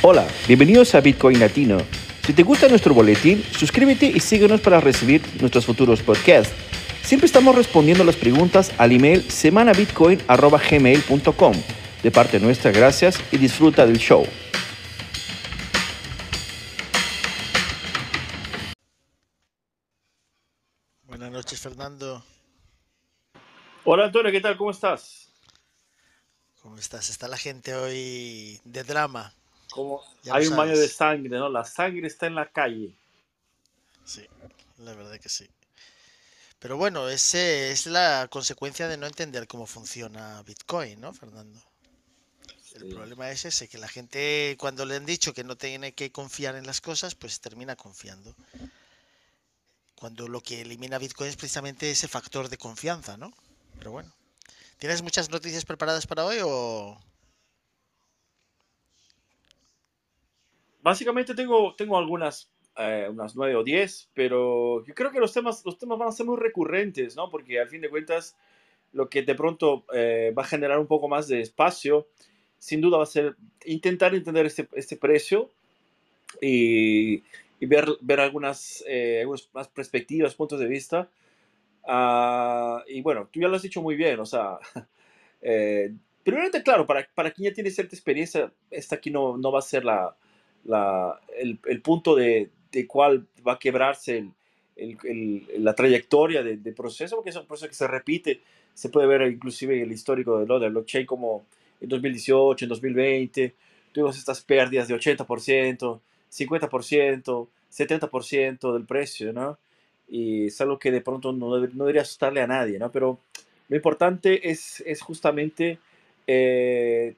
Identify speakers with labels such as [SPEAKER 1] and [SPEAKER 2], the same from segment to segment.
[SPEAKER 1] Hola, bienvenidos a Bitcoin Latino. Si te gusta nuestro boletín, suscríbete y síguenos para recibir nuestros futuros podcasts. Siempre estamos respondiendo las preguntas al email semanabitcoin.gmail.com. De parte nuestra, gracias y disfruta del show.
[SPEAKER 2] Buenas noches, Fernando.
[SPEAKER 1] Hola Antonio, ¿qué tal? ¿Cómo estás?
[SPEAKER 2] ¿Cómo estás? Está la gente hoy de drama.
[SPEAKER 1] Como
[SPEAKER 2] Ya
[SPEAKER 1] hay un baño de sangre, ¿no? La sangre está en la calle.
[SPEAKER 2] Sí, la verdad que sí. Pero bueno, ese es la consecuencia de no entender cómo funciona Bitcoin, ¿no, Fernando? El
[SPEAKER 1] Sí.
[SPEAKER 2] problema es ese, que la gente cuando le han dicho que no tiene que confiar en las cosas, pues termina confiando. Cuando lo que elimina Bitcoin es precisamente ese factor de confianza, ¿no? Pero bueno. ¿Tienes muchas noticias preparadas para hoy o...?
[SPEAKER 1] Básicamente tengo, tengo algunas, eh, unas nueve o diez, pero yo creo que los temas, los temas van a ser muy recurrentes, ¿no? Porque al fin de cuentas, lo que de pronto eh, va a generar un poco más de espacio, sin duda va a ser intentar entender este, este precio y, y ver, ver algunas, eh, algunas más perspectivas, puntos de vista. Ah, y bueno, tú ya lo has dicho muy bien, o sea, eh, primeramente, claro, para, para quien ya tiene cierta experiencia, esta aquí no, no va a ser la, la, el, el punto de, de cuál va a quebrarse el, el, la trayectoria de, de proceso, porque es un proceso que se repite, se puede ver inclusive el histórico de lo del blockchain como en 2018, en 2020, tuvimos estas pérdidas de 80%, 50%, 70% del precio, ¿no? Y es algo que de pronto no, no debería asustarle a nadie, ¿no? Pero lo importante es, es justamente eh,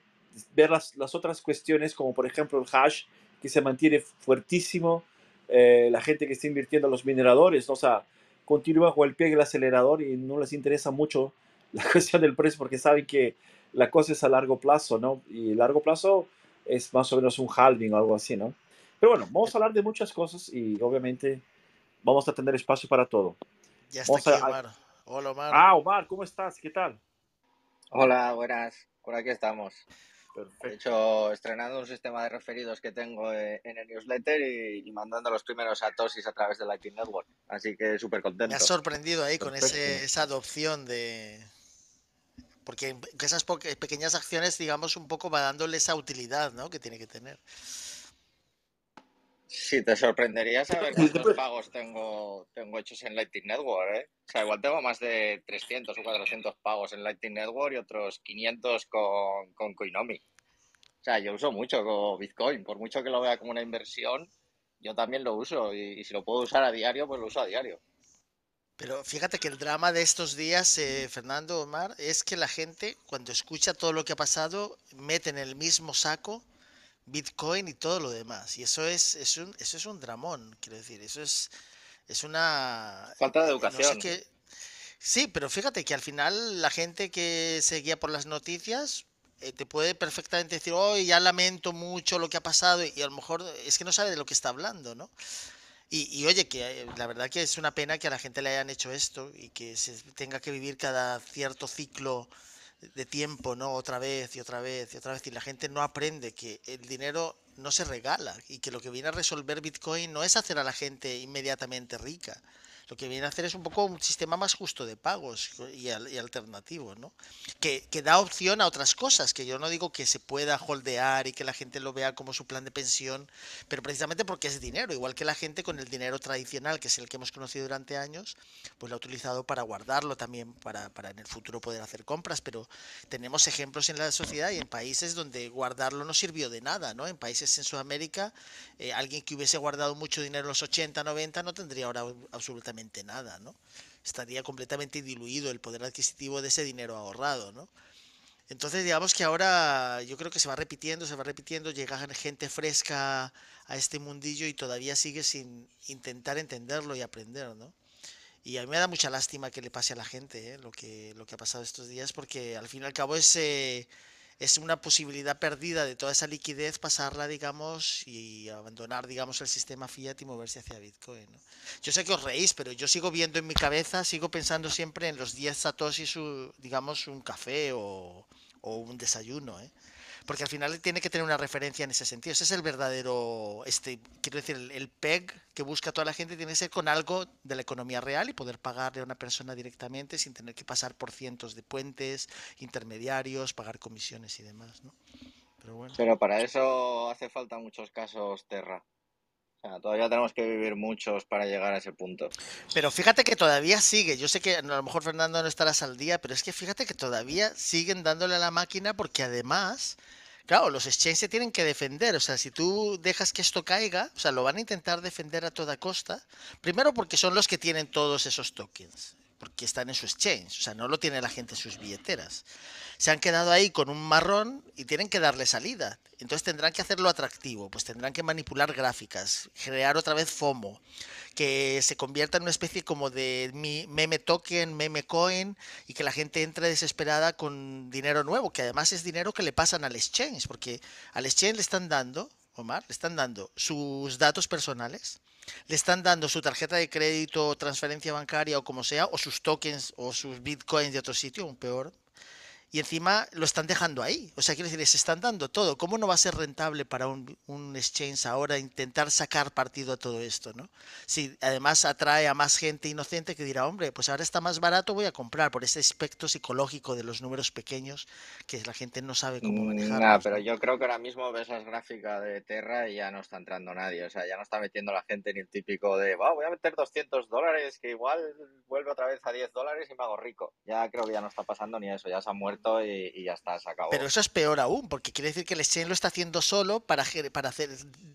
[SPEAKER 1] ver las, las otras cuestiones, como por ejemplo el hash, que se mantiene fuertísimo, eh, la gente que está invirtiendo en los mineradores, ¿no? o sea, continúa con el pie en el acelerador y no les interesa mucho la cuestión del precio porque saben que la cosa es a largo plazo, ¿no? Y largo plazo es más o menos un halving o algo así, ¿no? Pero bueno, vamos a hablar de muchas cosas y obviamente vamos a tener espacio para todo.
[SPEAKER 2] Ya está
[SPEAKER 1] Vamos
[SPEAKER 2] aquí
[SPEAKER 1] a-
[SPEAKER 2] Omar. Hola, Omar.
[SPEAKER 1] Ah, Omar, ¿cómo estás? ¿Qué tal?
[SPEAKER 3] Hola, buenas. Por aquí estamos. De hecho, estrenando un sistema de referidos que tengo eh, en el newsletter y, y mandando los primeros atosis a través de Lightning Network. Así que súper
[SPEAKER 2] Me
[SPEAKER 3] contento.
[SPEAKER 2] has sorprendido ahí con ese, esa adopción de... Porque que esas pequeñas acciones, digamos, un poco va dándole esa utilidad, ¿no? Que tiene que tener.
[SPEAKER 3] Sí, te sorprendería saber cuántos
[SPEAKER 1] puede-
[SPEAKER 3] pagos tengo, tengo hechos en Lightning Network, ¿eh? O sea, igual tengo más de 300 o 400 pagos en Lightning Network y otros 500 con, con Coinomi. O sea, yo uso mucho Bitcoin. Por mucho que lo vea como una inversión, yo también lo uso. Y, y si lo puedo usar a diario, pues lo uso a diario.
[SPEAKER 2] Pero fíjate que el drama de estos días, eh, Fernando, Omar, es que la gente, cuando escucha todo lo que ha pasado, mete en el mismo saco Bitcoin y todo lo demás. Y eso es, es un, eso es un dramón, quiero decir. Eso es, es una...
[SPEAKER 3] Falta de
[SPEAKER 2] eh, no sé
[SPEAKER 3] educación.
[SPEAKER 2] qué- Sí, pero fíjate que al final la gente que se guía por las noticias eh, te puede perfectamente decir, oh, ya lamento mucho lo que ha pasado y a lo mejor es que no sabe de lo que está hablando, ¿no? Y, y oye, que eh, la verdad que es una pena que a la gente le hayan hecho esto y que se tenga que vivir cada cierto ciclo de tiempo, ¿no? Otra vez y otra vez y otra vez. Y la gente no aprende que el dinero no se regala y que lo que viene a resolver Bitcoin no es hacer a la gente inmediatamente rica. Lo que viene a hacer es un poco un sistema más justo de pagos y, al- y alternativo, ¿no? Que, que da opción a otras cosas, que yo no digo que se pueda holdear y que la gente lo vea como su plan de pensión, pero precisamente porque es dinero, igual que la gente con el dinero tradicional, que es el que hemos conocido durante años, pues lo ha utilizado para guardarlo también, para, para en el futuro poder hacer compras, pero tenemos ejemplos en la sociedad y en países donde guardarlo no sirvió de nada, ¿no? En países en Sudamérica, eh, alguien que hubiese guardado mucho dinero en los 80, 90 no tendría ahora absolutamente nada, ¿no? Estaría completamente diluido el poder adquisitivo de ese dinero ahorrado, ¿no? Entonces, digamos que ahora yo creo que se va repitiendo, se va repitiendo, llega gente fresca a este mundillo y todavía sigue sin intentar entenderlo y aprender, ¿no? Y a mí me da mucha lástima que le pase a la gente ¿eh? lo que, lo que ha pasado estos días, porque al fin y al cabo es, es una posibilidad perdida de toda esa liquidez, pasarla, digamos, y abandonar, digamos, el sistema fiat y moverse hacia Bitcoin. ¿no? Yo sé que os reís, pero yo sigo viendo en mi cabeza, sigo pensando siempre en los 10 satoshis, digamos, un café o, o un desayuno, ¿eh? Porque al final tiene que tener una referencia en ese sentido. Ese es el verdadero, este, quiero decir, el, PEG que busca toda la gente tiene que ser con algo de la economía real y poder pagarle a una persona directamente sin tener que pasar por cientos de puentes, intermediarios, pagar comisiones y demás, ¿no?
[SPEAKER 3] Pero, bueno. Pero para eso hace falta muchos casos Terra todavía tenemos que vivir muchos para llegar a ese punto.
[SPEAKER 2] Pero fíjate que todavía sigue. Yo sé que a lo mejor Fernando no estarás al día, pero es que fíjate que todavía siguen dándole a la máquina porque además, claro, los exchanges se tienen que defender. O sea, si tú dejas que esto caiga, o sea, lo van a intentar defender a toda costa. Primero porque son los que tienen todos esos tokens porque están en su exchange, o sea, no lo tiene la gente en sus billeteras. Se han quedado ahí con un marrón y tienen que darle salida. Entonces tendrán que hacerlo atractivo, pues tendrán que manipular gráficas, crear otra vez FOMO, que se convierta en una especie como de meme token, meme coin y que la gente entre desesperada con dinero nuevo, que además es dinero que le pasan al exchange, porque al exchange le están dando, Omar, le están dando sus datos personales, le están dando su tarjeta de crédito, transferencia bancaria o como sea, o sus tokens o sus bitcoins de otro sitio, un peor, y encima lo están dejando ahí. O sea, quiero decir, les están dando todo. ¿Cómo no va a ser rentable para un, un, exchange ahora intentar sacar partido a todo esto? ¿no? Si además atrae a más gente inocente que dirá, hombre, pues ahora está más barato, voy a comprar por ese aspecto psicológico de los números pequeños que la gente no sabe cómo mm, manejar.
[SPEAKER 3] Nah, pero yo creo que ahora mismo ves las gráficas de Terra y ya no está entrando nadie. O sea, ya no está metiendo la gente ni el típico de, voy a meter 200 dólares, que igual vuelve otra vez a 10 dólares y me hago rico. Ya creo que ya no está pasando ni eso, ya se ha muerto y, ya está, se.
[SPEAKER 2] Pero eso es peor aún, porque quiere decir que el exchange lo está haciendo solo para, para hacer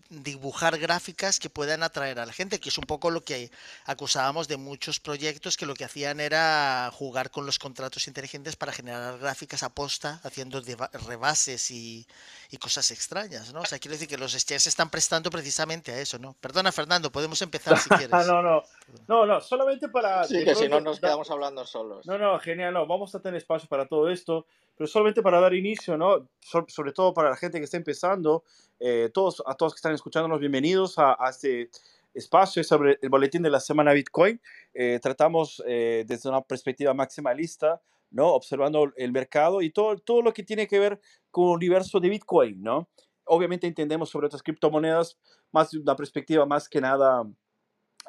[SPEAKER 2] dibujar gráficas que puedan atraer a la gente, que es un poco lo que acusábamos de muchos proyectos que lo que hacían era jugar con los contratos inteligentes para generar gráficas a posta, haciendo rebases y, y cosas extrañas, ¿no? O sea, quiero decir que los exchanges se están prestando precisamente a eso, ¿no? Perdona, Fernando, podemos empezar si quieres.
[SPEAKER 1] no, no, no, no, solamente para...
[SPEAKER 3] Sí, que si no nos quedamos hablando solos.
[SPEAKER 1] No, no, genial, no, vamos a tener espacio para todo esto, pero solamente para dar inicio, ¿no? sobre todo para la gente que está empezando, eh, todos, a todos que están escuchándonos, bienvenidos a, este espacio sobre el boletín de la semana Bitcoin. Eh, tratamos eh, desde una perspectiva maximalista ¿no? Observando el mercado y todo, todo lo que tiene que ver con el universo de Bitcoin, ¿no? Obviamente entendemos sobre otras criptomonedas más de una perspectiva más que nada,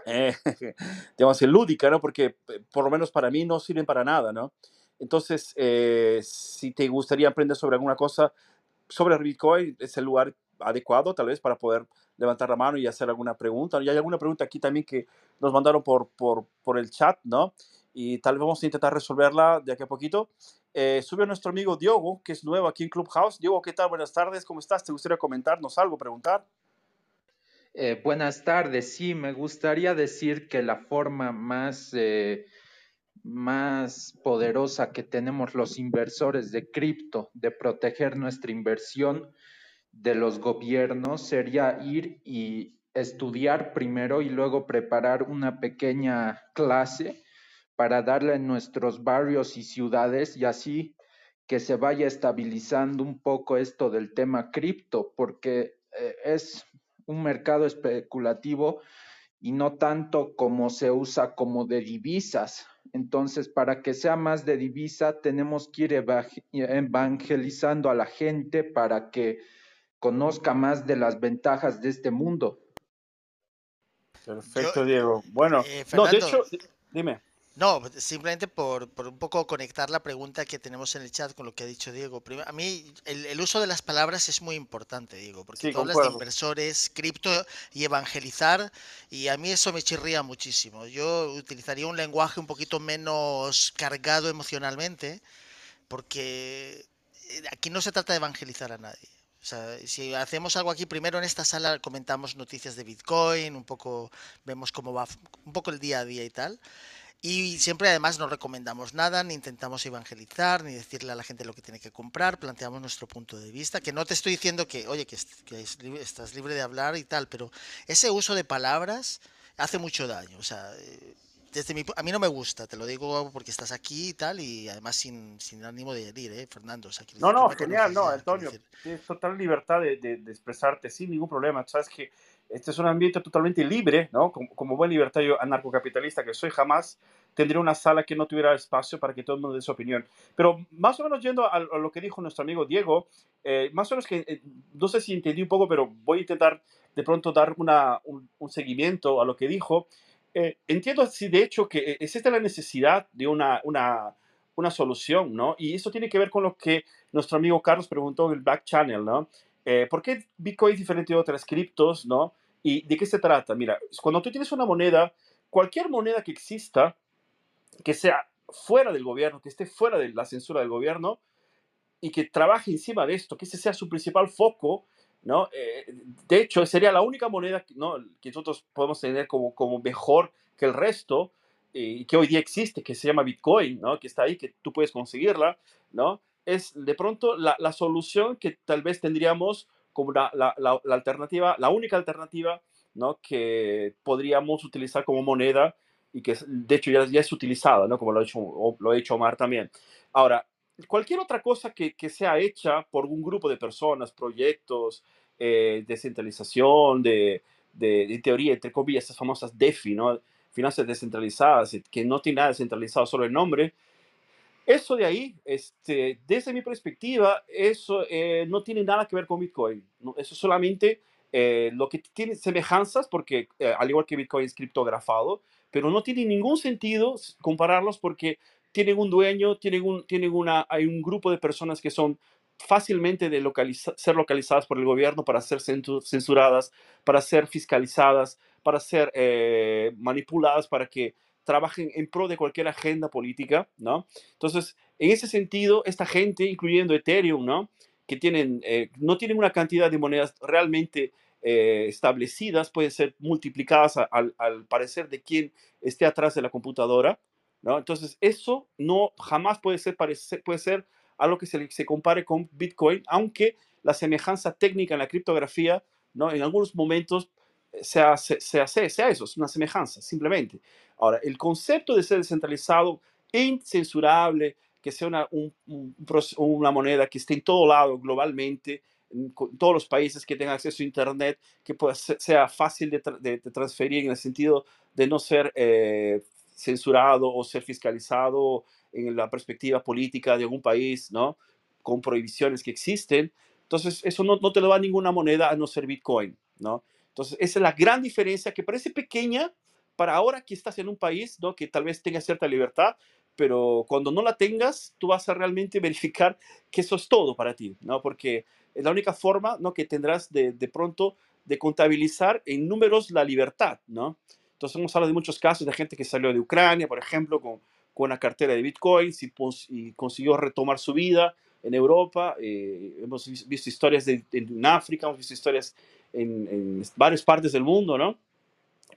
[SPEAKER 1] eh, digamos, lúdica, ¿no? Porque eh, por lo menos para mí no sirven para nada, ¿no? Entonces, eh, si te gustaría aprender sobre alguna cosa sobre Bitcoin, es el lugar adecuado tal vez para poder levantar la mano y hacer alguna pregunta. Y hay alguna pregunta aquí también que nos mandaron por, por, por el chat, ¿no? y tal vez vamos a intentar resolverla de aquí a poquito. Eh, sube nuestro amigo Diogo, que es nuevo aquí en Clubhouse. Diogo, ¿qué tal? Buenas tardes, ¿cómo estás? ¿Te gustaría comentarnos algo, preguntar?
[SPEAKER 4] Eh, buenas tardes, sí, me gustaría decir que la forma más, eh, más poderosa que tenemos los inversores de cripto de proteger nuestra inversión de los gobiernos sería ir y estudiar primero y luego preparar una pequeña clase para darle en nuestros barrios y ciudades y así que se vaya estabilizando un poco esto del tema cripto, porque eh, es un mercado especulativo y no tanto como se usa como de divisas. Entonces, para que sea más de divisa, tenemos que ir evangelizando a la gente para que conozca más de las ventajas de este mundo.
[SPEAKER 1] Perfecto, Diego. Bueno, eh, no, de hecho, dime.
[SPEAKER 2] No, simplemente por, por, un poco conectar la pregunta que tenemos en el chat con lo que ha dicho Diego. A mí el, uso de las palabras es muy importante, Diego, porque tú hablas de inversores, cripto y evangelizar, y a mí eso me chirría muchísimo. Yo utilizaría un lenguaje un poquito menos cargado emocionalmente, porque eh, aquí no se trata de evangelizar a nadie. O sea, si hacemos algo aquí primero en esta sala comentamos noticias de Bitcoin, un poco vemos cómo va un poco el día a día y tal. Y siempre además no recomendamos nada, ni intentamos evangelizar, ni decirle a la gente lo que tiene que comprar, planteamos nuestro punto de vista, que no te estoy diciendo que, oye, que, estás libre de hablar y tal, pero ese uso de palabras hace mucho daño. O sea, desde mi, a mí no me gusta, te lo digo porque estás aquí y tal, y además sin, sin ánimo de herir, ¿eh, Fernando?
[SPEAKER 1] no, no, genial, no, Antonio, tienes total libertad de, de, expresarte sin ningún problema. Sabes que este es un ambiente totalmente libre, ¿no? Como, como buen libertario anarcocapitalista que soy, jamás tendría una sala que no tuviera espacio para que todo el mundo dé su opinión. Pero más o menos yendo a, lo que dijo nuestro amigo Diego, eh, más o menos que, eh, no sé si entendí un poco, pero voy a intentar de pronto dar una, un, un seguimiento a lo que dijo. Eh, entiendo si de hecho que eh, existe la necesidad de una, una, una, solución, ¿no? Y eso tiene que ver con lo que nuestro amigo Carlos preguntó en el back channel, ¿no? Eh, ¿Por qué Bitcoin es diferente de otras criptos, ¿no? ¿Y de qué se trata? Mira, cuando tú tienes una moneda, cualquier moneda que exista, que sea fuera del gobierno, que esté fuera de la censura del gobierno y que trabaje encima de esto, que ese sea su principal foco, ¿no? Eh, de hecho, sería la única moneda ¿no? que nosotros podemos tener como, como mejor que el resto y que hoy día existe, que se llama Bitcoin, ¿no? que está ahí, que tú puedes conseguirla, ¿no? Es de pronto la, la solución que tal vez tendríamos como la, la, la, alternativa, la única alternativa ¿no? que podríamos utilizar como moneda y que de hecho ya, ya es utilizada, ¿no? como lo ha, hecho, lo ha hecho Omar también. Ahora, cualquier otra cosa que, que, sea hecha por un grupo de personas, proyectos, eh, descentralización, de, de, teoría, entre comillas, estas famosas DeFi, ¿no? finanzas descentralizadas, que no tiene nada descentralizado, solo el nombre. Eso de ahí, este, desde mi perspectiva, eso eh, no tiene nada que ver con Bitcoin. ¿no? Eso solamente eh, lo que tiene semejanzas, porque al igual que Bitcoin es criptografado, pero no tiene ningún sentido compararlos porque tienen un dueño, tienen, un, tienen una, hay un grupo de personas que son fácilmente de ser localizadas por el gobierno para ser censuradas, para ser fiscalizadas, para ser eh, manipuladas, para que trabajen en pro de cualquier agenda política, ¿no? Entonces, en ese sentido, esta gente, incluyendo Ethereum, ¿no? Que tienen, eh, no tienen una cantidad de monedas realmente eh, establecidas, pueden ser multiplicadas al, al parecer de quien esté atrás de la computadora, ¿no? Entonces, eso no jamás puede ser, puede ser algo que se, se compare con Bitcoin, aunque la semejanza técnica en la criptografía, ¿no? En algunos momentos sea, sea, sea, sea eso, es una semejanza, simplemente. Ahora, el concepto de ser descentralizado e incensurable, que sea una, un, una moneda que esté en todo lado globalmente, en todos los países que tengan acceso a Internet, que pueda, sea fácil de, de, transferir en el sentido de no ser eh, censurado o ser fiscalizado en la perspectiva política de algún país, ¿no? Con prohibiciones que existen. Entonces, eso no, no te lo da ninguna moneda a no ser Bitcoin, ¿no? Entonces, esa es la gran diferencia que parece pequeña para ahora que estás en un país, ¿no? Que tal vez tenga cierta libertad, pero cuando no la tengas, tú vas a realmente verificar que eso es todo para ti, ¿no? Porque es la única forma, ¿no? Que tendrás de, pronto de contabilizar en números la libertad, ¿no? Entonces hemos hablado de muchos casos de gente que salió de Ucrania, por ejemplo, con, una cartera de bitcoins y, consiguió retomar su vida en Europa. Eh, hemos visto historias en África, hemos visto historias en, varias partes del mundo, ¿no?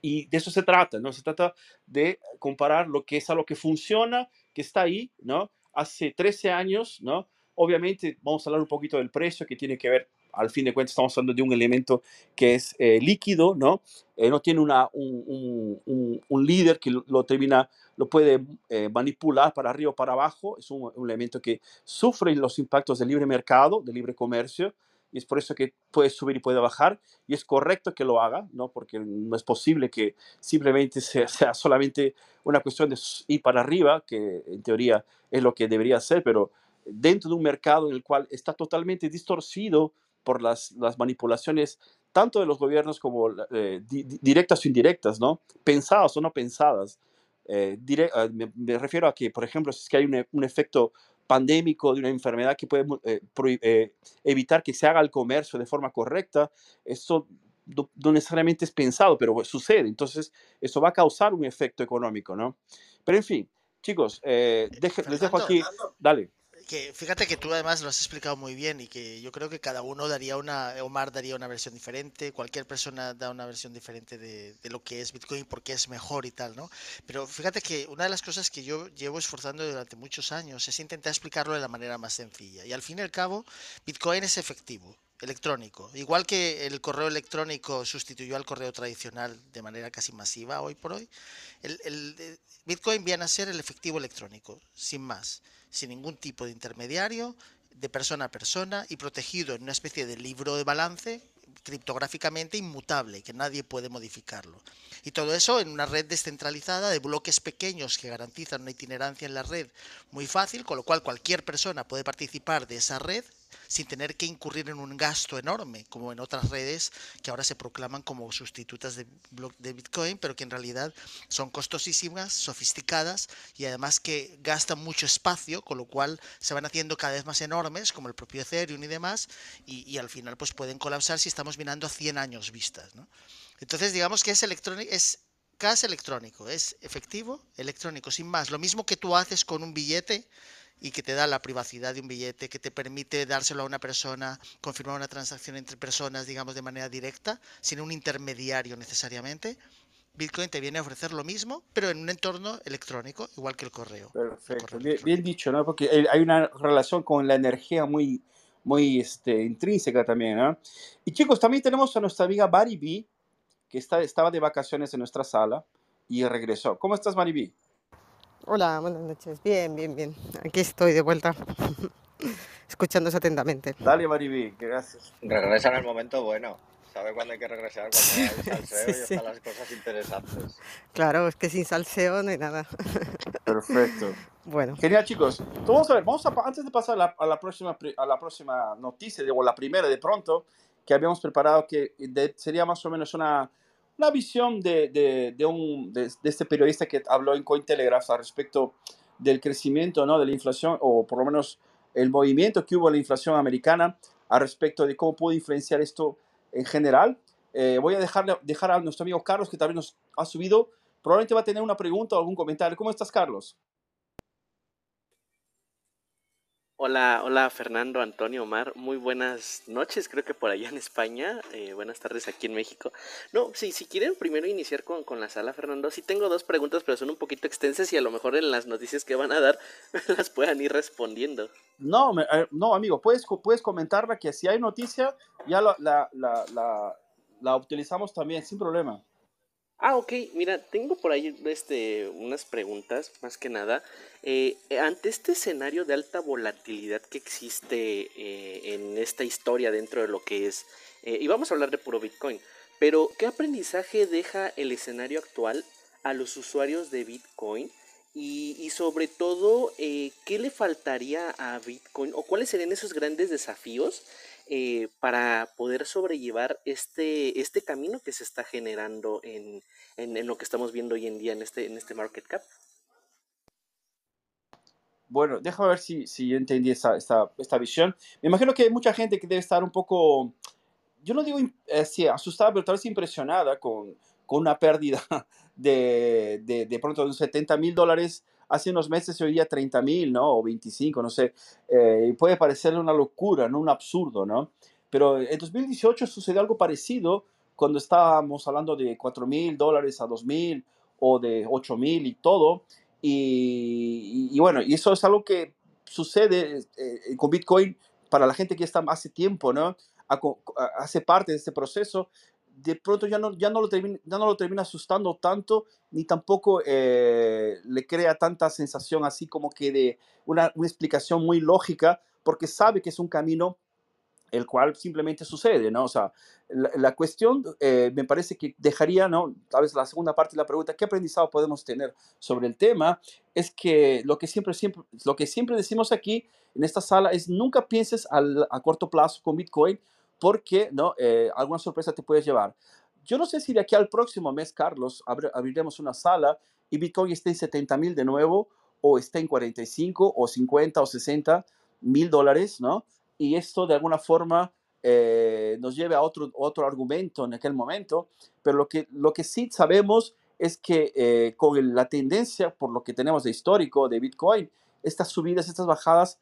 [SPEAKER 1] Y de eso se trata, ¿no? Se trata de comparar lo que es a lo que funciona, que está ahí, ¿no? Hace 13 años, ¿no? Obviamente vamos a hablar un poquito del precio que tiene que ver al fin de cuentas estamos hablando de un elemento que es eh, líquido, ¿no? Eh, no tiene una, un, un, un, líder que lo, termina, lo puede eh, manipular para arriba o para abajo, es un, un, elemento que sufre los impactos del libre mercado, del libre comercio, y es por eso que puede subir y puede bajar, y es correcto que lo haga, ¿no? Porque no es posible que simplemente sea, solamente una cuestión de ir para arriba, que en teoría es lo que debería ser, pero dentro de un mercado en el cual está totalmente distorcido por las, las manipulaciones tanto de los gobiernos como eh, di, directas o indirectas, ¿no? Pensadas o no pensadas. Eh, ah, me, refiero a que, por ejemplo, si es que hay un efecto pandémico de una enfermedad que puede eh, eh, evitar que se haga el comercio de forma correcta, eso no, no, necesariamente es pensado, pero sucede. Entonces, eso va a causar un efecto económico, ¿no? Pero en fin, chicos, eh, deje, les dejo aquí. Dale
[SPEAKER 2] fíjate que tú además lo has explicado muy bien y que yo creo que cada uno daría una, Omar daría una versión diferente, cualquier persona da una versión diferente de, de lo que es Bitcoin porque es mejor y tal, ¿no? Pero fíjate que una de las cosas que yo llevo esforzando durante muchos años es intentar explicarlo de la manera más sencilla. Y al fin y al cabo, Bitcoin es efectivo electrónico. Igual que el correo electrónico sustituyó al correo tradicional de manera casi masiva hoy por hoy, el, eh, Bitcoin viene a ser el efectivo electrónico, sin más, sin ningún tipo de intermediario, de persona a persona y protegido en una especie de libro de balance criptográficamente inmutable, que nadie puede modificarlo. Y todo eso en una red descentralizada de bloques pequeños que garantizan una itinerancia en la red muy fácil, con lo cual cualquier persona puede participar de esa red sin tener que incurrir en un gasto enorme, como en otras redes que ahora se proclaman como sustitutas de, Bitcoin, pero que en realidad son costosísimas, sofisticadas y además que gastan mucho espacio, con lo cual se van haciendo cada vez más enormes, como el propio Ethereum y demás, y, al final pues pueden colapsar si estamos mirando a 100 años vistas. Entonces digamos que es es gas electrónico, es efectivo, electrónico, sin más. Lo mismo que tú haces con un billete y que te da la privacidad de un billete, que te permite dárselo a una persona, confirmar una transacción entre personas, digamos, de manera directa, sin un intermediario necesariamente. Bitcoin te viene a ofrecer lo mismo, pero en un entorno electrónico, igual que el correo.
[SPEAKER 1] Perfecto, bien, dicho, ¿no? Porque hay una relación con la energía muy, muy este, intrínseca también, ¿no? Y chicos, también tenemos a nuestra amiga Mari B, que está, estaba de vacaciones en nuestra sala y regresó. ¿Cómo estás, Mari B?
[SPEAKER 5] Hola, buenas noches. Bien, bien, bien. Aquí estoy de vuelta, escuchándose atentamente.
[SPEAKER 1] Dale, Maribí, gracias.
[SPEAKER 3] Regresa en el momento bueno. Sabe cuándo hay que regresar, cuando hay salseo y están las cosas interesantes.
[SPEAKER 5] Claro, es que sin salseo no hay nada.
[SPEAKER 1] Perfecto.
[SPEAKER 5] Bueno.
[SPEAKER 1] Genial, chicos. vamos a ver, vamos a, antes de pasar a la, próxima, a la próxima noticia, o la primera de pronto, que habíamos preparado, que sería más o menos una una visión de, de, de, un, de, este periodista que habló en Cointelegraph respecto del crecimiento ¿no? de la inflación, o por lo menos el movimiento que hubo en la inflación americana al respecto de cómo pudo influenciar esto en general. Eh, voy a dejarle, dejar a nuestro amigo Carlos, que también nos ha subido. Probablemente va a tener una pregunta o algún comentario. ¿Cómo estás, Carlos?
[SPEAKER 6] Hola, hola Fernando, Antonio, Omar, muy buenas noches, creo que por allá en España, eh, buenas tardes aquí en México. No, sí, si quieren primero iniciar con, con, la sala, Fernando, sí tengo dos preguntas, pero son un poquito extensas y a lo mejor en las noticias que van a dar las puedan ir respondiendo.
[SPEAKER 1] No, eh, no, amigo, puedes, puedes comentarla que si hay noticia, ya la, la, la, la utilizamos también, sin problema.
[SPEAKER 6] Ah, ok, mira, tengo por ahí este, unas preguntas, más que nada. Eh, ante este escenario de alta volatilidad que existe eh, en esta historia dentro de lo que es, eh, y vamos a hablar de puro Bitcoin, pero ¿qué aprendizaje deja el escenario actual a los usuarios de Bitcoin? Y, y sobre todo, ¿qué le faltaría a Bitcoin o cuáles serían esos grandes desafíos eh, para poder sobrellevar este, este camino que se está generando en, en, lo que estamos viendo hoy en día en este, en este market cap?
[SPEAKER 1] Bueno, déjame ver si, si entendí esta, esta, visión. Me imagino que hay mucha gente que debe estar un poco, yo no digo eh, asustada, pero tal vez impresionada con, con una pérdida de, de, de pronto de 70 mil dólares hace unos meses se oía 30 mil, ¿no? O 25, no sé. Eh, puede parecerle una locura, ¿no? Un absurdo, ¿no? Pero en 2018 sucedió algo parecido cuando estábamos hablando de 4 mil dólares a 2 mil o de 8 mil y todo. Y, bueno, y eso es algo que sucede eh, con Bitcoin para la gente que está hace tiempo, ¿no? Hace parte de este proceso de pronto ya no, ya no, lo, termina, ya no lo termina asustando tanto, ni tampoco eh, le crea tanta sensación así como que de una, explicación muy lógica, porque sabe que es un camino el cual simplemente sucede, ¿no? O sea, la, cuestión eh, me parece que dejaría, ¿no? Tal vez la segunda parte de la pregunta, ¿qué aprendizado podemos tener sobre el tema? Es que lo que siempre, siempre, lo que siempre decimos aquí en esta sala es nunca pienses a corto plazo con Bitcoin, porque ¿no? Eh, alguna sorpresa te puedes llevar. Yo no sé si de aquí al próximo mes, Carlos, abriremos una sala y Bitcoin esté en 70 mil de nuevo, o esté en 45, o 50, o 60 mil dólares, ¿no? Y esto de alguna forma eh, nos lleve a otro, otro argumento en aquel momento, pero lo que, lo que sí sabemos es que eh, con la tendencia, por lo que tenemos de histórico de Bitcoin, estas subidas, estas bajadas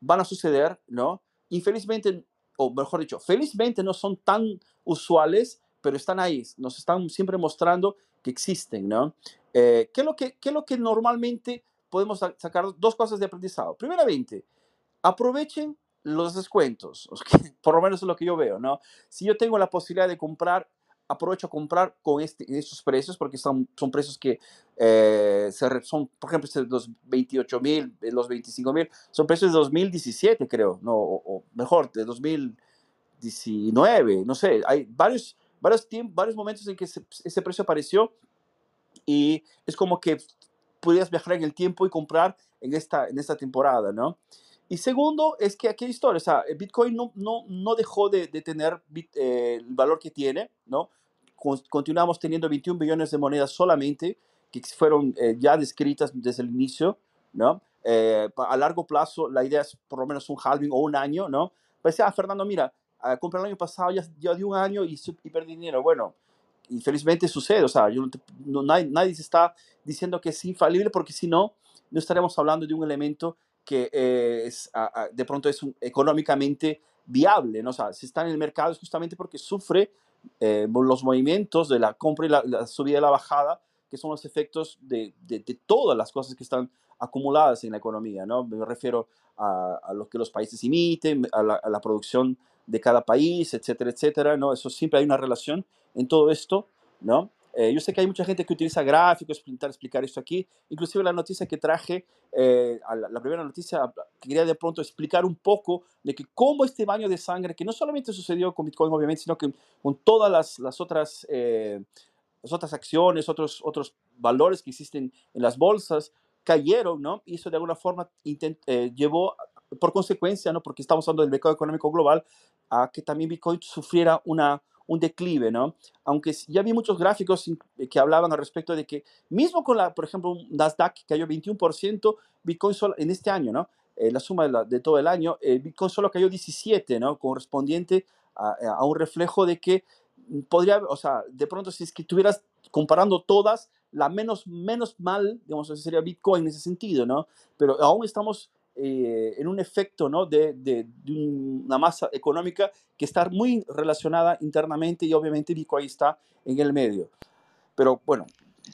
[SPEAKER 1] van a suceder, ¿no? Infelizmente o mejor dicho, felizmente no son tan usuales, pero están ahí, nos están siempre mostrando que existen, ¿no? Eh, ¿qué, es lo que, ¿Qué es lo que normalmente podemos sacar? Dos cosas de aprendizado. Primeramente, aprovechen los descuentos, por lo menos es lo que yo veo, ¿no? Si yo tengo la posibilidad de comprar, aprovecho a comprar con este, estos precios, porque son, son precios que eh, son, por ejemplo, este los 28 mil, eh, los 25 mil, son precios de 2017, creo, no, o, mejor, de 2019, no sé, hay varios, varios, varios momentos en que ese, ese precio apareció y es como que podrías viajar en el tiempo y comprar en esta, en esta temporada, ¿no? Y segundo, es que aquí hay historia, o sea, Bitcoin no, no, no dejó de, de tener eh, el valor que tiene, ¿no? Continuamos teniendo 21 billones de monedas solamente, que fueron eh, ya descritas desde el inicio, ¿no? Eh, a largo plazo, la idea es por lo menos un halving o un año, ¿no? Pues, ah, Fernando, mira, uh, compré el año pasado, ya, ya di un año y, y perdí dinero. Bueno, y felizmente sucede, o sea, yo nadie, nadie, se está diciendo que es infalible porque si no, no estaremos hablando de un elemento que eh, es, de pronto es económicamente viable, ¿no? O sea, si está en el mercado es justamente porque sufre eh, los movimientos de la compra y la, subida y la bajada, que son los efectos de, de, todas las cosas que están acumuladas en la economía, ¿no? Me refiero a, a lo que los países emiten, a la, a la producción de cada país, etcétera, etcétera, ¿no? Eso siempre hay una relación en todo esto, ¿no? Eh, yo sé que hay mucha gente que utiliza gráficos para explicar esto aquí. Inclusive la noticia que traje, eh, la, primera noticia, quería de pronto explicar un poco de que cómo este baño de sangre, que no solamente sucedió con Bitcoin, obviamente, sino que con todas las, las otras, eh, las otras acciones, otros, otros valores que existen en las bolsas, cayeron, ¿no? Y eso de alguna forma llevó por consecuencia, ¿no? Porque estamos hablando del mercado económico global, a que también Bitcoin sufriera una, un declive, ¿no? Aunque ya vi muchos gráficos que hablaban al respecto de que mismo con la, por ejemplo, Nasdaq cayó 21%, Bitcoin solo en este año, ¿no? Eh, la suma de, todo el año, eh, Bitcoin solo cayó 17, ¿no? Correspondiente a, un reflejo de que podría, o sea, de pronto si estuvieras comparando todas, la menos, menos mal, digamos, sería Bitcoin en ese sentido, ¿no? Pero aún estamos eh, en un efecto ¿no? de, de, una masa económica que está muy relacionada internamente y obviamente Bitcoin está en el medio. Pero bueno,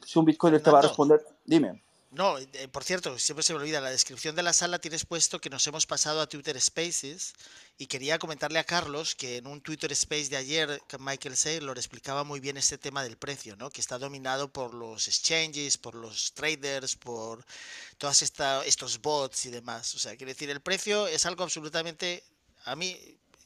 [SPEAKER 1] si un Bitcoin te va a responder, dime.
[SPEAKER 2] No, eh, por cierto, siempre se me olvida, la descripción de la sala tienes puesto que nos hemos pasado a Twitter Spaces y quería comentarle a Carlos que en un Twitter Space de ayer, Michael Saylor explicaba muy bien este tema del precio, ¿no? que está dominado por los exchanges, por los traders, por todos estos bots y demás. O sea, quiere decir, el precio es algo absolutamente... A mí,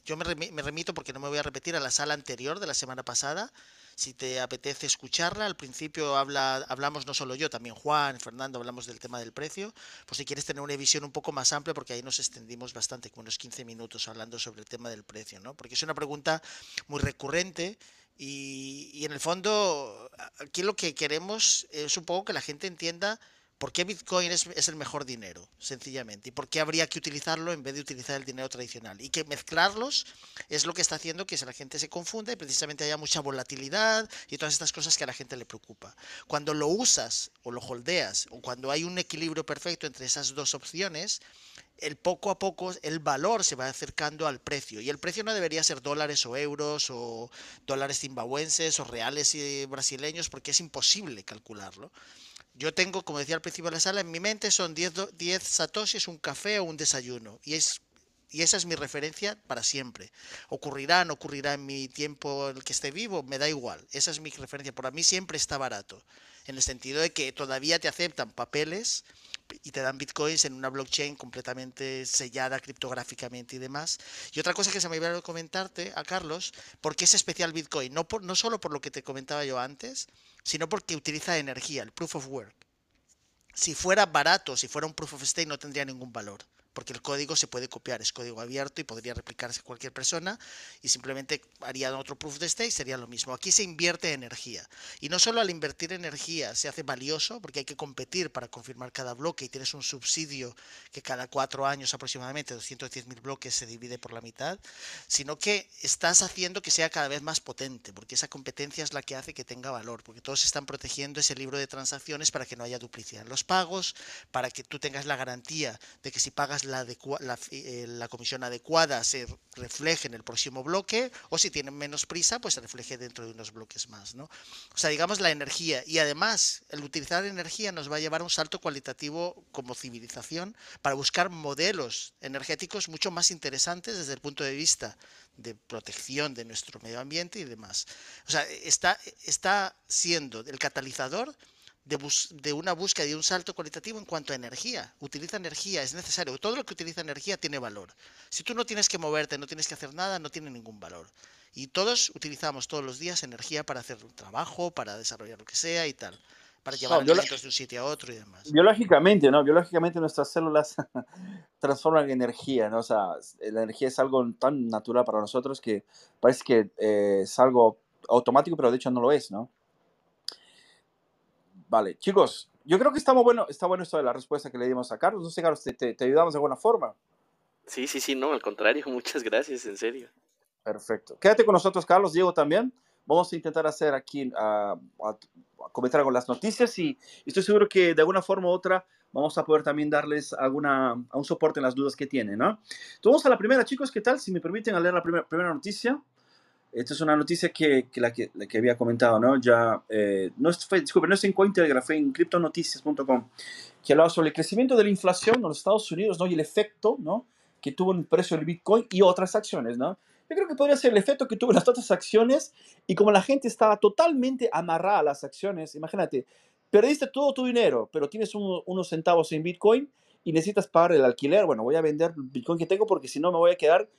[SPEAKER 2] yo me remito porque no me voy a repetir a la sala anterior de la semana pasada, si te apetece escucharla. Al principio habla, hablamos no solo yo, también Juan, Fernando, hablamos del tema del precio. Pues si quieres tener una visión un poco más amplia, porque ahí nos extendimos bastante, como unos 15 minutos hablando sobre el tema del precio, ¿no? Porque es una pregunta muy recurrente. Y, y en el fondo, aquí lo que queremos es un poco que la gente entienda ¿Por qué Bitcoin es, el mejor dinero? Sencillamente. ¿Y por qué habría que utilizarlo en vez de utilizar el dinero tradicional? Y que mezclarlos es lo que está haciendo que la gente se confunda y precisamente haya mucha volatilidad y todas estas cosas que a la gente le preocupa. Cuando lo usas o lo holdeas o cuando hay un equilibrio perfecto entre esas dos opciones, el poco a poco el valor se va acercando al precio. Y el precio no debería ser dólares o euros o dólares zimbabuenses o reales y brasileños porque es imposible calcularlo. Yo tengo, como decía al principio de la sala, en mi mente son 10, 10 satoshis, un café o un desayuno. Y es y esa es mi referencia para siempre. Ocurrirá, no ocurrirá en mi tiempo en el que esté vivo, me da igual. Esa es mi referencia. Para mí siempre está barato. En el sentido de que todavía te aceptan papeles y te dan bitcoins en una blockchain completamente sellada criptográficamente y demás. Y otra cosa que se me olvidó comentarte a Carlos, ¿por qué es especial bitcoin? No, no solo por lo que te comentaba yo antes, sino porque utiliza energía, el proof of work. Si fuera barato, si fuera un proof of stake, no tendría ningún valor porque el código se puede copiar, es código abierto y podría replicarse cualquier persona y simplemente haría otro proof de stake, sería lo mismo. Aquí se invierte energía y no solo al invertir energía se hace valioso porque hay que competir para confirmar cada bloque y tienes un subsidio que cada cuatro años aproximadamente 210.000 bloques se divide por la mitad, sino que estás haciendo que sea cada vez más potente porque esa competencia es la que hace que tenga valor, porque todos están protegiendo ese libro de transacciones para que no haya duplicidad en los pagos, para que tú tengas la garantía de que si pagas la, eh, la, comisión adecuada se refleje en el próximo bloque, o si tienen menos prisa, pues se refleje dentro de unos bloques más, ¿no? O sea, digamos la energía. Y además, el utilizar energía nos va a llevar a un salto cualitativo como civilización para buscar modelos energéticos mucho más interesantes desde el punto de vista de protección de nuestro medio ambiente y demás. O sea, está, está siendo el catalizador de, una búsqueda y un salto cualitativo en cuanto a energía. Utiliza energía, es necesario. Todo lo que utiliza energía tiene valor. Si tú no tienes que moverte, no tienes que hacer nada, no tiene ningún valor. Y todos utilizamos todos los días energía para hacer un trabajo, para desarrollar lo que sea y tal. Para llevar no, de un sitio a otro y demás.
[SPEAKER 1] Biológicamente, ¿no? Biológicamente nuestras células transforman energía, ¿no? O sea, la energía es algo tan natural para nosotros que parece que eh, es algo automático, pero de hecho no lo es, ¿no? Vale, chicos, yo creo que estamos bueno, está bueno esto de la respuesta que le dimos a Carlos. No sé, Carlos, ¿te, te, ayudamos de alguna forma?
[SPEAKER 6] Sí, sí, sí, no, al contrario, muchas gracias, en serio.
[SPEAKER 1] Perfecto. Quédate con nosotros, Carlos, Diego también. Vamos a intentar hacer aquí, a, comentar con las noticias y, estoy seguro que de alguna forma u otra vamos a poder también darles alguna, un soporte en las dudas que tienen, ¿no? Entonces vamos a la primera, chicos, ¿qué tal? Si me permiten leer la primera, primera noticia. Esta es una noticia que, que, la, que, que había comentado, ¿no? Ya, eh, no, es, disculpe, no es en Cointelegraph, en criptonoticias.com, que hablaba sobre el crecimiento de la inflación en los Estados Unidos, ¿no? Y el efecto, ¿no? Que tuvo en el precio del Bitcoin y otras acciones, ¿no? Yo creo que podría ser el efecto que tuvo en las otras acciones y como la gente estaba totalmente amarrada a las acciones, imagínate, perdiste todo tu dinero, pero tienes unos centavos en Bitcoin y necesitas pagar el alquiler, bueno, voy a vender el Bitcoin que tengo porque si no me voy a quedar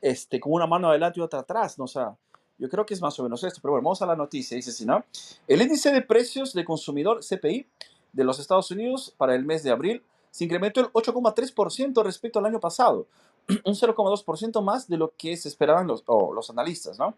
[SPEAKER 1] este, con una mano adelante y otra atrás, ¿no? O yo creo que es más o menos esto, pero bueno, vamos a la noticia, dice así, ¿no? El índice de precios de consumidor CPI de los Estados Unidos para el mes de abril se incrementó el 8,3% respecto al año pasado, un 0,2% más de lo que se esperaban los, los analistas, ¿no?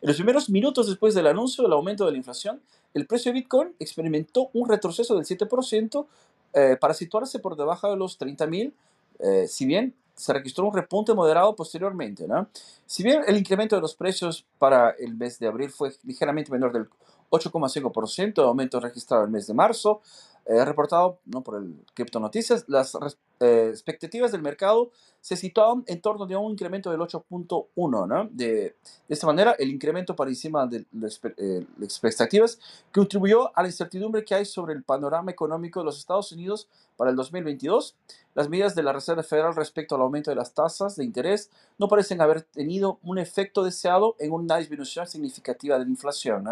[SPEAKER 1] En los primeros minutos después del anuncio del aumento de la inflación, el precio de Bitcoin experimentó un retroceso del 7% eh, para situarse por debajo de los 30 mil, eh, si bien se registró un repunte moderado posteriormente. ¿no? Si bien el incremento de los precios para el mes de abril fue ligeramente menor del 8,5% de aumento registrado el mes de marzo, eh, reportado ¿no? por el Crypto Noticias, las eh, expectativas del mercado se situaban en torno de un incremento del 8.1. ¿no? De, de, esta manera, el incremento para encima de las eh, expectativas contribuyó a la incertidumbre que hay sobre el panorama económico de los Estados Unidos para el 2022. Las medidas de la Reserva Federal respecto al aumento de las tasas de interés no parecen haber tenido un efecto deseado en una disminución significativa de la inflación.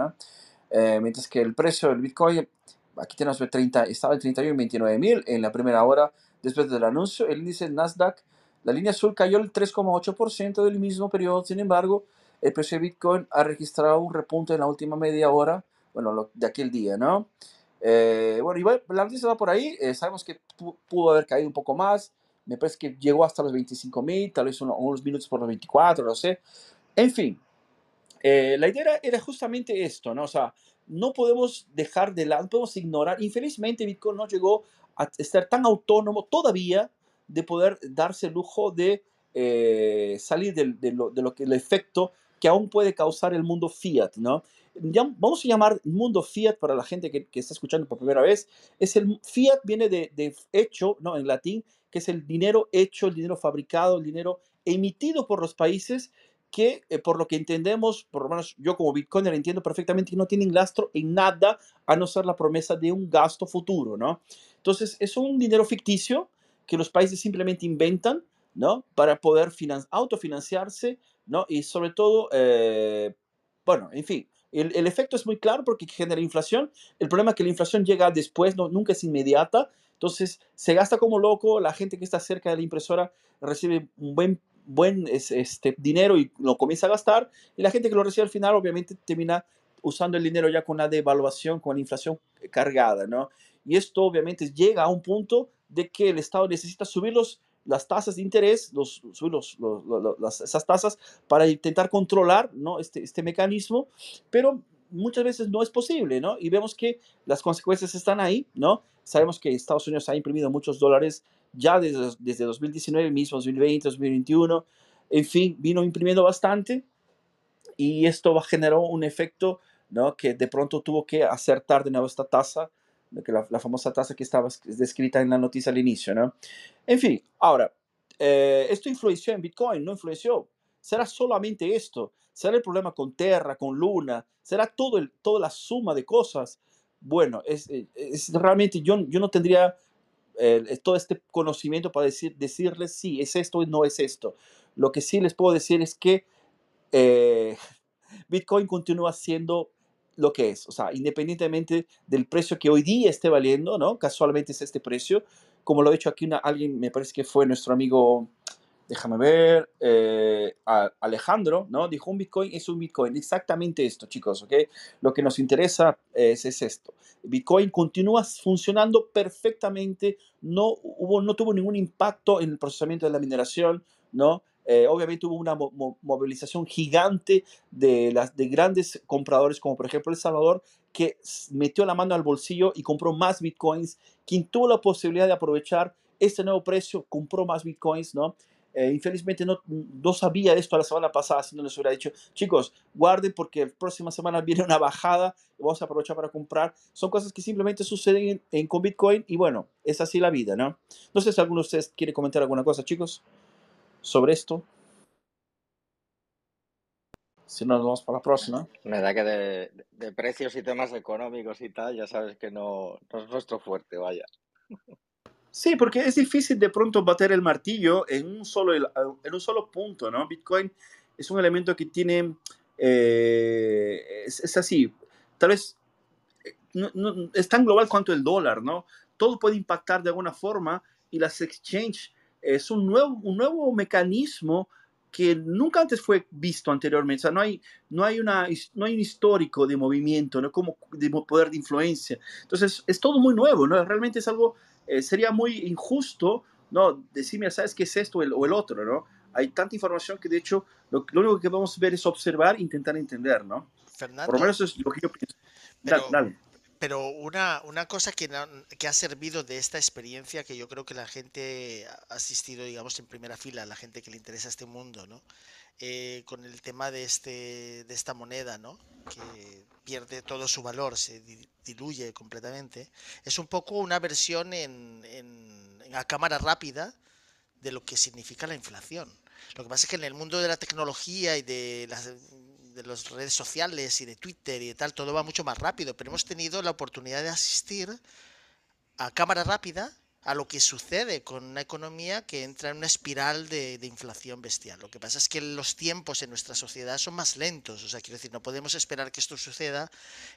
[SPEAKER 1] mientras que el precio del Bitcoin aquí tenemos 30, estaba en 31 y 29 mil en la primera hora después del anuncio. El índice Nasdaq, la línea azul cayó el 3,8% del mismo periodo. Sin embargo, el precio de Bitcoin ha registrado un repunte en la última media hora, bueno, de aquel día, ¿no? Eh, bueno, y la noticia va por ahí. Eh, sabemos que pudo haber caído un poco más. Me parece que llegó hasta los 25 mil, tal vez unos, minutos por los 24, no sé. En fin, eh, la idea era justamente esto, ¿no? O sea, no podemos dejar de lado, podemos ignorar. Infelizmente, Bitcoin no llegó a estar tan autónomo todavía de poder darse el lujo de eh, salir de, lo, de, lo, que el efecto que aún puede causar el mundo fiat, ¿no? vamos a llamar mundo fiat para la gente que, que, está escuchando por primera vez. Es el fiat viene de, de hecho, ¿no? En latín, que es el dinero hecho, el dinero fabricado, el dinero emitido por los países que eh, por lo que entendemos, por lo menos yo como Bitcoiner entiendo perfectamente que no tienen lastro en nada a no ser la promesa de un gasto futuro, ¿no? Entonces es un dinero ficticio que los países simplemente inventan, ¿no? Para poder autofinanciarse, ¿no? Y sobre todo, eh, bueno, en fin, el, el, efecto es muy claro porque genera inflación. El problema es que la inflación llega después, no, nunca es inmediata. Entonces se gasta como loco, la gente que está cerca de la impresora recibe un buen buen este, dinero y lo comienza a gastar, y la gente que lo recibe al final obviamente termina usando el dinero ya con la devaluación, con la inflación cargada, ¿no? Y esto obviamente llega a un punto de que el Estado necesita subir los, las tasas de interés, los, subir los, las, esas tasas para intentar controlar ¿no? este, este mecanismo, pero muchas veces no es posible, ¿no? Y vemos que las consecuencias están ahí, ¿no? Sabemos que Estados Unidos ha imprimido muchos dólares ya desde, desde 2019 mismo, 2020, 2021, en fin, vino imprimiendo bastante y esto generó un efecto, ¿no? Que de pronto tuvo que acertar de nuevo esta tasa, que la, la famosa tasa que estaba descrita en la noticia al inicio, ¿no? En fin, ahora, eh, esto influenció en Bitcoin, no influenció. ¿Será solamente esto? ¿Será el problema con Terra, con Luna? ¿Será todo el, toda la suma de cosas? Bueno, es, es realmente yo, yo no tendría eh, todo este conocimiento para decir, decirles si es esto o no es esto. Lo que sí les puedo decir es que eh, Bitcoin continúa siendo lo que es, o sea, independientemente del precio que hoy día esté valiendo, ¿no? Casualmente es este precio, como lo ha hecho aquí alguien, me parece que fue nuestro amigo, déjame ver, eh, Alejandro, ¿no? Dijo un Bitcoin es un Bitcoin, exactamente esto, chicos, ¿ok? Lo que nos interesa es, es esto. Bitcoin continúa funcionando perfectamente, no, hubo, no tuvo ningún impacto en el procesamiento de la mineración, ¿no? Eh, obviamente hubo una movilización gigante de, las, de grandes compradores, como por ejemplo El Salvador, que metió la mano al bolsillo y compró más bitcoins. Quien tuvo la posibilidad de aprovechar este nuevo precio, compró más bitcoins, ¿no? Eh, infelizmente no, no sabía esto la semana pasada, si no les hubiera dicho, chicos, guarden porque la próxima semana viene una bajada vamos a aprovechar para comprar. Son cosas que simplemente suceden en, con Bitcoin y bueno, es así la vida, ¿no? No sé si alguno de ustedes quiere comentar alguna cosa, chicos sobre esto. Si no, nos vamos para la próxima.
[SPEAKER 3] Me da que de, precios y temas económicos y tal, ya sabes que no, es nuestro fuerte, vaya.
[SPEAKER 1] Sí, porque es difícil de pronto bater el martillo en un solo, en un solo punto, ¿no? Bitcoin es un elemento que tiene, eh, es, así, tal vez eh, no, es tan global cuanto el dólar, ¿no? Todo puede impactar de alguna forma y las exchange es un nuevo, un nuevo mecanismo que nunca antes fue visto anteriormente. O sea, no hay, no hay, una, no hay un histórico de movimiento, ¿no? Como de poder de influencia. Entonces, es todo muy nuevo, ¿no? Realmente es algo, eh, sería muy injusto, ¿no? Decirme, ¿sabes qué es esto o el, otro, ¿no? Hay tanta información que, de hecho, lo, lo, único que vamos a ver es observar e intentar entender, ¿no?
[SPEAKER 2] Fernando.
[SPEAKER 1] Por lo menos es lo que yo pienso. dale.
[SPEAKER 2] Pero una, una cosa que, que, ha servido de esta experiencia, que yo creo que la gente ha asistido, digamos, en primera fila, la gente que le interesa este mundo, ¿no? Eh, con el tema de, este, de esta moneda, ¿no? Que pierde todo su valor, se diluye completamente. Es un poco una versión en, en, en a cámara rápida de lo que significa la inflación. Lo que pasa es que en el mundo de la tecnología y de las de las redes sociales y de Twitter y de tal, todo va mucho más rápido, pero hemos tenido la oportunidad de asistir a cámara rápida a lo que sucede con una economía que entra en una espiral de, inflación bestial. Lo que pasa es que los tiempos en nuestra sociedad son más lentos, o sea, quiero decir, no podemos esperar que esto suceda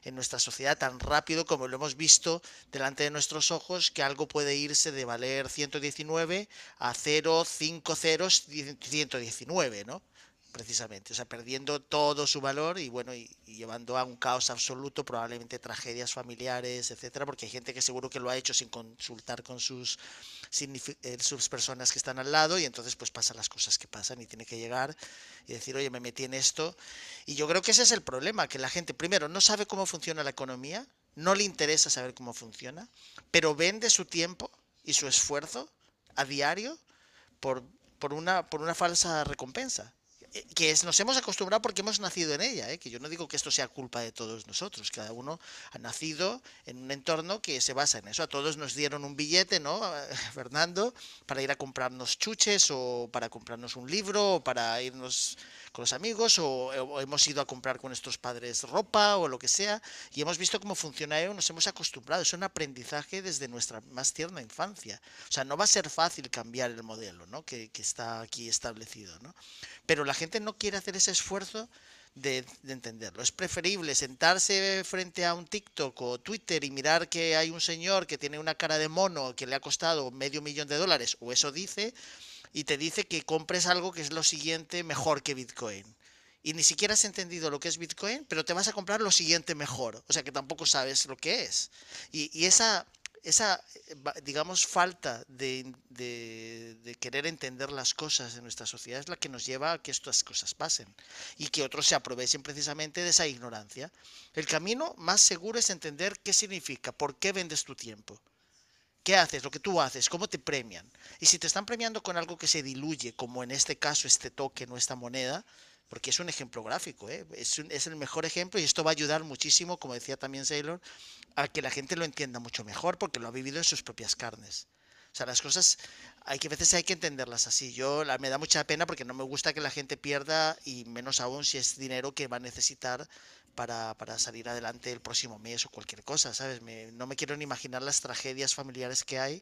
[SPEAKER 2] en nuestra sociedad tan rápido como lo hemos visto delante de nuestros ojos, que algo puede irse de valer 119 a 0, 5 ceros, 119, ¿no? Precisamente, o sea, perdiendo todo su valor y bueno, y, llevando a un caos absoluto, probablemente tragedias familiares, etcétera, porque hay gente que seguro que lo ha hecho sin consultar con sus, eh, sus personas que están al lado y entonces pues pasan las cosas que pasan y tiene que llegar y decir, oye, me metí en esto. Y yo creo que ese es el problema, que la gente primero no sabe cómo funciona la economía, no le interesa saber cómo funciona, pero vende su tiempo y su esfuerzo a diario por, una falsa recompensa. Que es, nos hemos acostumbrado porque hemos nacido en ella, ¿eh? que yo no digo que esto sea culpa de todos nosotros, cada uno ha nacido en un entorno que se basa en eso. A todos nos dieron un billete, ¿no, Fernando? Para ir a comprarnos chuches o para comprarnos un libro o para irnos con los amigos o, hemos ido a comprar con nuestros padres ropa o lo que sea y hemos visto cómo funciona eso, nos hemos acostumbrado, es un aprendizaje desde nuestra más tierna infancia. O sea, no va a ser fácil cambiar el modelo ¿no? que, que está aquí establecido, ¿no? pero la gente no quiere hacer ese esfuerzo de, entenderlo. Es preferible sentarse frente a un TikTok o Twitter y mirar que hay un señor que tiene una cara de mono que le ha costado medio millón de dólares, o eso dice, y te dice que compres algo que es lo siguiente mejor que Bitcoin. Y ni siquiera has entendido lo que es Bitcoin, pero te vas a comprar lo siguiente mejor. O sea que tampoco sabes lo que es. Y, esa, esa, eh, digamos, falta de, querer entender las cosas en nuestra sociedad es la que nos lleva a que estas cosas pasen y que otros se aprovechen precisamente de esa ignorancia. El camino más seguro es entender qué significa, por qué vendes tu tiempo. ¿Qué haces? Lo que tú haces, ¿cómo te premian? Y si te están premiando con algo que se diluye, como en este caso este token o esta moneda, porque es un ejemplo gráfico, ¿eh? es, el mejor ejemplo y esto va a ayudar muchísimo, como decía también Sailor, a que la gente lo entienda mucho mejor porque lo ha vivido en sus propias carnes. O sea, las cosas hay que a veces hay que entenderlas así. Yo me da mucha pena porque no me gusta que la gente pierda y menos aún si es dinero que va a necesitar para, para salir adelante el próximo mes o cualquier cosa, ¿sabes? no me quiero ni imaginar las tragedias familiares que hay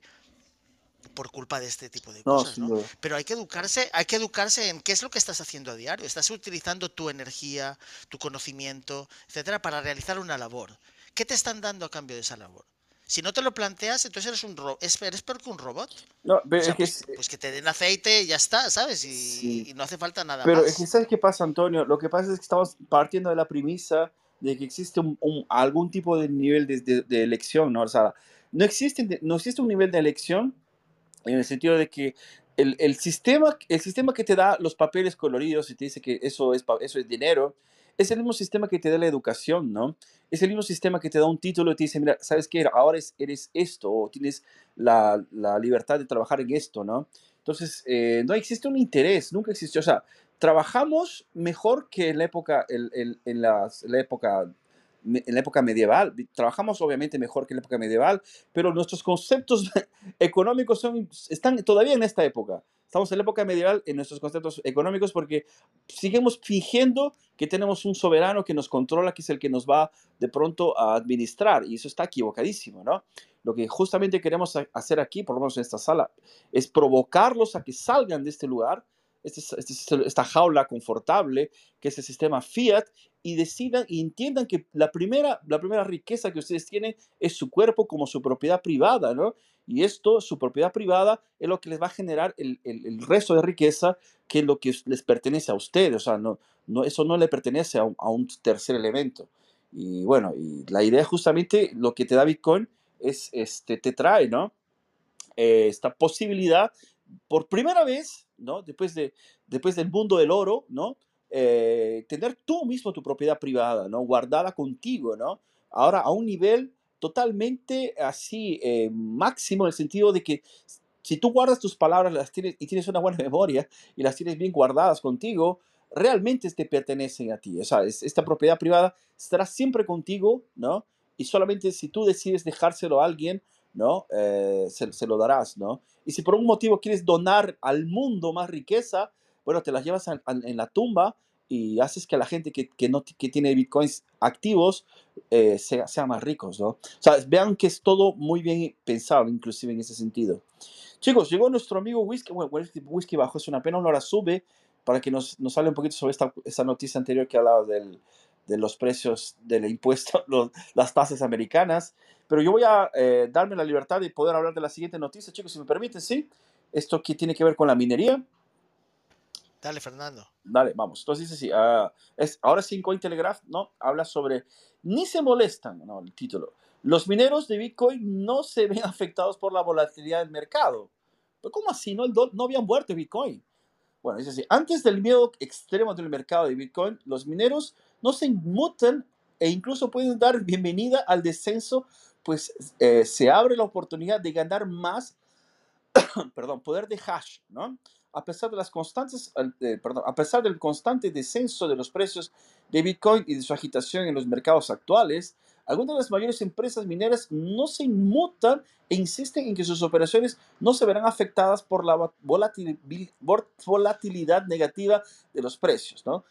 [SPEAKER 2] por culpa de este tipo de cosas, ¿no? Pero hay que educarse, hay que educarse en qué es lo que estás haciendo a diario. Estás utilizando tu energía, tu conocimiento, etcétera, para realizar una labor. ¿Qué te están dando a cambio de esa labor? Si no te lo planteas, entonces eres un ro eres peor que un robot.
[SPEAKER 1] No, pero
[SPEAKER 2] pues, pues, que te den aceite y ya está, ¿sabes? Y, no hace falta nada
[SPEAKER 1] pero
[SPEAKER 2] más.
[SPEAKER 1] Pero es que ¿sabes qué pasa, Antonio? Lo que pasa es que estamos partiendo de la premisa de que existe un, algún tipo de nivel de, de, elección, ¿no? O sea, no existe, no existe un nivel de elección en el sentido de que el, el, sistema, el sistema que te da los papeles coloridos y te dice que eso es, eso es dinero, es el mismo sistema que te da la educación, ¿no? Es el mismo sistema que te da un título y te dice, mira, ¿sabes qué? Ahora eres esto o tienes la, la, libertad de trabajar en esto, ¿no? Entonces, eh, no existe un interés, nunca existió. O sea, trabajamos mejor que en la época, en, en la época en la época medieval. Trabajamos obviamente mejor que en la época medieval, pero nuestros conceptos económicos están todavía en esta época. Estamos en la época medieval en nuestros conceptos económicos porque seguimos fingiendo que tenemos un soberano que nos controla, que es el que nos va de pronto a administrar, y eso está equivocadísimo, ¿no? Lo que justamente queremos hacer aquí, por lo menos en esta sala, es provocarlos a que salgan de este lugar este, este esta jaula confortable que es el sistema fiat y decidan y entiendan que la primera, la primera riqueza que ustedes tienen es su cuerpo como su propiedad privada, ¿no? Y esto, su propiedad privada, es lo que les va a generar el, el, resto de riqueza que es lo que les pertenece a ustedes. O sea, no, no, eso no le pertenece a un, a un tercer elemento. Y bueno, y la idea justamente, lo que te da Bitcoin es, este, te trae, ¿no? Eh, esta posibilidad, por primera vez, ¿no? Después, de, después del mundo del oro, ¿no? Eh, tener tú mismo tu propiedad privada, ¿no? Guardada contigo, ¿no? Ahora a un nivel totalmente así eh, máximo en el sentido de que si tú guardas tus palabras las tienes, y tienes una buena memoria y las tienes bien guardadas contigo, realmente te pertenecen a ti. O sea, esta propiedad privada estará siempre contigo, ¿no? Y solamente si tú decides dejárselo a alguien, ¿no? Eh, se, lo darás, ¿no? Y si por un motivo quieres donar al mundo más riqueza, bueno, te las llevas en la tumba y haces que la gente que, que tiene bitcoins activos eh, sea, sea, más ricos, ¿no? O sea, vean que es todo muy bien pensado, inclusive en ese sentido. Chicos, llegó nuestro amigo Whisky, bueno, Whisky Bajo, es una pena, una hora sube para que nos, nos hable un poquito sobre esta, esta noticia anterior que hablaba del, de los precios del impuesto, los, las tasas americanas. Pero yo voy a eh, darme la libertad de poder hablar de la siguiente noticia, chicos, si me permiten, ¿sí? Esto que tiene que ver con la minería.
[SPEAKER 2] Dale, Fernando.
[SPEAKER 1] Dale, vamos. Entonces dice sí, uh, es, ahora sí Cointelegraph, ¿no? Habla sobre, ni se molestan, ¿no? El título. Los mineros de Bitcoin no se ven afectados por la volatilidad del mercado. ¿Pero cómo así? ¿No, el no habían muerto Bitcoin. Bueno, dice así, antes del miedo extremo del mercado de Bitcoin, los mineros no se inmutan e incluso pueden dar bienvenida al descenso pues eh, se abre la oportunidad de ganar más, perdón, poder de hash, ¿no? A pesar, de las constantes, eh, perdón, a pesar del constante descenso de los precios de Bitcoin y de su agitación en los mercados actuales, algunas de las mayores empresas mineras no se inmutan e insisten en que sus operaciones no se verán afectadas por la volatilidad negativa de los precios. ¿no?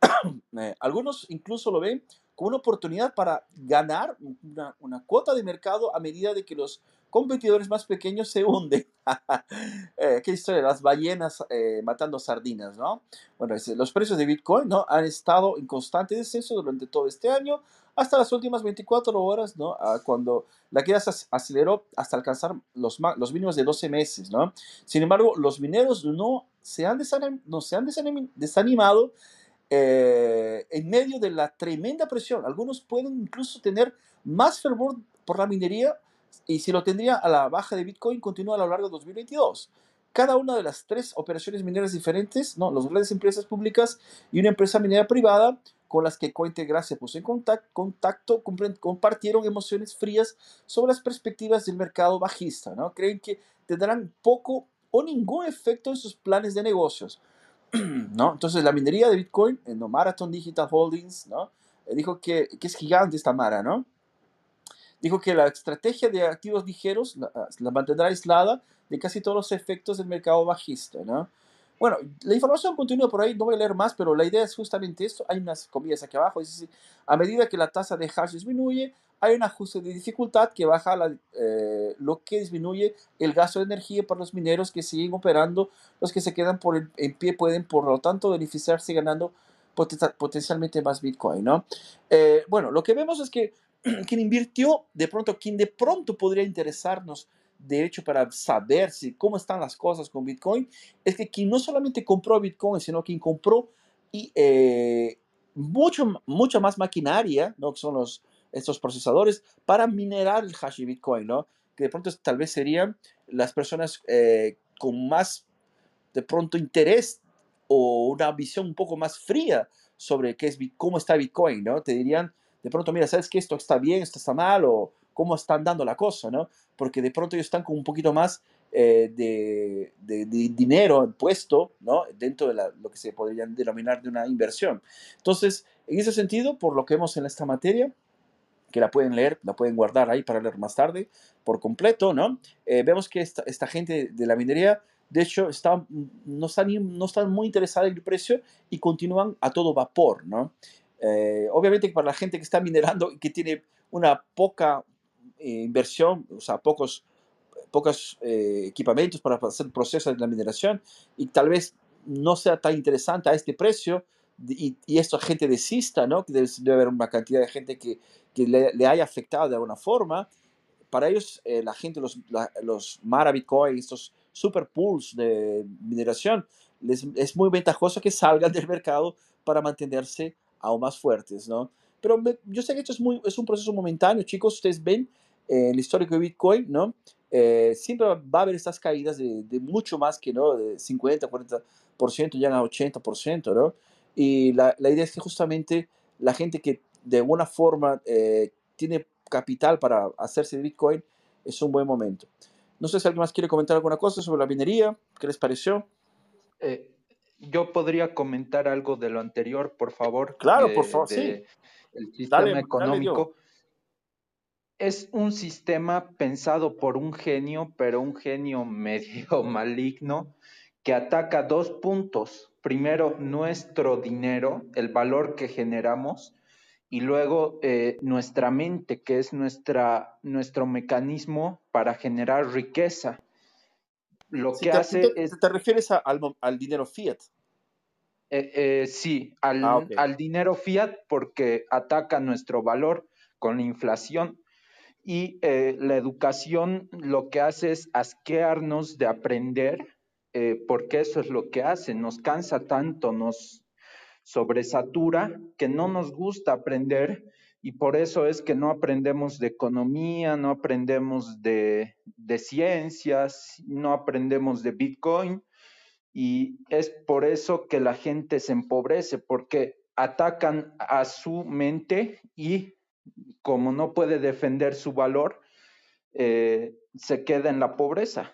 [SPEAKER 1] Eh, algunos incluso lo ven como una oportunidad para ganar una, una, cuota de mercado a medida de que los competidores más pequeños se hunden. eh, ¿Qué historia? Las ballenas eh, matando sardinas, ¿no? Bueno, los precios de Bitcoin ¿no? han estado en constante descenso durante todo este año, hasta las últimas 24 horas, ¿no? Ah, cuando la caída se aceleró hasta alcanzar los, los mínimos de 12 meses, ¿no? Sin embargo, los mineros no se han, desanim no se han desanimado eh, en medio de la tremenda presión. Algunos pueden incluso tener más fervor por la minería y si lo tendría a la baja de Bitcoin continúa a lo largo de 2022. Cada una de las tres operaciones mineras diferentes, ¿no? las grandes empresas públicas y una empresa minera privada con las que Cointegra se puso en contacto, contacto compartieron emociones frías sobre las perspectivas del mercado bajista. ¿no? Creen que tendrán poco o ningún efecto en sus planes de negocios ¿no? Entonces la minería de Bitcoin, ¿no? Marathon Digital Holdings, ¿no? Eh, dijo que, que es gigante esta Mara, ¿no? Dijo que la estrategia de activos ligeros la, la mantendrá aislada de casi todos los efectos del mercado bajista, ¿no? Bueno, la información continúa por ahí, no voy a leer más, pero la idea es justamente esto. Hay unas comillas aquí abajo, dice, a medida que la tasa de hash disminuye, hay un ajuste de dificultad que baja la, eh, lo que disminuye el gasto de energía para los mineros que siguen operando. Los que se quedan por el, en pie pueden, por lo tanto, beneficiarse ganando poten- potencialmente más Bitcoin, ¿no? Eh, bueno, lo que vemos es que quien invirtió, de pronto, quien de pronto podría interesarnos, de hecho, para saber si, cómo están las cosas con Bitcoin, es que quien no solamente compró Bitcoin, sino quien compró y, eh, mucho, mucha más maquinaria, ¿no? que son los, estos procesadores, para minerar el hash de Bitcoin, ¿no? que de pronto tal vez serían las personas eh, con más, de pronto, interés o una visión un poco más fría sobre qué es, cómo está Bitcoin, ¿no? Te dirían, de pronto, mira, ¿sabes qué? Esto está bien, esto está mal, cómo están dando la cosa, ¿no? Porque de pronto ellos están con un poquito más eh, de, de- de dinero puesto, ¿no? Dentro de la- lo que se podría denominar de una inversión. Entonces, en ese sentido, por lo que vemos en esta materia, que la pueden leer, la pueden guardar ahí para leer más tarde por completo, ¿no? Eh, vemos que esta, esta gente de la minería, de hecho, está, no, están, no están muy interesada en el precio y continúan a todo vapor, ¿no? Eh, obviamente para la gente que está minerando y que tiene una poca inversión, o sea, pocos, pocos eh, equipamientos para hacer el proceso de la mineración y tal vez no sea tan interesante a este precio y, y esta gente desista, ¿no? Que debe, debe haber una cantidad de gente que, que le, le haya afectado de alguna forma. Para ellos, eh, la gente, los, la- los Mara Bitcoin, estos super pools de mineración, les, es muy ventajoso que salgan del mercado para mantenerse aún más fuertes, ¿no? Pero me- yo sé que esto es, muy, es un proceso momentáneo, chicos. Ustedes ven eh, el histórico de Bitcoin, ¿no? Eh, siempre va a haber estas caídas de, de mucho más que, ¿no? De 50, 40%, llegan a 80%, ¿no? Y la, la idea es que justamente la gente que de alguna forma eh, tiene capital para hacerse de Bitcoin es un buen momento. No sé si alguien más quiere comentar alguna cosa sobre la minería, ¿qué les pareció?
[SPEAKER 4] Eh, yo podría comentar algo de lo anterior, por favor,
[SPEAKER 1] Claro, por
[SPEAKER 4] de,
[SPEAKER 1] favor, sí.
[SPEAKER 4] el sistema
[SPEAKER 1] dale,
[SPEAKER 4] económico. Es un sistema pensado por un genio, pero un genio medio maligno, que ataca dos puntos. Primero, nuestro dinero, el valor que generamos, y luego eh, nuestra mente, que es nuestra, nuestro mecanismo para generar riqueza. Lo que
[SPEAKER 1] te,
[SPEAKER 4] hace
[SPEAKER 1] te-
[SPEAKER 4] es
[SPEAKER 1] te refieres a- al, al dinero fiat.
[SPEAKER 4] Eh, eh, sí, al,
[SPEAKER 1] Ah,
[SPEAKER 4] al dinero fiat porque ataca nuestro valor con la inflación y eh, la educación lo que hace es asquearnos de aprender eh, porque eso es lo que hace, nos cansa tanto, nos sobresatura que no nos gusta aprender y por eso es que no aprendemos de economía, no aprendemos de, de ciencias, no aprendemos de Bitcoin y es por eso que la gente se empobrece, porque atacan a su mente y como no puede defender su valor, eh, se queda en la pobreza.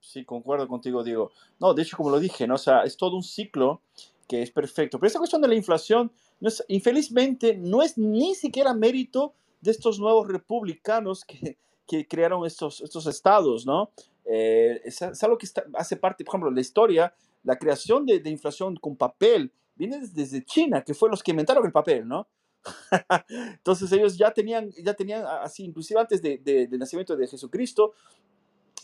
[SPEAKER 1] Sí, concuerdo contigo, Diego. No, de hecho, como lo dije, ¿no? O sea, es todo un ciclo que es perfecto. Pero esta cuestión de la inflación, no es, infelizmente, no es ni siquiera mérito de estos nuevos republicanos que, que crearon estos, estos estados, ¿no? Eh, es, algo que está- hace parte, por ejemplo, la historia, la creación de, de inflación con papel, viene desde China, que fue los que inventaron el papel, ¿no? Entonces ellos ya tenían, ya tenían así, inclusive antes de- de- del nacimiento de Jesucristo,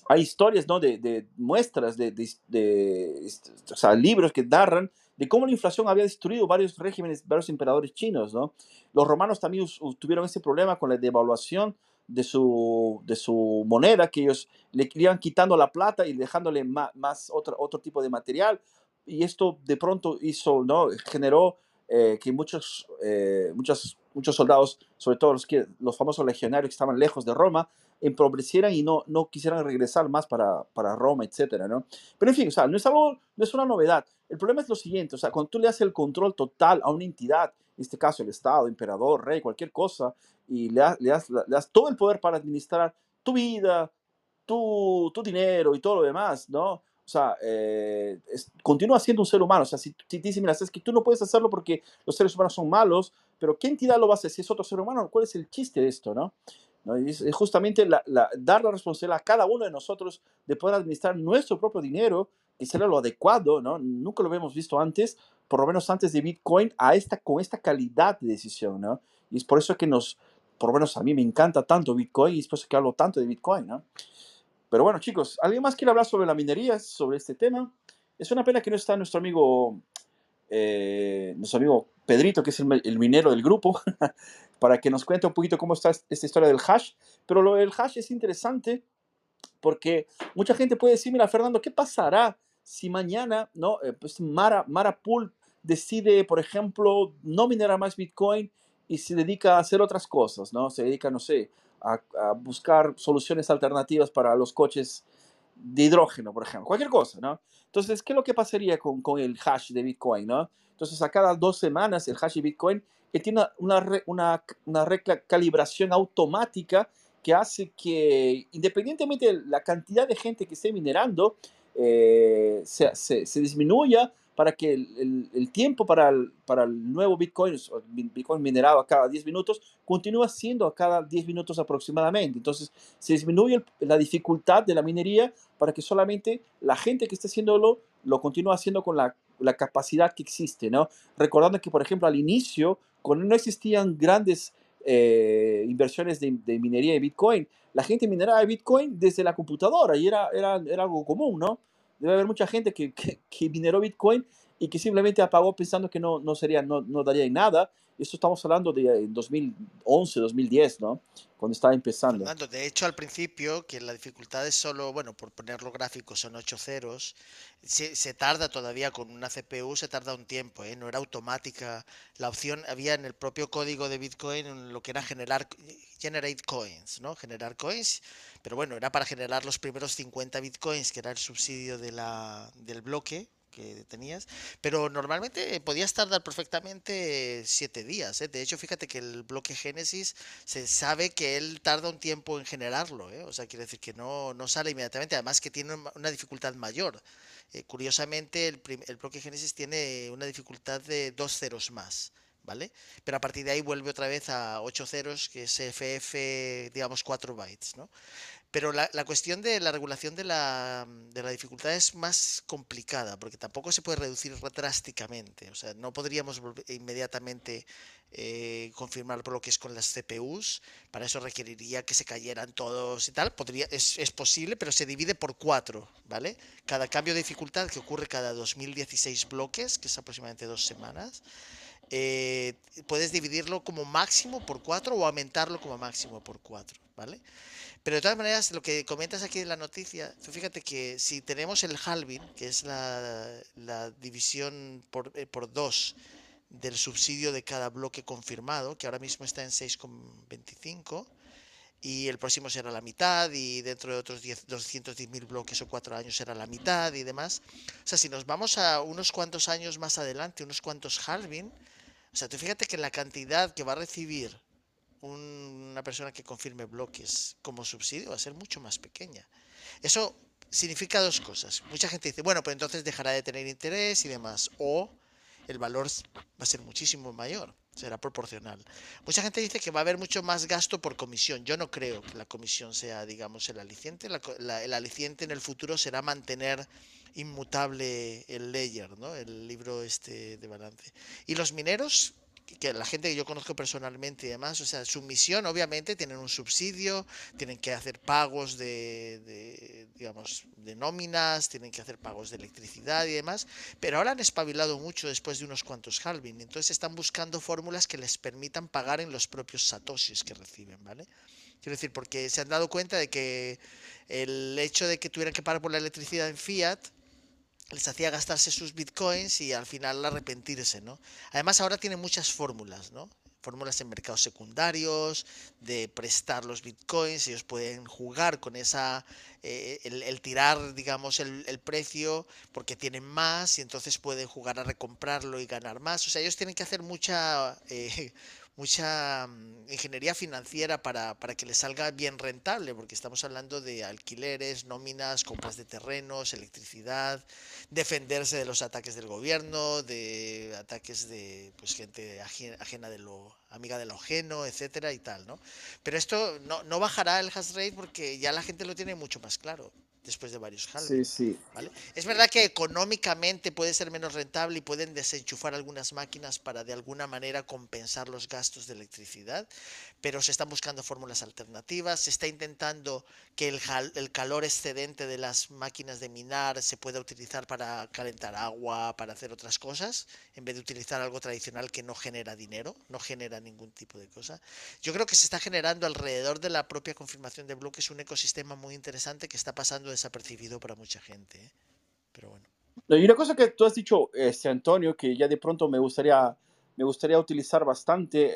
[SPEAKER 1] hay historias, ¿no? De, de muestras, de, de, este, o sea, libros que narran de cómo la inflación había destruido varios regímenes, varios emperadores chinos, ¿no? Los romanos también tuvieron ese problema con la devaluación de su, de su moneda, que ellos le iban quitando la plata y dejándole ma- más, otro, otro tipo de material. Y esto de pronto hizo, ¿no? Generó eh, que muchos, eh, muchos, muchos soldados, sobre todo los, que, los famosos legionarios que estaban lejos de Roma, empobrecieran y no, no quisieran regresar más para, para Roma, etcétera, ¿no? Pero en fin, o sea, no es algo, no es una novedad. El problema es lo siguiente, o sea, cuando tú le das el control total a una entidad, en este caso el Estado, emperador, rey, cualquier cosa, y le das, le das, le das todo el poder para administrar tu vida, tu, tu dinero y todo lo demás, ¿no? O sea, eh, continúa siendo un ser humano. O sea, si, te dice, mira, es que tú no puedes hacerlo porque los seres humanos son malos, pero ¿qué entidad lo va a hacer si es otro ser humano? ¿Cuál es el chiste de esto, no? Es, justamente dar la responsabilidad a cada uno de nosotros de poder administrar nuestro propio dinero, que será lo adecuado, ¿no? Nunca lo habíamos visto antes, por lo menos antes de Bitcoin, a esta, con esta calidad de decisión, ¿no? Y es por eso que nos, por lo menos a mí me encanta tanto Bitcoin y es por eso que hablo tanto de Bitcoin, ¿no? Pero bueno, chicos, ¿alguien más quiere hablar sobre la minería, sobre este tema? Es una pena que no está nuestro amigo, eh, nuestro amigo Pedrito, que es el, minero del grupo, para que nos cuente un poquito cómo está esta historia del hash. Pero lo del hash es interesante porque mucha gente puede decir, mira, Fernando, ¿qué pasará si mañana no, eh, pues Mara, Mara Pool decide, por ejemplo, no minerar más Bitcoin y se dedica a hacer otras cosas, ¿no? Se dedica, no sé, a, buscar soluciones alternativas para los coches de hidrógeno, por ejemplo, cualquier cosa, ¿no? Entonces, ¿qué es lo que pasaría con, con el hash de Bitcoin, ¿no? Entonces, a cada dos semanas, el hash de Bitcoin que tiene una, una, una recalibración automática que hace que, independientemente de la cantidad de gente que esté minerando, eh, se, se, se, disminuya para que el, el, tiempo para el, para el nuevo Bitcoin, Bitcoin minerado a cada 10 minutos, continúa siendo a cada 10 minutos aproximadamente. Entonces, se disminuye la dificultad de la minería para que solamente la gente que esté haciéndolo lo continúe haciendo con la, la capacidad que existe, ¿no? Recordando que, por ejemplo, al inicio, cuando no existían grandes eh, inversiones de, de, minería de Bitcoin, la gente mineraba Bitcoin desde la computadora y era, era, era algo común, ¿no? Debe haber mucha gente que, que, que, mineró Bitcoin y que simplemente apagó pensando que no, no, sería, no, no daría nada. Esto estamos hablando de 2011, 2010, ¿no? Cuando estaba empezando.
[SPEAKER 2] de hecho, al principio, que la dificultad es solo, bueno, por ponerlo gráfico, son 8 ceros, se, se, tarda todavía con una CPU, se tarda un tiempo, ¿eh? No era automática. La opción había en el propio código de Bitcoin lo que era generar, generate coins, ¿no? Generar coins pero bueno, era para generar los primeros 50 bitcoins, que era el subsidio de la, del bloque que tenías, pero normalmente podías tardar perfectamente 7 días. ¿eh? De hecho, fíjate que el bloque Génesis se sabe que él tarda un tiempo en generarlo, ¿eh? o sea, quiere decir que no, no sale inmediatamente, además que tiene una dificultad mayor. Eh, curiosamente, el, el bloque Génesis tiene una dificultad de dos ceros más. ¿vale? Pero a partir de ahí vuelve otra vez a 8 ceros, que es FF, digamos, 4 bytes, ¿no? Pero la, la cuestión de la regulación de la, de la, dificultad es más complicada, porque tampoco se puede reducir drásticamente. O sea, no podríamos inmediatamente eh, confirmar bloques con las CPUs. Para eso requeriría que se cayeran todos y tal. Podría, es, es posible, pero se divide por 4, ¿vale? Cada cambio de dificultad que ocurre cada 2016 bloques, que es aproximadamente dos semanas, eh, puedes dividirlo como máximo por 4 o aumentarlo como máximo por 4, ¿vale? Pero de todas maneras, lo que comentas aquí en la noticia, fíjate que si tenemos el halving, que es la, división por, eh, por 2 del subsidio de cada bloque confirmado, que ahora mismo está en 6,25, y el próximo será la mitad, y dentro de otros 210.000 bloques o 4 años será la mitad y demás. O sea, si nos vamos a unos cuantos años más adelante, unos cuantos halving, o sea, tú fíjate que la cantidad que va a recibir una persona que confirme bloques como subsidio va a ser mucho más pequeña. Eso significa dos cosas. Mucha gente dice, bueno, pues entonces dejará de tener interés y demás. O el valor va a ser muchísimo mayor, será proporcional. Mucha gente dice que va a haber mucho más gasto por comisión. Yo no creo que la comisión sea, digamos, el aliciente. el aliciente en el futuro será mantener inmutable el layer, ¿no? El libro este de balance. Y los mineros, que la gente que yo conozco personalmente y demás, o sea, su misión obviamente tienen un subsidio, tienen que hacer pagos de, digamos, de nóminas, tienen que hacer pagos de electricidad y demás, pero ahora han espabilado mucho después de unos cuantos halving, entonces están buscando fórmulas que les permitan pagar en los propios satoshis que reciben, ¿vale? Quiero decir, porque se han dado cuenta de que el hecho de que tuvieran que pagar por la electricidad en fiat, les hacía gastarse sus bitcoins y al final arrepentirse, ¿no? Además ahora tiene muchas fórmulas, ¿no? Fórmulas en mercados secundarios, de prestar los bitcoins, ellos pueden jugar con esa, eh, el, tirar, digamos, el, precio porque tienen más y entonces pueden jugar a recomprarlo y ganar más. O sea, ellos tienen que hacer mucha, eh, mucha mm, ingeniería financiera para, para, que le salga bien rentable, porque estamos hablando de alquileres, nóminas, compras de terrenos, electricidad, defenderse de los ataques del gobierno, de ataques de pues, gente ajena de lo amiga de lo ajeno, etcétera y tal, ¿no? Pero esto no, no bajará el hash rate porque ya la gente lo tiene mucho más claro después de varios
[SPEAKER 1] Sí, sí.
[SPEAKER 2] Es verdad que económicamente puede ser menos rentable y pueden desenchufar algunas máquinas para de alguna manera compensar los gastos de electricidad, pero se están buscando fórmulas alternativas, se está intentando que el, el calor excedente de las máquinas de minar se pueda utilizar para calentar agua, para hacer otras cosas, en vez de utilizar algo tradicional que no genera dinero, no genera ningún tipo de cosa. Yo creo que se está generando alrededor de la propia confirmación de bloques un ecosistema muy interesante que está pasando desapercibido para mucha gente. ¿eh? Pero bueno.
[SPEAKER 1] Y una cosa que tú has dicho, este, Antonio, que ya de pronto me gustaría, me gustaría utilizar bastante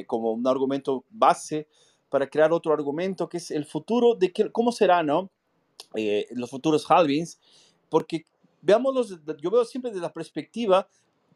[SPEAKER 1] eh, como un argumento base para crear otro argumento, que es el futuro de que, cómo será, ¿no? Eh, los futuros halvings, porque veamos, yo veo siempre desde la perspectiva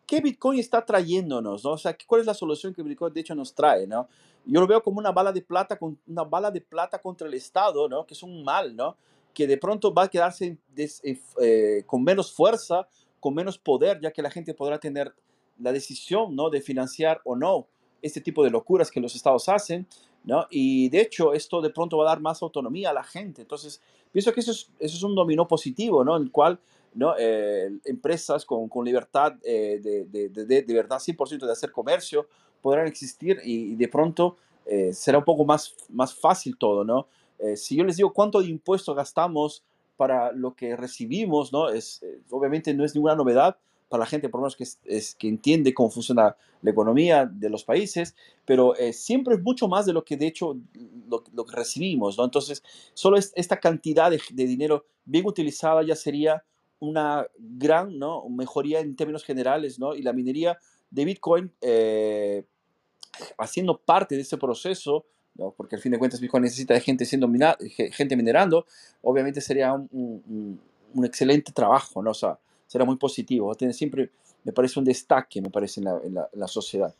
[SPEAKER 1] qué Bitcoin está trayéndonos, ¿no? O sea, cuál es la solución que Bitcoin de hecho nos trae, ¿no? Yo lo veo como una bala de plata, una bala de plata contra el Estado, ¿no? Que es un mal, ¿no? Que de pronto va a quedarse eh, eh, con menos fuerza, con menos poder, ya que la gente podrá tener la decisión ¿no? de financiar o no este tipo de locuras que los estados hacen, ¿no? Y de hecho esto de pronto va a dar más autonomía a la gente. Entonces, pienso que eso es, eso es un dominó positivo, ¿no? En el cual ¿no? Eh, empresas con, con libertad de, de, de, de, verdad 100% de hacer comercio podrán existir y, de pronto será un poco más, más fácil todo, ¿no? Eh, si yo les digo cuánto de impuestos gastamos para lo que recibimos, ¿no? Es, eh, obviamente no es ninguna novedad para la gente, por lo menos que, es, que entiende cómo funciona la economía de los países, pero eh, siempre es mucho más de lo que de hecho lo, que recibimos, ¿no? Entonces, solo esta cantidad de, dinero bien utilizada ya sería una gran ¿no? mejoría en términos generales, ¿no? Y la minería de Bitcoin, haciendo parte de ese proceso, porque al fin de cuentas Bitcoin necesita de gente, siendo gente minerando, obviamente sería un, un, excelente trabajo, ¿no? O sea, será muy positivo. Tiene siempre, me parece un destaque, me parece, en la, en la, sociedad.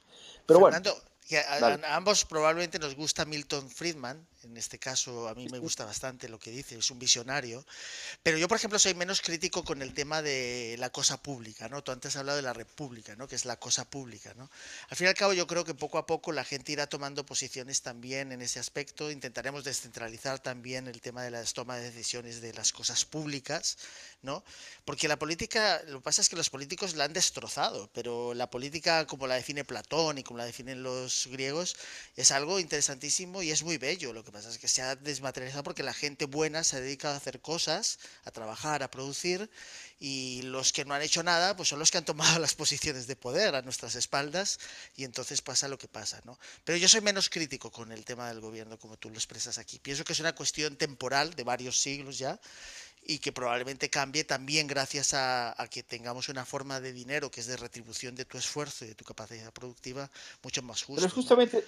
[SPEAKER 1] Pero bueno.
[SPEAKER 2] a, ambos probablemente nos gusta Milton Friedman, en este caso a mí me gusta bastante lo que dice, es un visionario, pero yo por ejemplo soy menos crítico con el tema de la cosa pública, ¿no? Tú antes has hablado de la república, ¿no? Que es la cosa pública, ¿no? Al fin y al cabo yo creo que poco a poco la gente irá tomando posiciones también en ese aspecto, intentaremos descentralizar también el tema de las tomas de decisiones de las cosas públicas, ¿no? Porque la política, lo que pasa es que los políticos la han destrozado, pero la política como la define Platón y como la definen los griegos es algo interesantísimo y es muy bello lo que pasa es que se ha desmaterializado porque la gente buena se ha dedicado a hacer cosas, a trabajar, a producir, y los que no han hecho nada, pues son los que han tomado las posiciones de poder a nuestras espaldas, y entonces pasa lo que pasa, ¿no? Pero yo soy menos crítico con el tema del gobierno, como tú lo expresas aquí. Pienso que es una cuestión temporal de varios siglos ya, y que probablemente cambie también gracias a, que tengamos una forma de dinero que es de retribución de tu esfuerzo y de tu capacidad productiva mucho más justa.
[SPEAKER 1] Pero justamente...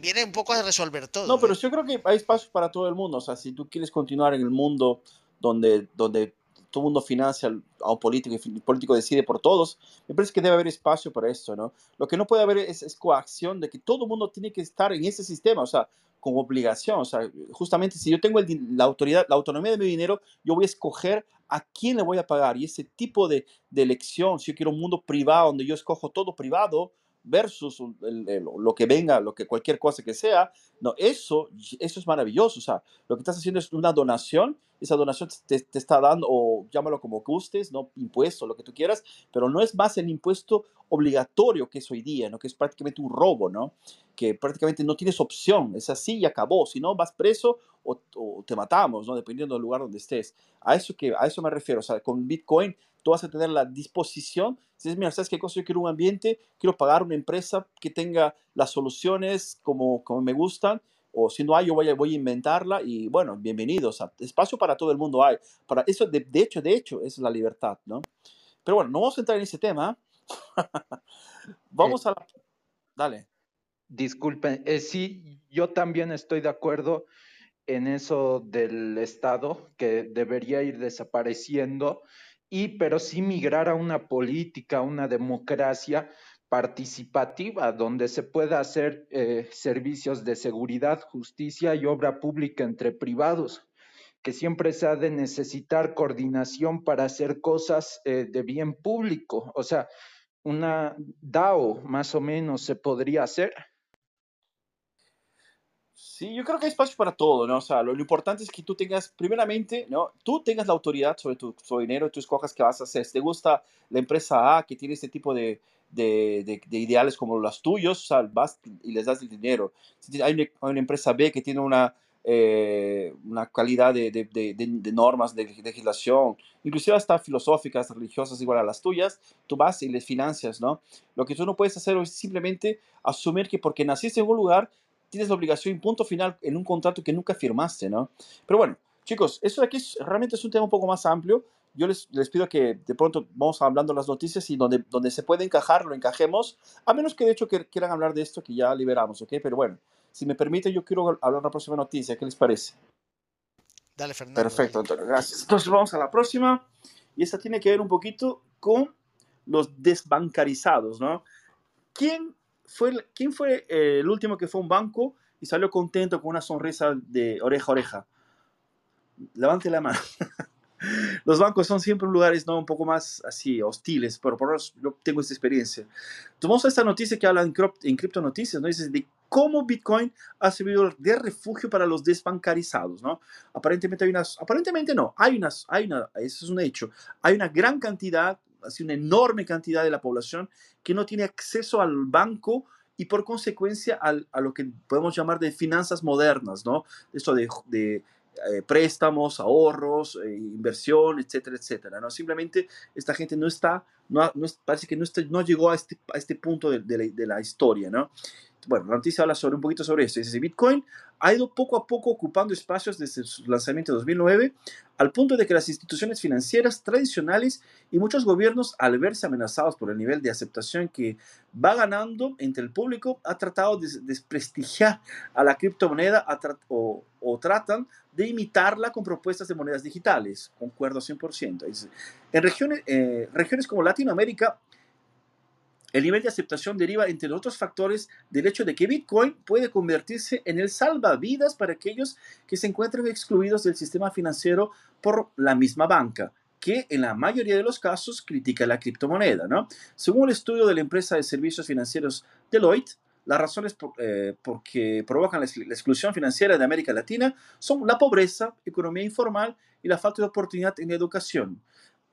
[SPEAKER 2] viene un poco a resolver todo.
[SPEAKER 1] No, pero ¿eh? yo creo que hay espacios para todo el mundo. O sea, si tú quieres continuar en el mundo donde, donde todo el mundo financia a un político y el político decide por todos, me parece que debe haber espacio para esto, ¿no? Lo que no puede haber es, es coacción de que todo el mundo tiene que estar en ese sistema. O sea, con obligación. O sea, justamente si yo tengo la autoridad, la autonomía de mi dinero, yo voy a escoger a quién le voy a pagar. Y ese tipo de, de elección, si yo quiero un mundo privado donde yo escojo todo privado versus lo que venga, lo que cualquier cosa que sea, no, eso, eso es maravilloso. O sea, lo que estás haciendo es una donación esa donación te, te, está dando, o llámalo como gustes, ¿no? impuesto, lo que tú quieras, pero no es más el impuesto obligatorio que es hoy día, ¿no? que es prácticamente un robo, ¿no? que prácticamente no tienes opción, es así y acabó, si no vas preso o, te matamos, ¿no? dependiendo del lugar donde estés. A eso, que, a eso me refiero, o sea, con Bitcoin tú vas a tener la disposición, si es, mira, ¿sabes qué cosa? Yo quiero un ambiente, quiero pagar una empresa que tenga las soluciones como, como me gustan, o si no hay, yo voy a, voy a inventarla y bueno, bienvenidos. espacio para todo el mundo hay. Para eso, de, de, hecho, de hecho, es la libertad, ¿no? Pero bueno, no vamos a entrar en ese tema. vamos
[SPEAKER 4] eh,
[SPEAKER 1] a la... Dale.
[SPEAKER 4] Disculpen, eh, sí, yo también estoy de acuerdo en eso del Estado, que debería ir desapareciendo, y pero sí migrar a una política, una democracia participativa, donde se pueda hacer eh, servicios de seguridad, justicia y obra pública entre privados, que siempre se ha de necesitar coordinación para hacer cosas eh, de bien público. O sea, una DAO más o menos se podría hacer.
[SPEAKER 1] Sí, yo creo que hay espacio para todo, ¿no? O sea, lo, importante es que tú tengas, primeramente, ¿no? Tú tengas la autoridad sobre tu, dinero y tú escojas qué vas a hacer. Si te gusta la empresa A que tiene este tipo de, de, de, de ideales como los tuyos, o vas y les das el dinero. Hay una, empresa B que tiene una, eh, una calidad de, de, normas, de legislación, inclusive hasta filosóficas, religiosas igual a las tuyas, tú vas y les financias, ¿no? Lo que tú no puedes hacer es simplemente asumir que porque naciste en un lugar, tienes la obligación y punto final en un contrato que nunca firmaste, ¿no? Pero bueno, chicos, eso de aquí realmente es un tema un poco más amplio. Yo les, les pido que de pronto vamos hablando las noticias y donde, donde se puede encajar, lo encajemos, a menos que de hecho que quieran hablar de esto que ya liberamos, ¿ok? Pero bueno, si me permite, yo quiero hablar de la próxima noticia. ¿Qué les parece?
[SPEAKER 2] Dale, Fernando.
[SPEAKER 1] Perfecto, Antonio, gracias. Entonces vamos a la próxima. Y esta tiene que ver un poquito con los desbancarizados, ¿no? ¿Quién fue, quién fue el último que fue a un banco y salió contento con una sonrisa de oreja a oreja? Levante la mano. Los bancos son siempre lugares ¿no? un poco más así hostiles, pero por eso yo tengo esta experiencia. Tomamos esta noticia que habla en, en Cripto Noticias, ¿no? Dice de cómo Bitcoin ha servido de refugio para los desbancarizados, ¿no? Aparentemente hay unas, aparentemente no, hay unas, hay una, eso es un hecho, hay una gran cantidad, así una enorme cantidad de la población que no tiene acceso al banco y por consecuencia al, a lo que podemos llamar de finanzas modernas, ¿no? Esto de, de eh, préstamos, ahorros, eh, inversión, etcétera, etcétera. ¿no? Simplemente esta gente no está, no, parece que no, no llegó a este, este punto de, la, historia. ¿no? Bueno, la noticia habla sobre un poquito sobre esto. Dice, Bitcoin ha ido poco a poco ocupando espacios desde su lanzamiento en 2009, al punto de que las instituciones financieras tradicionales y muchos gobiernos, al verse amenazados por el nivel de aceptación que va ganando entre el público, ha tratado de desprestigiar a la criptomoneda o, tratan de imitarla con propuestas de monedas digitales. Concuerdo 100%. Dice, en regiones, eh, regiones como Latinoamérica, el nivel de aceptación deriva, entre otros factores, del hecho de que Bitcoin puede convertirse en el salvavidas para aquellos que se encuentran excluidos del sistema financiero por la misma banca que en la mayoría de los casos critica la criptomoneda. Según el estudio de la empresa de servicios financieros Deloitte, las razones por, eh, porque provocan la, la, exclusión financiera de América Latina son la pobreza, economía informal y la falta de oportunidad en educación.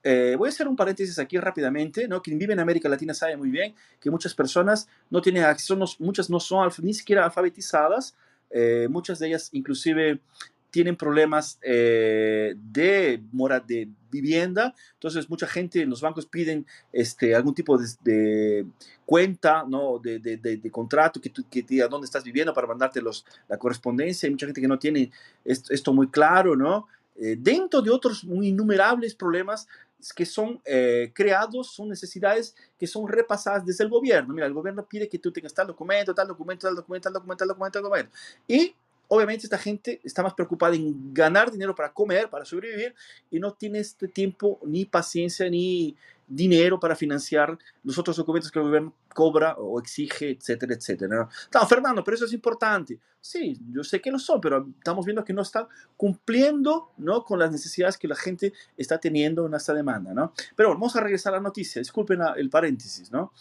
[SPEAKER 1] Eh, voy a hacer un paréntesis aquí rápidamente, ¿no? Quien vive en América Latina sabe muy bien que muchas personas no tienen acceso, muchas no son ni siquiera alfabetizadas, eh, muchas de ellas inclusive tienen problemas eh, de, mora, de vivienda, entonces mucha gente en los bancos piden este, algún tipo de, de cuenta, ¿no? de, de, de contrato que, tú, que diga dónde estás viviendo para mandarte los, la correspondencia, hay mucha gente que no tiene esto, esto muy claro, ¿no? Eh, dentro de otros innumerables problemas que son eh, creados, son necesidades que son repasadas desde el gobierno. Mira, el gobierno pide que tú tengas tal documento, tal documento, tal documento, tal documento, tal documento, tal documento. Y obviamente esta gente está más preocupada en ganar dinero para comer, para sobrevivir, y no tiene este tiempo, ni paciencia, ni dinero para financiar los otros documentos que el gobierno cobra o exige, etcétera, etcétera. ¿no? Fernando, pero eso es importante. Sí, yo sé que lo son, pero estamos viendo que no están cumpliendo ¿no? con las necesidades que la gente está teniendo en esta demanda. ¿no? Pero vamos a regresar a la noticia, disculpen el paréntesis. ¿no?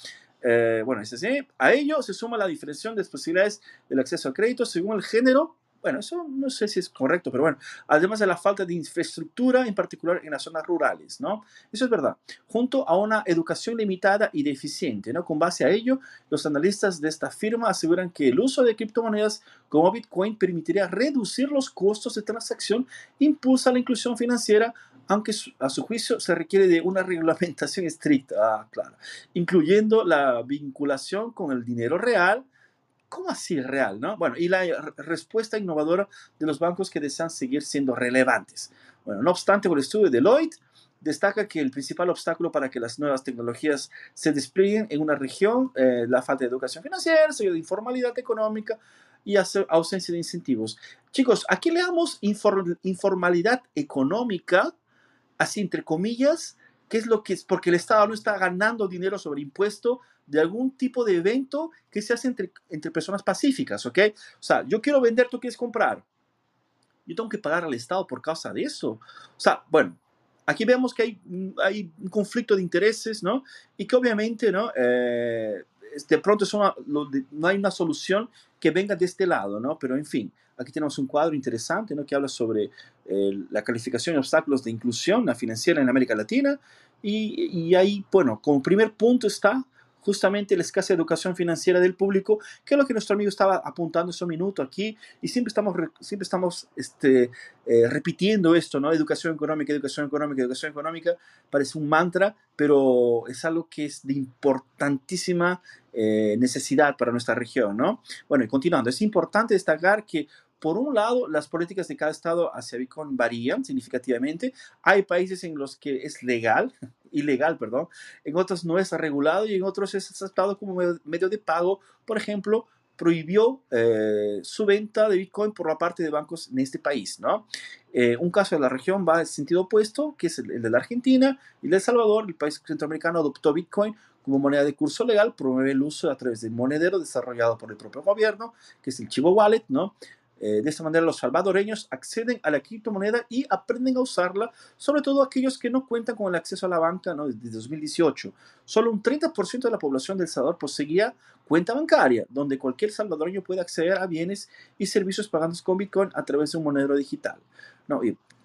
[SPEAKER 1] Eh, bueno, es así. A ello se suma la diferenciación de las posibilidades del acceso a crédito según el género bueno, eso no sé si es correcto, pero bueno, además de la falta de infraestructura, en particular en las zonas rurales, ¿no? Eso es verdad, junto a una educación limitada y deficiente, ¿no? Con base a ello, los analistas de esta firma aseguran que el uso de criptomonedas como Bitcoin permitiría reducir los costos de transacción, impulsa la inclusión financiera, aunque a su juicio se requiere de una reglamentación estricta, ah, claro, incluyendo la vinculación con el dinero real, ¿Cómo así real? ¿no? Bueno, y la respuesta innovadora de los bancos que desean seguir siendo relevantes. Bueno, no obstante, el estudio de Deloitte destaca que el principal obstáculo para que las nuevas tecnologías se desplieguen en una región, eh, la falta de educación financiera, de informalidad económica y ausencia de incentivos. Chicos, aquí leamos inform informalidad económica, así entre comillas, ¿qué es lo que es? Porque el Estado no está ganando dinero sobre impuesto de algún tipo de evento que se hace entre, entre personas pacíficas, ¿ok? O sea, yo quiero vender, tú quieres comprar. Yo tengo que pagar al Estado por causa de eso. O sea, bueno, aquí vemos que hay, hay un conflicto de intereses, ¿no? Y que obviamente, ¿no? Eh, de pronto es no hay una solución que venga de este lado, ¿no? Pero en fin, aquí tenemos un cuadro interesante, ¿no? Que habla sobre eh, la calificación de obstáculos de inclusión financiera en América Latina. Y, y ahí, bueno, como primer punto está justamente la escasa educación financiera del público, que es lo que nuestro amigo estaba apuntando ese minuto aquí, y siempre estamos, siempre estamos este, eh, repitiendo esto, ¿no? Educación económica, educación económica, educación económica, parece un mantra, pero es algo que es de importantísima eh, necesidad para nuestra región, ¿no? Bueno, y continuando, es importante destacar que por un lado, las políticas de cada estado hacia Bitcoin varían significativamente. Hay países en los que es legal, ilegal, perdón, en otros no es regulado y en otros es aceptado como medio de pago. Por ejemplo, prohibió eh, su venta de Bitcoin por la parte de bancos en este país, ¿no? Eh, un caso de la región va en sentido opuesto, que es el, de la Argentina y el de El Salvador. El país centroamericano adoptó Bitcoin como moneda de curso legal, promueve el uso a través de monedero desarrollado por el propio gobierno, que es el Chivo Wallet, ¿no? Eh, de esta manera los salvadoreños acceden a la criptomoneda y aprenden a usarla, sobre todo aquellos que no cuentan con el acceso a la banca desde 2018. Solo un 30% de la población del Salvador poseía cuenta bancaria, donde cualquier salvadoreño puede acceder a bienes y servicios pagando con Bitcoin a través de un monedero digital.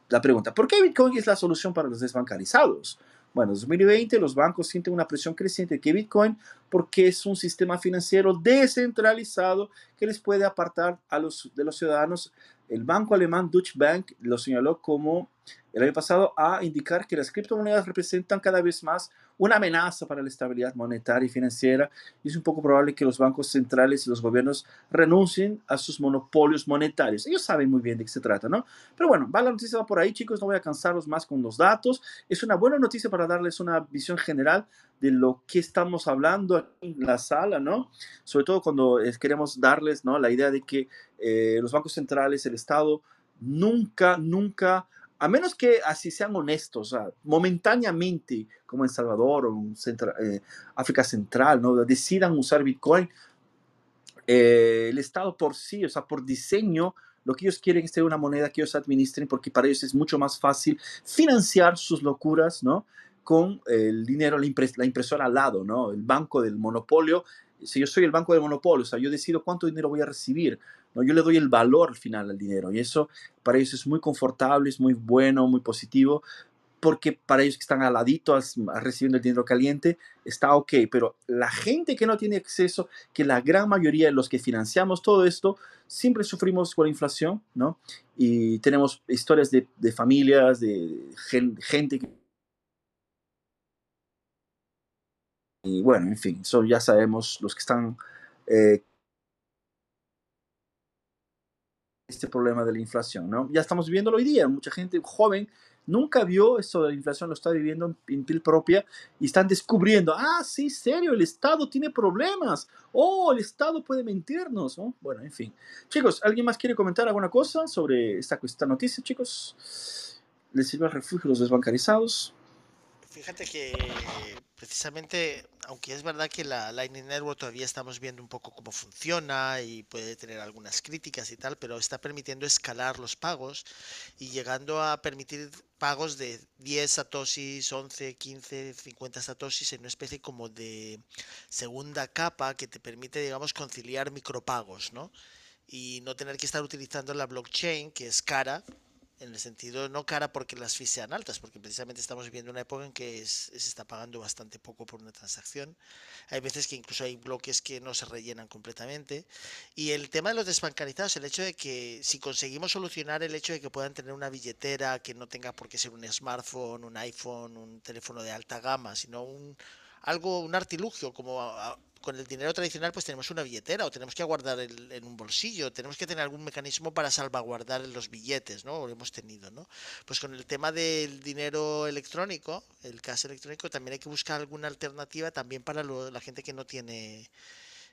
[SPEAKER 1] La pregunta, ¿por qué Bitcoin es la solución para los desbancarizados? Bueno, en 2020 los bancos sienten una presión creciente que Bitcoin porque es un sistema financiero descentralizado que les puede apartar a los, de los ciudadanos. El banco alemán Deutsche Bank lo señaló como el año pasado a indicar que las criptomonedas representan cada vez más una amenaza para la estabilidad monetaria y financiera y es un poco probable que los bancos centrales y los gobiernos renuncien a sus monopolios monetarios. Ellos saben muy bien de qué se trata, ¿no? Pero bueno, va la noticia va por ahí, chicos, no voy a cansarlos más con los datos. Es una buena noticia para darles una visión general de lo que estamos hablando aquí en la sala, ¿no? Sobre todo cuando queremos darles, ¿no? La idea de que eh, los bancos centrales, el Estado, nunca, nunca a menos que así sean honestos, momentáneamente, como en Salvador o en eh, África Central, ¿no? decidan usar Bitcoin, eh, el Estado por sí, o sea, por diseño, lo que ellos quieren es tener una moneda que ellos administren porque para ellos es mucho más fácil financiar sus locuras, ¿no? Con el dinero, la, la impresora al lado, ¿no? El banco del monopolio. Si yo soy el banco del monopolio, o sea, yo decido cuánto dinero voy a recibir, ¿no? Yo le doy el valor al final al dinero y eso para ellos es muy confortable, es muy bueno, muy positivo, porque para ellos que están al ladito recibiendo el dinero caliente, está ok, pero la gente que no tiene acceso, que la gran mayoría de los que financiamos todo esto, siempre sufrimos con la inflación, ¿no? Y tenemos historias de, de familias, de gente que... Y bueno, en fin, eso ya sabemos los que están eh, este problema de la inflación, ¿no? Ya estamos viviéndolo hoy día, mucha gente joven nunca vio esto de la inflación, lo está viviendo en, piel propia y están descubriendo, ah, sí, serio, el Estado tiene problemas, oh, el Estado puede mentirnos, ¿no? Bueno, en fin. Chicos, ¿alguien más quiere comentar alguna cosa sobre esta, esta noticia, chicos? ¿Les sirve el refugio a los desbancarizados?
[SPEAKER 2] Fíjate que precisamente, aunque es verdad que la Lightning Network todavía estamos viendo un poco cómo funciona y puede tener algunas críticas y tal, pero está permitiendo escalar los pagos y llegando a permitir pagos de 10 satoshis, 11, 15, 50 satoshis en una especie como de segunda capa que te permite, digamos, conciliar micropagos, ¿no? Y no tener que estar utilizando la blockchain, que es cara, en el sentido no cara porque las fees sean altas, porque precisamente estamos viviendo una época en que se está pagando bastante poco por una transacción. Hay veces que incluso hay bloques que no se rellenan completamente. Y el tema de los desbancarizados, el hecho de que si conseguimos solucionar el hecho de que puedan tener una billetera que no tenga por qué ser un smartphone, un iPhone, un teléfono de alta gama, sino un algo, un artilugio como con el dinero tradicional pues tenemos una billetera o tenemos que guardar en un bolsillo, tenemos que tener algún mecanismo para salvaguardar los billetes, ¿no? Lo hemos tenido, ¿no? Pues con el tema del dinero electrónico, el cash electrónico, también hay que buscar alguna alternativa también para la gente que no tiene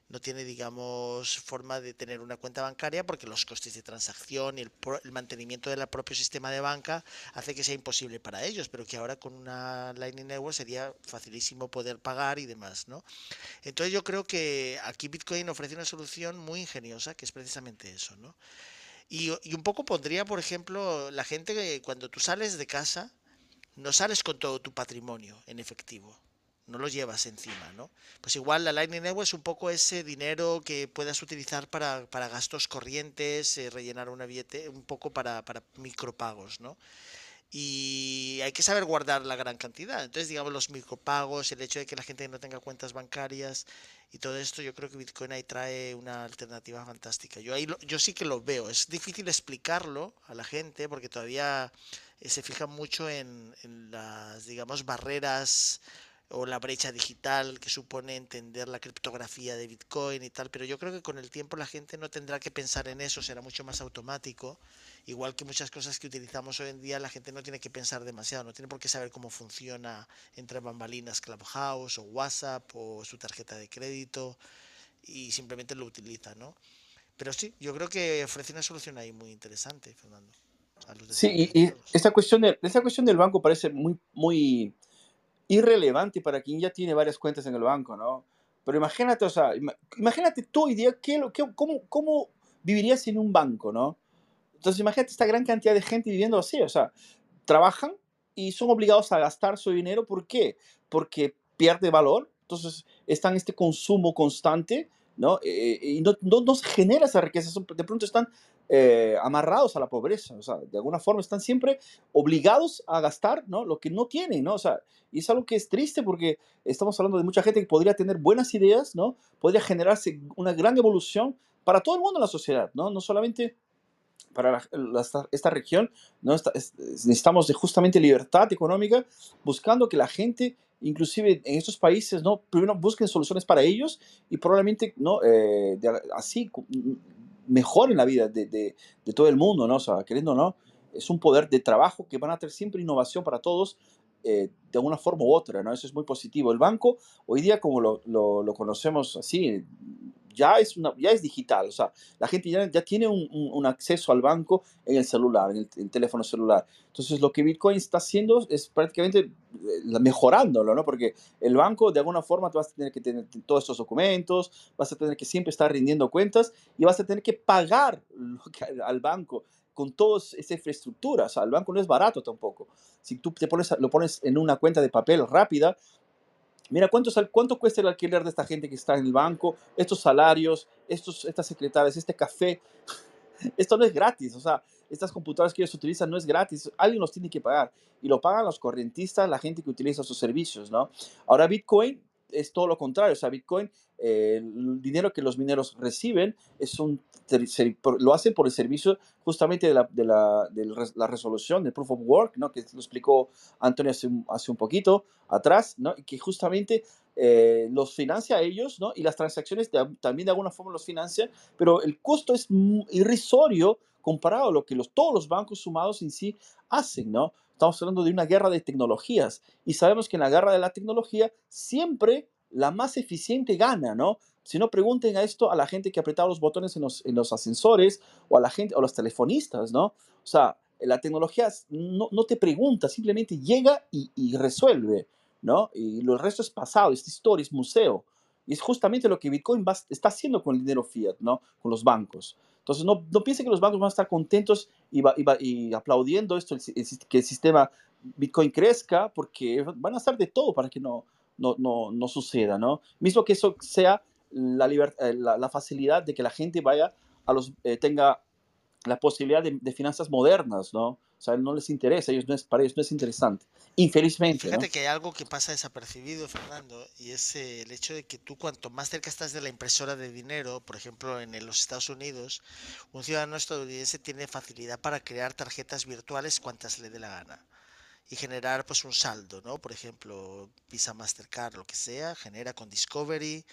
[SPEAKER 2] no tiene, digamos, forma de tener una cuenta bancaria porque los costes de transacción y el, el, mantenimiento del propio sistema de banca hace que sea imposible para ellos, pero que ahora con una Lightning Network sería facilísimo poder pagar y demás, ¿no? Entonces yo creo que aquí Bitcoin ofrece una solución muy ingeniosa, que es precisamente eso, ¿no? Y, y un poco pondría, por ejemplo, la gente que cuando tú sales de casa, no sales con todo tu patrimonio en efectivo no lo llevas encima, ¿no? Pues igual la Lightning Network es un poco ese dinero que puedas utilizar para, gastos corrientes, eh, rellenar una billete, un poco para, para micropagos, ¿no? Y hay que saber guardar la gran cantidad. Entonces, digamos, los micropagos, el hecho de que la gente no tenga cuentas bancarias y todo esto, yo creo que Bitcoin ahí trae una alternativa fantástica. Yo, ahí yo sí que lo veo. Es difícil explicarlo a la gente porque todavía eh, se fija mucho en, en las, digamos, barreras o la brecha digital que supone entender la criptografía de Bitcoin y tal, pero yo creo que con el tiempo la gente no tendrá que pensar en eso, será mucho más automático, igual que muchas cosas que utilizamos hoy en día, la gente no tiene que pensar demasiado, no tiene por qué saber cómo funciona entre bambalinas Clubhouse o WhatsApp o su tarjeta de crédito y simplemente lo utiliza, ¿no? Pero sí, yo creo que ofrece una solución ahí muy interesante, Fernando.
[SPEAKER 1] Sí, y, esta cuestión, de, esta cuestión del banco parece muy, muy irrelevante para quien ya tiene varias cuentas en el banco, ¿no? Pero imagínate, o sea, imagínate tú hoy día qué, qué, cómo, cómo vivirías en un banco, ¿no? Entonces imagínate esta gran cantidad de gente viviendo así, o sea, trabajan y son obligados a gastar su dinero, ¿por qué? Porque pierde valor, entonces están en este consumo constante, ¿no? Eh, y no, no, no, se genera esa riqueza, de pronto están eh, amarrados a la pobreza, o sea, de alguna forma están siempre obligados a gastar, ¿no? Lo que no tienen, ¿no? O sea, y es algo que es triste porque estamos hablando de mucha gente que podría tener buenas ideas, ¿no? Podría generarse una gran evolución para todo el mundo en la sociedad, ¿no? No solamente para esta, región, ¿no? necesitamos de justamente libertad económica, buscando que la gente inclusive en estos países, ¿no? Primero busquen soluciones para ellos y probablemente, ¿no? Eh, así mejor en la vida de, de, de, todo el mundo, ¿no? O sea, queriendo no, es un poder de trabajo que van a tener siempre innovación para todos, eh, de una forma u otra, ¿no? Eso es muy positivo. El banco, hoy día, como lo, lo conocemos así, ya es, una, ya es digital, o sea, la gente ya, ya tiene un, un, acceso al banco en el celular, en el, teléfono celular. Entonces, lo que Bitcoin está haciendo es prácticamente eh, mejorándolo, ¿no? Porque el banco, de alguna forma, vas a tener que tener todos estos documentos, vas a tener que siempre estar rindiendo cuentas y vas a tener que pagar al banco con toda esa infraestructura. O sea, el banco no es barato tampoco. Si tú te pones, lo pones en una cuenta de papel rápida, Mira, ¿cuánto, ¿cuánto cuesta el alquiler de esta gente que está en el banco? Estos salarios, estos, estas secretarias, este café. Esto no es gratis, o sea, estas computadoras que ellos utilizan no es gratis, alguien los tiene que pagar y lo pagan los correntistas, la gente que utiliza sus servicios, ¿no? Ahora Bitcoin es todo lo contrario, o sea, Bitcoin, eh, el dinero que los mineros reciben es un, lo hacen por el servicio justamente de la, de la, de la resolución del proof of work, ¿no? que lo explicó Antonio hace un, hace un poquito atrás, ¿no? y que justamente eh, los financia a ellos, ¿no? y las transacciones también de alguna forma los financian, pero el costo es irrisorio comparado a lo que los, todos los bancos sumados en sí hacen, ¿no? Estamos hablando de una guerra de tecnologías y sabemos que en la guerra de la tecnología siempre la más eficiente gana, ¿no? Si no, pregunten a esto a la gente que apretaba los botones en los, en los ascensores o a la gente, o los telefonistas, ¿no? O sea, la tecnología no, no te pregunta, simplemente llega y, y, resuelve, ¿no? Y lo resto es pasado, es historia, es museo. Y es justamente lo que Bitcoin va, está haciendo con el dinero fiat, ¿no? Con los bancos. Entonces, no, no piensen que los bancos van a estar contentos y, va, y, aplaudiendo esto, que el sistema Bitcoin crezca, porque van a hacer de todo para que no, no, no, no suceda, ¿no? Mismo que eso sea la, eh, la, la, facilidad de que la gente vaya a los, eh, tenga la posibilidad de, finanzas modernas, ¿no? O sea, no les interesa, ellos no es, para ellos no es interesante. Infelizmente.
[SPEAKER 2] Fíjate que hay algo que pasa desapercibido, Fernando, y es eh, el hecho de que tú cuanto más cerca estás de la impresora de dinero, por ejemplo, en los Estados Unidos, un ciudadano estadounidense tiene facilidad para crear tarjetas virtuales cuantas le dé la gana y generar pues un saldo, ¿no? Por ejemplo, Visa Mastercard, lo que sea, genera con Discovery,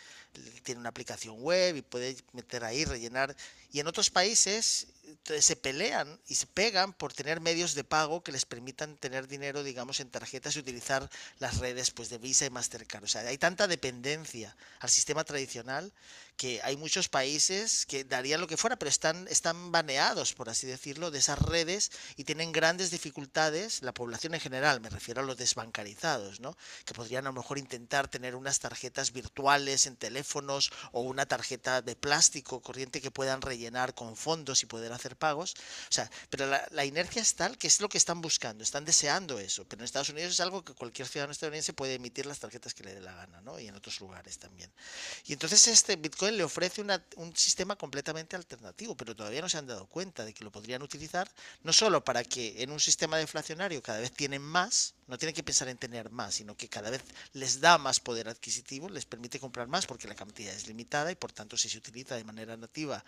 [SPEAKER 2] tiene una aplicación web y puede meter ahí, rellenar. Y en otros países se pelean y se pegan por tener medios de pago que les permitan tener dinero, digamos, en tarjetas y utilizar las redes pues, de Visa y Mastercard. O sea, hay tanta dependencia al sistema tradicional que hay muchos países que darían lo que fuera, pero están, están baneados, por así decirlo, de esas redes y tienen grandes dificultades, la población en general, me refiero a los desbancarizados, ¿no? que podrían a lo mejor intentar tener unas tarjetas virtuales en teléfonos o una tarjeta de plástico corriente que puedan rellenar con fondos y poder hacer pagos. O sea, pero la, la inercia es tal que es lo que están buscando, están deseando eso, pero en Estados Unidos es algo que cualquier ciudadano estadounidense puede emitir las tarjetas que le dé la gana, ¿no? y en otros lugares también. Y entonces este Bitcoin le ofrece un sistema completamente alternativo, pero todavía no se han dado cuenta de que lo podrían utilizar no solo para que en un sistema deflacionario cada vez tienen más, no tienen que pensar en tener más, sino que cada vez les da más poder adquisitivo, les permite comprar más porque la cantidad es limitada y por tanto si se utiliza de manera nativa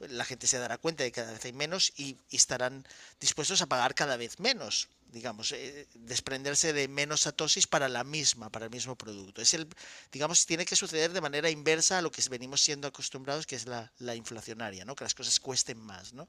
[SPEAKER 2] la gente se dará cuenta de que cada vez hay menos y, estarán dispuestos a pagar cada vez menos digamos, eh, desprenderse de menos satosis para la misma, para el mismo producto. Es el, digamos, tiene que suceder de manera inversa a lo que venimos siendo acostumbrados, que es la, la inflacionaria, ¿no? Que las cosas cuesten más, ¿no?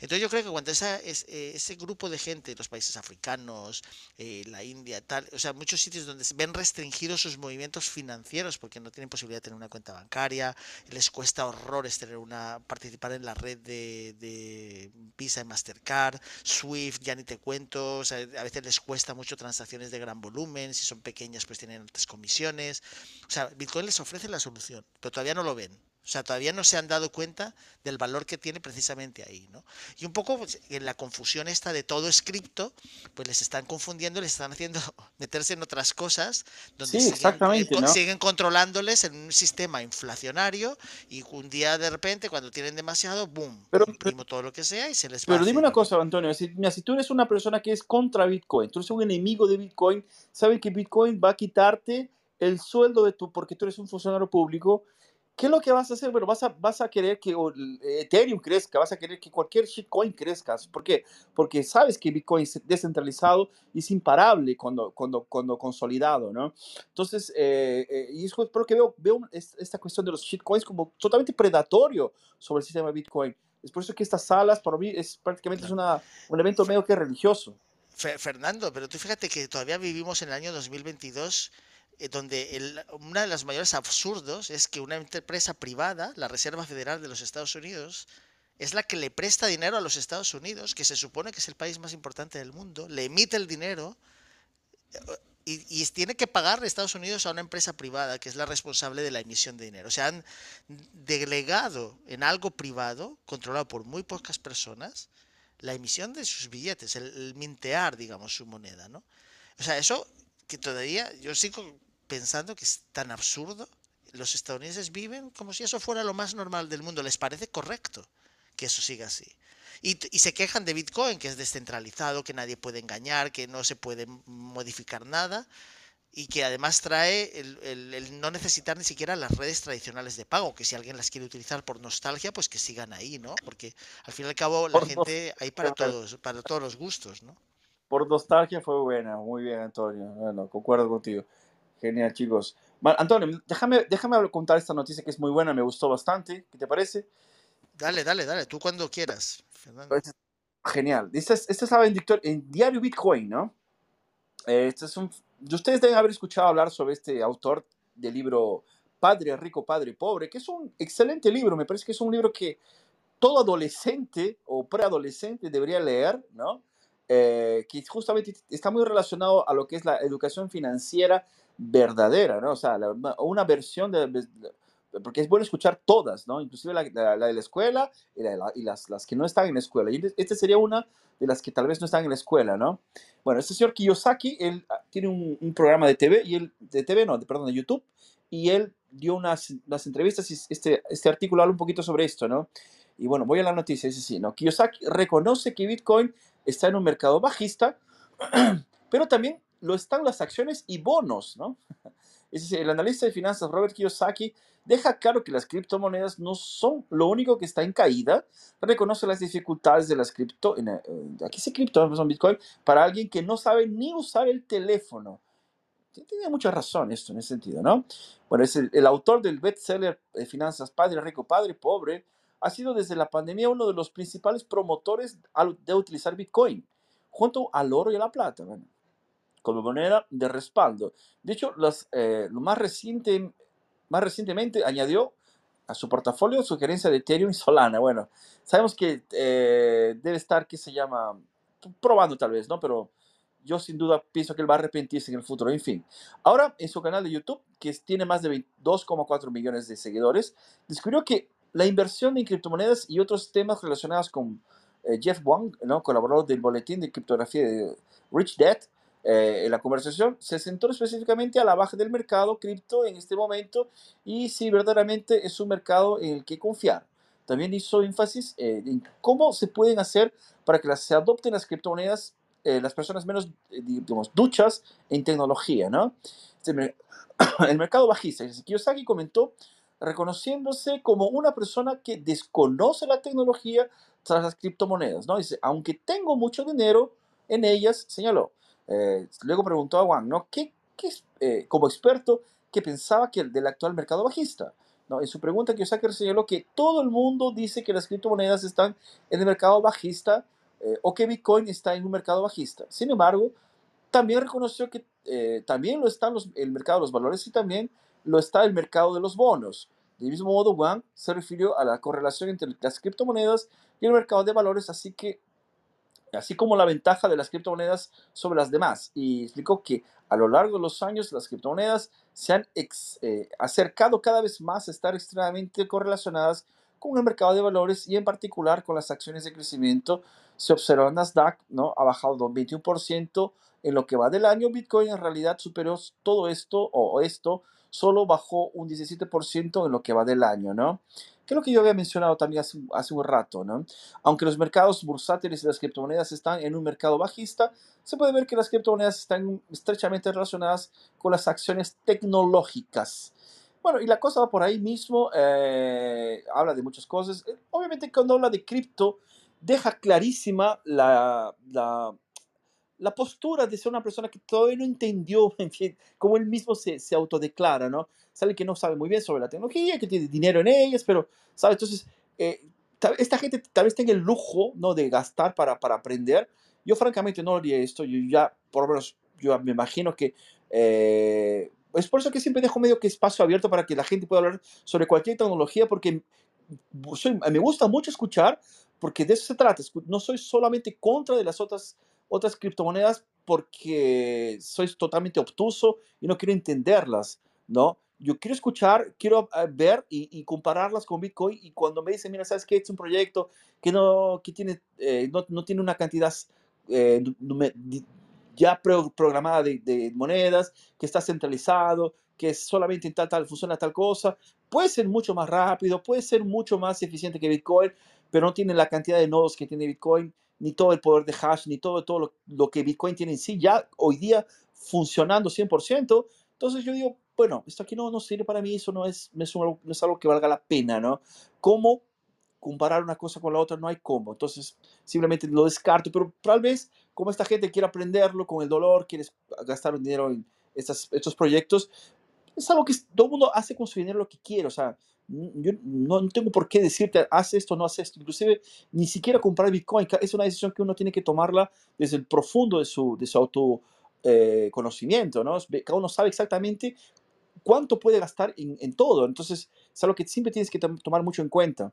[SPEAKER 2] Entonces yo creo que cuando eh, ese grupo de gente, los países africanos, eh, la India, tal, o sea, muchos sitios donde ven restringidos sus movimientos financieros porque no tienen posibilidad de tener una cuenta bancaria, les cuesta horrores tener una, participar en la red de, de Visa y Mastercard, Swift, ya ni te cuento, o sea, a veces les cuesta mucho transacciones de gran volumen, si son pequeñas pues tienen altas comisiones. O sea, Bitcoin les ofrece la solución, pero todavía no lo ven. O sea, todavía no se han dado cuenta del valor que tiene precisamente ahí, ¿no? Y un poco pues, en la confusión esta de todo es cripto, pues les están confundiendo, les están haciendo meterse en otras cosas donde
[SPEAKER 1] sí,
[SPEAKER 2] siguen, siguen, controlándoles en un sistema inflacionario y un día de repente cuando tienen demasiado, boom, pero, imprimo todo lo que sea y se les
[SPEAKER 1] va Pero dime una cosa, Antonio, si, si tú eres una persona que es contra Bitcoin, tú eres un enemigo de Bitcoin, sabes que Bitcoin va a quitarte el sueldo de tu, porque tú eres un funcionario público, ¿qué es lo que vas a hacer? Bueno, vas a, vas a querer que Ethereum crezca, vas a querer que cualquier shitcoin crezca. ¿Por qué? Porque sabes que Bitcoin es descentralizado y es imparable cuando, cuando, cuando consolidado, ¿no? Entonces, eh, eh, y es por que veo, veo esta cuestión de los shitcoins como totalmente predatorio sobre el sistema de Bitcoin. Es por eso que estas salas, para mí, es prácticamente es una, un evento medio que religioso.
[SPEAKER 2] Fernando, pero tú fíjate que todavía vivimos en el año 2022 eh, donde el, uno de los mayores absurdos es que una empresa privada, la Reserva Federal de los Estados Unidos, es la que le presta dinero a los Estados Unidos, que se supone que es el país más importante del mundo, le emite el dinero eh, y, tiene que pagar Estados Unidos a una empresa privada que es la responsable de la emisión de dinero. O sea, han delegado en algo privado, controlado por muy pocas personas, la emisión de sus billetes, el, el mintear, digamos, su moneda, ¿no? O sea, eso que todavía yo sigo pensando que es tan absurdo. Los estadounidenses viven como si eso fuera lo más normal del mundo. Les parece correcto que eso siga así. Y, y, se quejan de Bitcoin, que es descentralizado, que nadie puede engañar, que no se puede modificar nada y que además trae el, el, el, no necesitar ni siquiera las redes tradicionales de pago, que si alguien las quiere utilizar por nostalgia, pues que sigan ahí, ¿no? Porque al fin y al cabo la por gente hay para todos, para todos los gustos, ¿no?
[SPEAKER 1] Por nostalgia fue buena, muy bien Antonio, bueno, concuerdo contigo. Genial, chicos. Bueno, Antonio, déjame, déjame contar esta noticia que es muy buena, me gustó bastante. ¿Qué te parece?
[SPEAKER 2] Dale, dale, dale, tú cuando quieras, Fernando.
[SPEAKER 1] Genial. Esta, es, esta estaba en, en, Diario Bitcoin, ¿no? Eh, este es un, ustedes deben haber escuchado hablar sobre este autor del libro Padre Rico, Padre Pobre, que es un excelente libro. Me parece que es un libro que todo adolescente o preadolescente debería leer, ¿no? Eh, que justamente está muy relacionado a lo que es la educación financiera verdadera, ¿no? O sea, una versión de, porque es bueno escuchar todas, ¿no? Inclusive la, la, la de la escuela y, la, y las, las, que no están en la escuela. Y esta sería una de las que tal vez no están en la escuela, ¿no? Bueno, este señor Kiyosaki, él ah, tiene un, un programa de TV, y él, de TV, no, de, perdón, de YouTube, y él dio unas, unas entrevistas y este, este artículo habla un poquito sobre esto, ¿no? Y bueno, voy a la noticia, dice sí, ¿no? Kiyosaki reconoce que Bitcoin está en un mercado bajista, pero también lo están las acciones y bonos, ¿no? Es decir, el analista de finanzas Robert Kiyosaki deja claro que las criptomonedas no son lo único que está en caída, reconoce las dificultades de las cripto, en, eh, aquí se cripto, son Bitcoin, para alguien que no sabe ni usar el teléfono. Tiene mucha razón esto en ese sentido, ¿no? Bueno, es el, autor del bestseller de finanzas Padre Rico, Padre Pobre, ha sido desde la pandemia uno de los principales promotores de utilizar Bitcoin, junto al oro y a la plata, como moneda de respaldo. De hecho, eh, lo más, reciente, más recientemente añadió a su portafolio sugerencia de Ethereum y Solana. Bueno, sabemos que eh, debe estar, ¿qué se llama? Probando tal vez, ¿no? Pero yo sin duda pienso que él va a arrepentirse en el futuro. En fin, ahora en su canal de YouTube, que tiene más de 2,4 millones de seguidores, descubrió que la inversión en criptomonedas y otros temas relacionados con eh, Jeff Wang, ¿no? colaborador del boletín de criptografía de Rich Dad, eh, la conversación se centró específicamente a la baja del mercado cripto en este momento y si verdaderamente es un mercado en el que confiar. También hizo énfasis eh, en cómo se pueden hacer para que las, se adopten las criptomonedas eh, las personas menos, digamos, duchas en tecnología, ¿no? Este el mercado bajista. Kiyosaki comentó reconociéndose como una persona que desconoce la tecnología tras las criptomonedas, ¿no? Dice, aunque tengo mucho dinero en ellas, señaló, eh, luego preguntó a Wang, ¿no? ¿Qué, qué eh, como experto, que pensaba que el del actual mercado bajista? ¿no? En su pregunta, Kiyosaki señaló que todo el mundo dice que las criptomonedas están en el mercado bajista eh, o que Bitcoin está en un mercado bajista. Sin embargo, también reconoció que también lo está el mercado de los valores y también lo está el mercado de los bonos. De mismo modo, Wang se refirió a la correlación entre las criptomonedas y el mercado de valores, así que así como la ventaja de las criptomonedas sobre las demás. Y explicó que a lo largo de los años las criptomonedas se han eh, acercado cada vez más a estar extremadamente correlacionadas con el mercado de valores y en particular con las acciones de crecimiento. Se observa Nasdaq, ¿no? Ha bajado un 21% en lo que va del año. Bitcoin en realidad superó todo esto o esto, solo bajó un 17% en lo que va del año, ¿no? que lo que yo había mencionado también hace, un rato, ¿no? Aunque los mercados bursátiles y las criptomonedas están en un mercado bajista, se puede ver que las criptomonedas están estrechamente relacionadas con las acciones tecnológicas. Bueno, y la cosa va por ahí mismo, eh, habla de muchas cosas. Obviamente cuando habla de cripto, deja clarísima la, la la postura de ser una persona que todavía no entendió, en fin, como él mismo se, se autodeclara, ¿no? Sabe que no sabe muy bien sobre la tecnología, que tiene dinero en ellas, pero, ¿sabe? Entonces, eh, esta gente tal vez tenga el lujo, ¿no? De gastar para, para aprender. Yo francamente no haría esto, yo ya, por lo menos, yo me imagino que... Eh, es por eso que siempre dejo medio que espacio abierto para que la gente pueda hablar sobre cualquier tecnología, porque me gusta mucho escuchar, porque de eso se trata. No soy solamente contra de las otras otras criptomonedas porque soy totalmente obtuso y no quiero entenderlas, ¿no? Yo quiero escuchar, quiero ah, ver y, compararlas con Bitcoin y cuando me dicen, mira, ¿sabes qué? Es un proyecto que no, que tiene, eh, no, no, tiene una cantidad eh, ya programada de, de, monedas, que está centralizado, que solamente en tal, tal, funciona tal cosa, puede ser mucho más rápido, puede ser mucho más eficiente que Bitcoin, pero no tiene la cantidad de nodos que tiene Bitcoin ni todo el poder de hash, ni todo, todo lo, que Bitcoin tiene en sí, ya hoy día funcionando 100%. Entonces yo digo, bueno, esto aquí no, no sirve para mí, eso no es, no es, no es algo que valga la pena, ¿no? ¿Cómo comparar una cosa con la otra? No hay cómo. Entonces simplemente lo descarto, pero tal vez como esta gente quiere aprenderlo con el dolor, quiere gastar un dinero en estas, estos proyectos, es algo que todo el mundo hace con su dinero lo que quiere, o sea, yo no tengo por qué decirte, haz esto, no haz esto. Inclusive, ni siquiera comprar Bitcoin. Es una decisión que uno tiene que tomarla desde el profundo de su, de su autoconocimiento, eh, ¿no? Cada uno sabe exactamente cuánto puede gastar en, todo. Entonces, es algo que siempre tienes que tomar mucho en cuenta.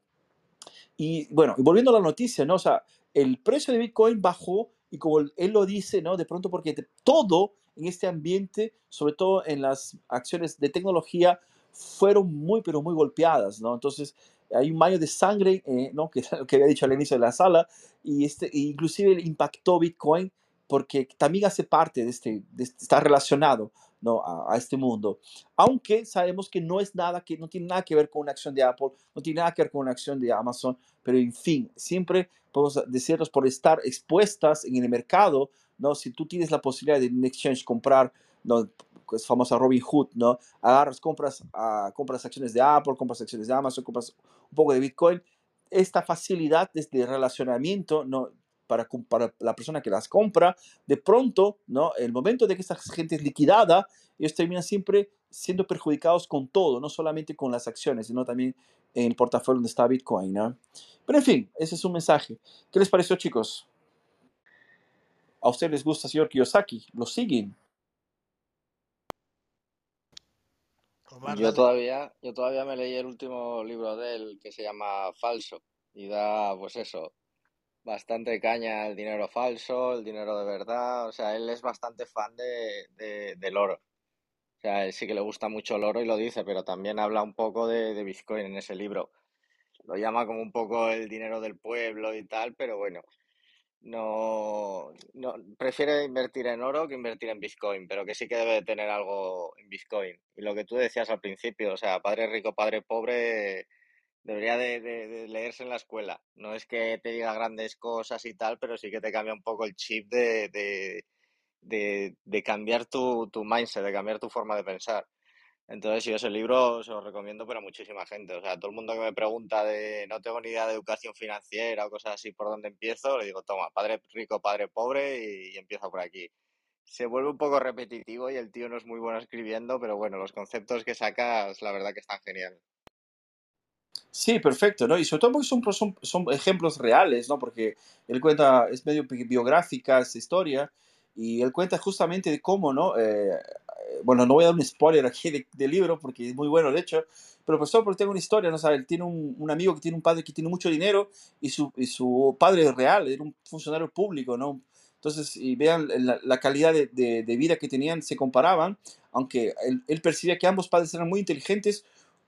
[SPEAKER 1] Y bueno, y volviendo a la noticia, ¿no? O sea, el precio de Bitcoin bajó y como él lo dice, ¿no? De pronto porque todo en este ambiente, sobre todo en las acciones de tecnología, fueron muy, pero muy golpeadas, ¿no? Entonces, hay un baño de sangre, eh, ¿no? Que, que había dicho al inicio de la sala, y este, inclusive impactó Bitcoin porque también hace parte de este, está relacionado, ¿no? A, este mundo. Aunque sabemos que no es nada, que no tiene nada que ver con una acción de Apple, no tiene nada que ver con una acción de Amazon, pero en fin, siempre podemos decirnos por estar expuestas en el mercado, ¿no? Si tú tienes la posibilidad de en exchange comprar, ¿no? Es famosa Robin Hood, ¿no? Agarras, compras, uh, compras acciones de Apple, compras acciones de Amazon, compras un poco de Bitcoin. Esta facilidad desde relacionamiento, ¿no? para, para la persona que las compra, de pronto, ¿no? El momento de que esta gente es liquidada, ellos terminan siempre siendo perjudicados con todo, no solamente con las acciones, sino también en el portafolio donde está Bitcoin, ¿no? Pero en fin, ese es un mensaje. ¿Qué les pareció, chicos? ¿A ustedes les gusta, señor Kiyosaki? ¿Lo siguen?
[SPEAKER 3] Yo todavía, yo todavía me leí el último libro de él que se llama Falso y da, pues eso, bastante caña el dinero falso, el dinero de verdad. O sea, él es bastante fan de, del oro. O sea, él sí que le gusta mucho el oro y lo dice, pero también habla un poco de, de Bitcoin en ese libro. Lo llama como un poco el dinero del pueblo y tal, pero bueno, no, no prefiere invertir en oro que invertir en Bitcoin, pero que sí que debe tener algo en Bitcoin. Y lo que tú decías al principio, o sea, padre rico, padre pobre, debería de, leerse en la escuela. No es que te diga grandes cosas y tal, pero sí que te cambia un poco el chip de, de cambiar tu, tu mindset, de cambiar tu forma de pensar. Entonces, yo ese libro se lo recomiendo para muchísima gente. O sea, todo el mundo que me pregunta de no tengo ni idea de educación financiera o cosas así por dónde empiezo, le digo, toma, padre rico, padre pobre y, y empiezo por aquí. Se vuelve un poco repetitivo y el tío no es muy bueno escribiendo, pero bueno, los conceptos que sacas, la verdad que están geniales.
[SPEAKER 1] Sí, perfecto, ¿no? Y sobre todo porque son, son, son ejemplos reales, ¿no? Porque él cuenta, es medio biográfica esta historia, y él cuenta justamente de cómo, ¿no? Eh, bueno, no voy a dar un spoiler aquí del libro porque es muy bueno, de hecho, pero pues solo porque tengo una historia, ¿no? O él tiene un, un, amigo que tiene un padre que tiene mucho dinero y su, y su padre real era un funcionario público, ¿no? Entonces, y vean la, calidad de, de, de, vida que tenían, se comparaban, aunque él, él, percibía que ambos padres eran muy inteligentes,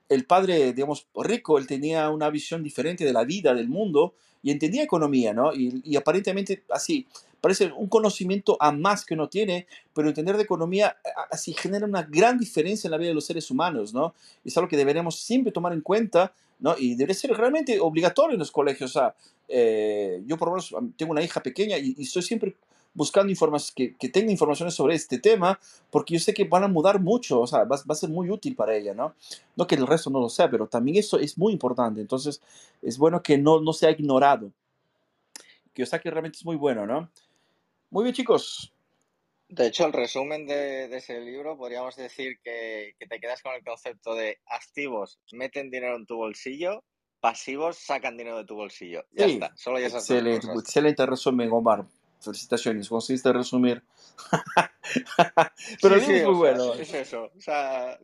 [SPEAKER 1] el padre, digamos, rico, él tenía una visión diferente de la vida, del mundo, y entendía economía, ¿no? Y, y aparentemente así, parece un conocimiento a más que uno tiene, pero entender de economía así genera una gran diferencia en la vida de los seres humanos, ¿no? Es algo que deberemos siempre tomar en cuenta, ¿no? Y debe ser realmente obligatorio en los colegios. O sea, eh, yo por lo menos tengo una hija pequeña y, estoy siempre buscando que, que, tenga informaciones sobre este tema, porque yo sé que van a mudar mucho, o sea, va, va, a ser muy útil para ella, ¿no? No que el resto no lo sea, pero también eso es muy importante, entonces es bueno que no, no sea ignorado. Que yo sé que realmente es muy bueno, ¿no? Muy bien, chicos.
[SPEAKER 3] De hecho, el resumen de, de ese libro podríamos decir que, que, te quedas con el concepto de activos meten dinero en tu bolsillo, pasivos sacan dinero de tu bolsillo. Ya
[SPEAKER 1] sí,
[SPEAKER 3] está, solo ya esas
[SPEAKER 1] excelente,
[SPEAKER 3] cosas.
[SPEAKER 1] excelente resumen, Omar. Felicitaciones, conseguiste resumir. Pero
[SPEAKER 3] sí,
[SPEAKER 1] es muy bueno.
[SPEAKER 3] sea, es eso. O sea,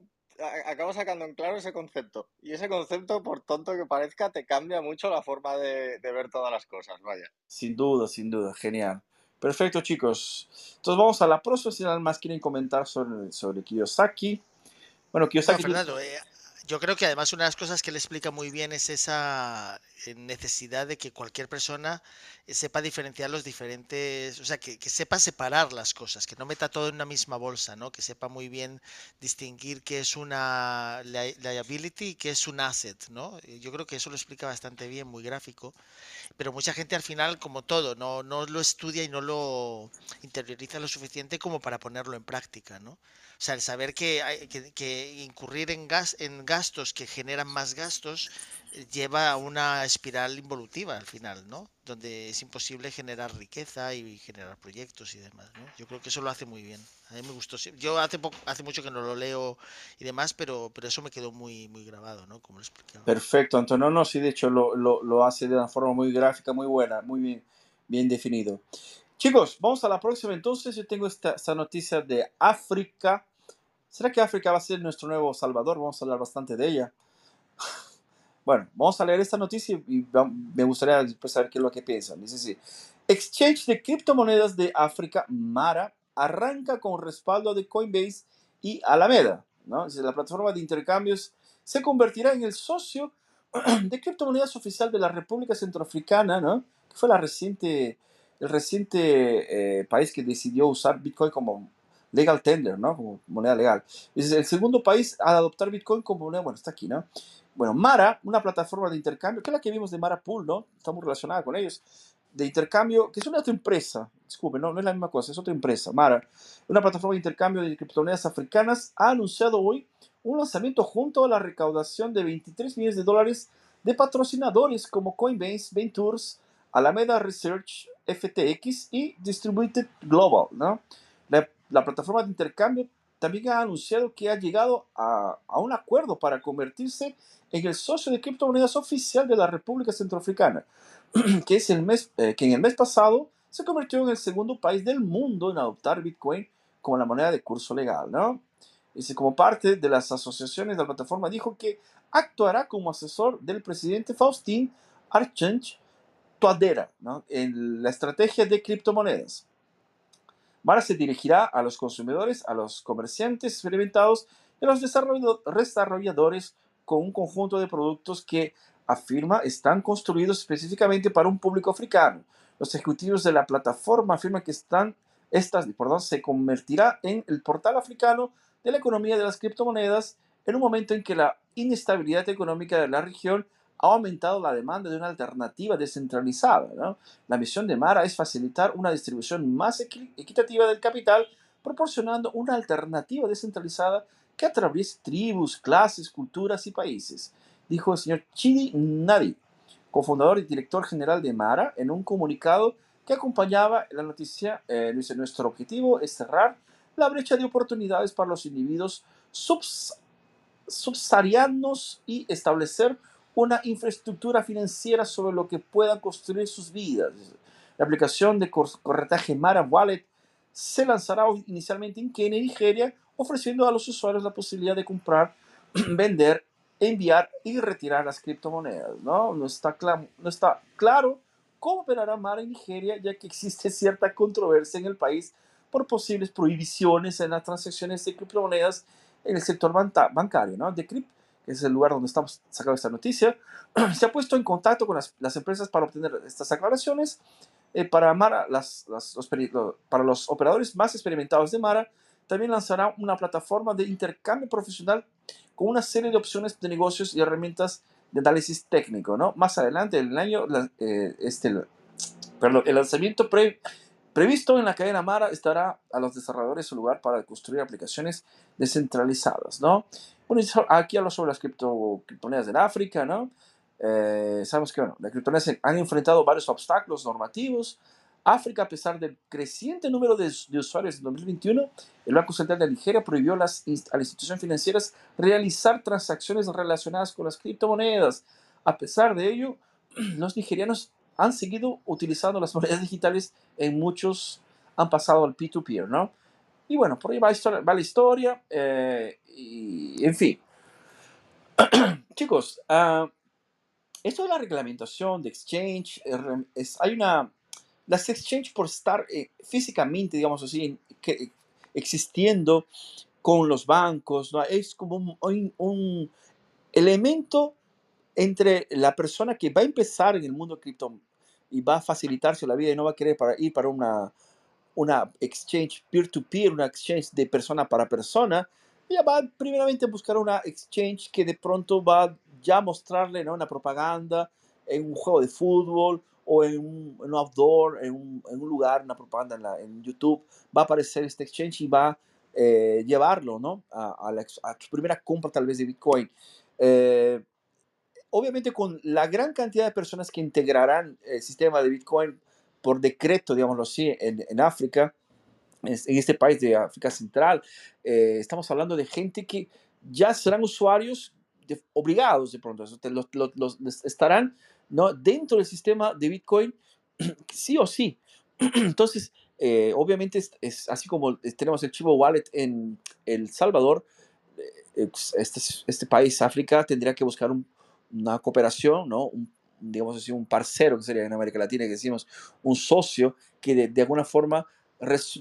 [SPEAKER 3] acabo sacando en claro ese concepto. Y ese concepto, por tonto que parezca, te cambia mucho la forma de, de ver todas las cosas. Vaya.
[SPEAKER 1] Sin duda, sin duda, genial. Perfecto, chicos. Entonces vamos a la próxima. Si nada más quieren comentar sobre, sobre Kiyosaki. Bueno, Kiyosaki.
[SPEAKER 2] Fernando, eh, yo creo que además una de las cosas que le explica muy bien es esa eh, necesidad de que cualquier persona eh, sepa diferenciar los diferentes, o sea, que, sepa separar las cosas, que no meta todo en una misma bolsa, ¿no? Que sepa muy bien distinguir qué es una li- liability y qué es un asset, ¿no? Eh, Yo creo que eso lo explica bastante bien, muy gráfico, pero mucha gente al final, como todo, no, no lo estudia y no lo interioriza lo suficiente como para ponerlo en práctica, ¿no? O sea, el saber que, hay, que, que incurrir en, gas, en gastos que generan más gastos eh, lleva a una espiral involutiva al final, ¿no? Donde es imposible generar riqueza y generar proyectos y demás, ¿no? Yo creo que eso lo hace muy bien. A mí me gustó. Yo hace poco, hace mucho que no lo leo y demás, pero, pero eso me quedó muy, muy grabado, ¿no? Como lo explicaba.
[SPEAKER 1] Perfecto, Antonio. No, sí, de hecho lo, lo, lo hace de una forma muy gráfica, muy buena, muy bien, bien definido. Chicos, vamos a la próxima. Entonces, yo tengo esta, esta noticia de África. ¿Será que África va a ser nuestro nuevo Salvador? Vamos a hablar bastante de ella. Bueno, vamos a leer esta noticia y me gustaría después saber qué es lo que piensan. Dice así. Exchange de criptomonedas de África, Mara, arranca con respaldo de Coinbase y Alameda. ¿no? La plataforma de intercambios se convertirá en el socio de criptomonedas oficial de la República Centroafricana, ¿no? que fue la reciente, el reciente eh, país que decidió usar Bitcoin como legal tender, ¿no? como moneda legal. Es el segundo país a adoptar Bitcoin como moneda, bueno, está aquí, ¿no? Bueno, Mara, una plataforma de intercambio, que es la que vimos de Mara Pool, ¿no? Estamos relacionados con ellos, de intercambio, que es una otra empresa, disculpe, no, no es la misma cosa, es otra empresa, Mara, una plataforma de intercambio de criptomonedas africanas, ha anunciado hoy un lanzamiento junto a la recaudación de 23 millones de dólares de patrocinadores como Coinbase, Ventures, Alameda Research, FTX y Distributed Global. ¿no? La, la plataforma de intercambio también ha anunciado que ha llegado a, un acuerdo para convertirse en el socio de criptomonedas oficial de la República Centroafricana, que, es el mes, eh, que en el mes pasado se convirtió en el segundo país del mundo en adoptar Bitcoin como la moneda de curso legal. ¿no? Dice, como parte de las asociaciones de la plataforma, dijo que actuará como asesor del presidente Faustín Archange Toadera ¿no? en la estrategia de criptomonedas. Mara se dirigirá a los consumidores, a los comerciantes experimentados y a los desarrolladores con un conjunto de productos que afirma están construidos específicamente para un público africano. Los ejecutivos de la plataforma afirman que están, estas, perdón, se convertirá en el portal africano de la economía de las criptomonedas en un momento en que la inestabilidad económica de la región ha aumentado la demanda de una alternativa descentralizada. La misión de Mara es facilitar una distribución más equitativa del capital, proporcionando una alternativa descentralizada que atraviese tribus, clases, culturas y países, dijo el señor Chidi Nadi, cofundador y director general de Mara, en un comunicado que acompañaba la noticia. Eh, dice, nuestro objetivo es cerrar la brecha de oportunidades para los individuos subs subsaharianos y establecer una infraestructura financiera sobre lo que puedan construir sus vidas. La aplicación de corretaje Mara Wallet se lanzará inicialmente en Kenia, Nigeria, ofreciendo a los usuarios la posibilidad de comprar, vender, enviar y retirar las criptomonedas. No, no, está, no está claro cómo operará Mara en Nigeria, ya que existe cierta controversia en el país por posibles prohibiciones en las transacciones de criptomonedas en el sector bancario. ¿no? Decrypt es el lugar donde estamos sacando esta noticia, se ha puesto en contacto con las, empresas para obtener estas aclaraciones. Eh, para, Mara, las, los, para los operadores más experimentados de Mara, también lanzará una plataforma de intercambio profesional con una serie de opciones de negocios y herramientas de análisis técnico. ¿no? Más adelante, el año, eh, este, perdón, el lanzamiento pre, previsto en la cadena Mara estará a los desarrolladores su lugar para construir aplicaciones descentralizadas. ¿no? Bueno, aquí hablo sobre las cripto, criptomonedas en África, ¿no? Eh, sabemos que bueno, las criptomonedas han enfrentado varios obstáculos normativos. África, a pesar del creciente número de, usuarios en 2021, el Banco Central de Nigeria prohibió las, a las instituciones financieras realizar transacciones relacionadas con las criptomonedas. A pesar de ello, los nigerianos han seguido utilizando las monedas digitales en muchos, han pasado al P2P, ¿no? Y bueno, por ahí va, va la historia. Eh, y, en fin. Chicos, uh, esto de la reglamentación de exchange, eh, es, hay una... Las exchange por estar eh, físicamente, digamos así, que, existiendo con los bancos, ¿no? es como un, un, elemento entre la persona que va a empezar en el mundo cripto y va a facilitarse la vida y no va a querer para, ir para una, una exchange peer-to-peer, una exchange de persona para persona, ella va primeramente a buscar una exchange que de pronto va ya a mostrarle ¿no? una propaganda en un juego de fútbol o en un, outdoor, en un, en un, lugar, una propaganda en, la, en, YouTube, va a aparecer este exchange y va eh, llevarlo ¿no? a, a, a, su primera compra tal vez de Bitcoin. Eh, obviamente con la gran cantidad de personas que integrarán el sistema de Bitcoin por decreto, digámoslo así, en, en África, en este país de África Central, eh, estamos hablando de gente que ya serán usuarios obligados de pronto, los, los, los, estarán ¿no? dentro del sistema de Bitcoin, sí o sí. Entonces, eh, obviamente es, así como tenemos el Chivo Wallet en El Salvador, eh, este, este país, África, tendría que buscar un, una cooperación, ¿no? Digamos así, un parcero, que sería en América Latina, que decimos, un socio que de, de alguna forma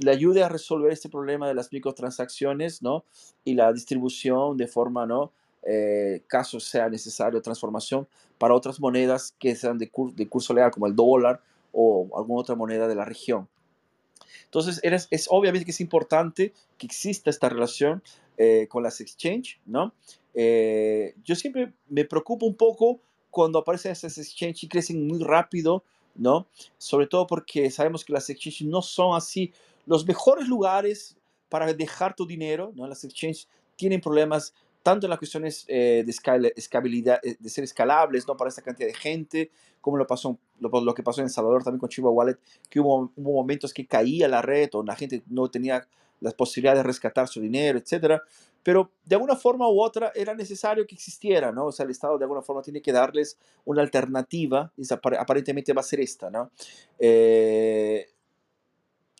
[SPEAKER 1] le ayude a resolver este problema de las microtransacciones, ¿no? Y la distribución de forma, ¿no? Eh, caso sea necesario transformación para otras monedas que sean de, de, curso legal, como el dólar o alguna otra moneda de la región. Entonces, es, es obviamente que es importante que exista esta relación eh, con las exchange, ¿no? Eh, yo siempre me preocupo un poco cuando aparecen esas exchanges crecen muy rápido, ¿no? Sobre todo porque sabemos que las exchanges no son así los mejores lugares para dejar tu dinero, ¿no? Las exchanges tienen problemas tanto en las cuestiones eh, de, escalabilidad, eh, de ser escalables ¿no? para esta cantidad de gente, como lo, pasó, lo, que pasó en El Salvador también con Chivo Wallet, que hubo, hubo, momentos que caía la red o la gente no tenía las posibilidades de rescatar su dinero, etcétera. Pero de alguna forma u otra era necesario que existiera, ¿no? O sea, el Estado de alguna forma tiene que darles una alternativa, y aparentemente va a ser esta, ¿no? Eh,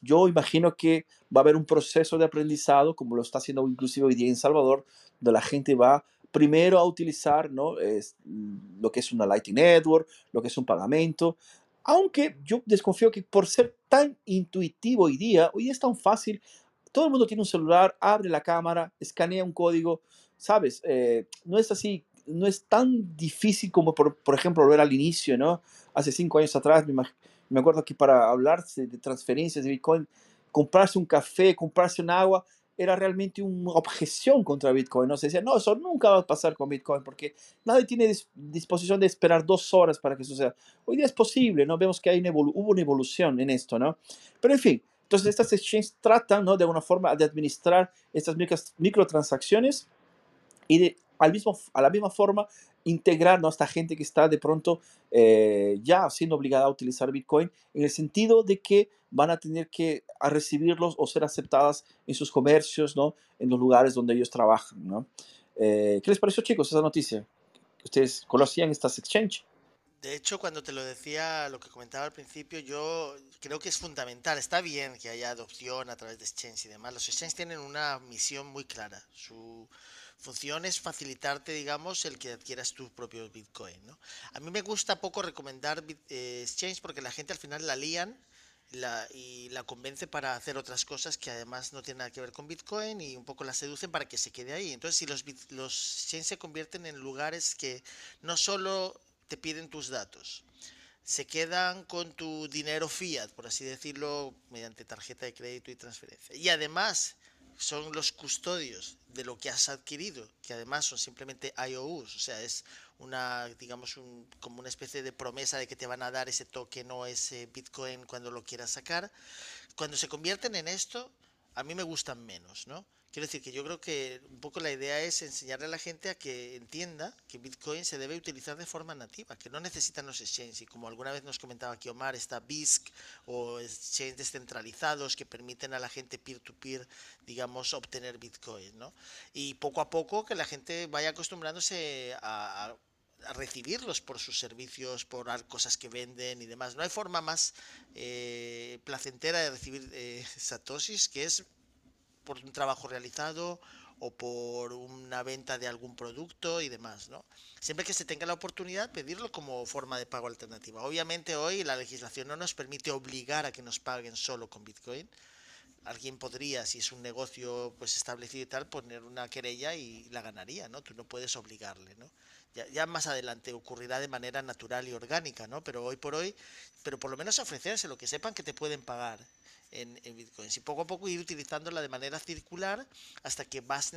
[SPEAKER 1] yo imagino que va a haber un proceso de aprendizado, como lo está haciendo inclusive hoy día en Salvador, donde la gente va primero a utilizar ¿no? es, lo que es una Lightning Network, lo que es un pagamento, aunque yo desconfío que por ser tan intuitivo hoy día, hoy es tan fácil, todo el mundo tiene un celular, abre la cámara, escanea un código, ¿sabes? Eh, no es así, no es tan difícil como, por, por ejemplo, ver al inicio, ¿no? Hace cinco años atrás, me, me acuerdo que para hablar de transferencias de Bitcoin, comprarse un café, comprarse un agua, era realmente una objeción contra Bitcoin. ¿no? Se decía, no, eso nunca va a pasar con Bitcoin porque nadie tiene disposición de esperar dos horas para que suceda. Hoy día es posible, ¿no? Vemos que hay hubo una evolución en esto, ¿no? Pero en fin, entonces estas exchanges tratan, ¿no? De alguna forma de administrar estas microtransacciones y de al mismo, a la misma forma integrar a esta gente que está de pronto eh, ya siendo obligada a utilizar Bitcoin en el sentido de que van a tener que a recibirlos o ser aceptadas en sus comercios, ¿no? en los lugares donde ellos trabajan. ¿no? Eh, ¿Qué les pareció chicos esa noticia? ¿Ustedes conocían estas exchanges?
[SPEAKER 2] De hecho, cuando te lo decía, lo que comentaba al principio, yo creo que es fundamental. Está bien que haya adopción a través de exchange y demás. Los exchanges tienen una misión muy clara. Su, función es facilitarte, digamos, el que adquieras tu propio Bitcoin. A mí me gusta poco recomendar eh, Exchange porque la gente al final la lían y la convence para hacer otras cosas que además no tienen nada que ver con Bitcoin y un poco la seducen para que se quede ahí. Entonces, si los, los Exchange se convierten en lugares que no solo te piden tus datos, se quedan con tu dinero fiat, por así decirlo, mediante tarjeta de crédito y transferencia. Y además son los custodios de lo que has adquirido, que además son simplemente IOUs, o sea, es una, digamos, como una especie de promesa de que te van a dar ese token o ese Bitcoin cuando lo quieras sacar. Cuando se convierten en esto, a mí me gustan menos, ¿no? Quiero decir que yo creo que un poco la idea es enseñarle a la gente a que entienda que Bitcoin se debe utilizar de forma nativa, que no necesitan los exchanges. Y como alguna vez nos comentaba aquí Omar, está BISC o exchanges descentralizados que permiten a la gente peer-to-peer, digamos, obtener Bitcoin, ¿no? Y poco a poco que la gente vaya acostumbrándose a, recibirlos por sus servicios, por cosas que venden y demás. No hay forma más eh, placentera de recibir eh, satoshis que es por un trabajo realizado o por una venta de algún producto y demás, ¿no? Siempre que se tenga la oportunidad, pedirlo como forma de pago alternativa. Obviamente hoy la legislación no nos permite obligar a que nos paguen solo con Bitcoin. Alguien podría, si es un negocio pues establecido y tal, poner una querella y la ganaría, ¿no? Tú no puedes obligarle, ¿no? Ya, más adelante ocurrirá de manera natural y orgánica, ¿no? Pero hoy por hoy, pero por lo menos ofrecerse lo que sepan que te pueden pagar en, en Bitcoin. Y poco a poco ir utilizándola de manera circular hasta que vas,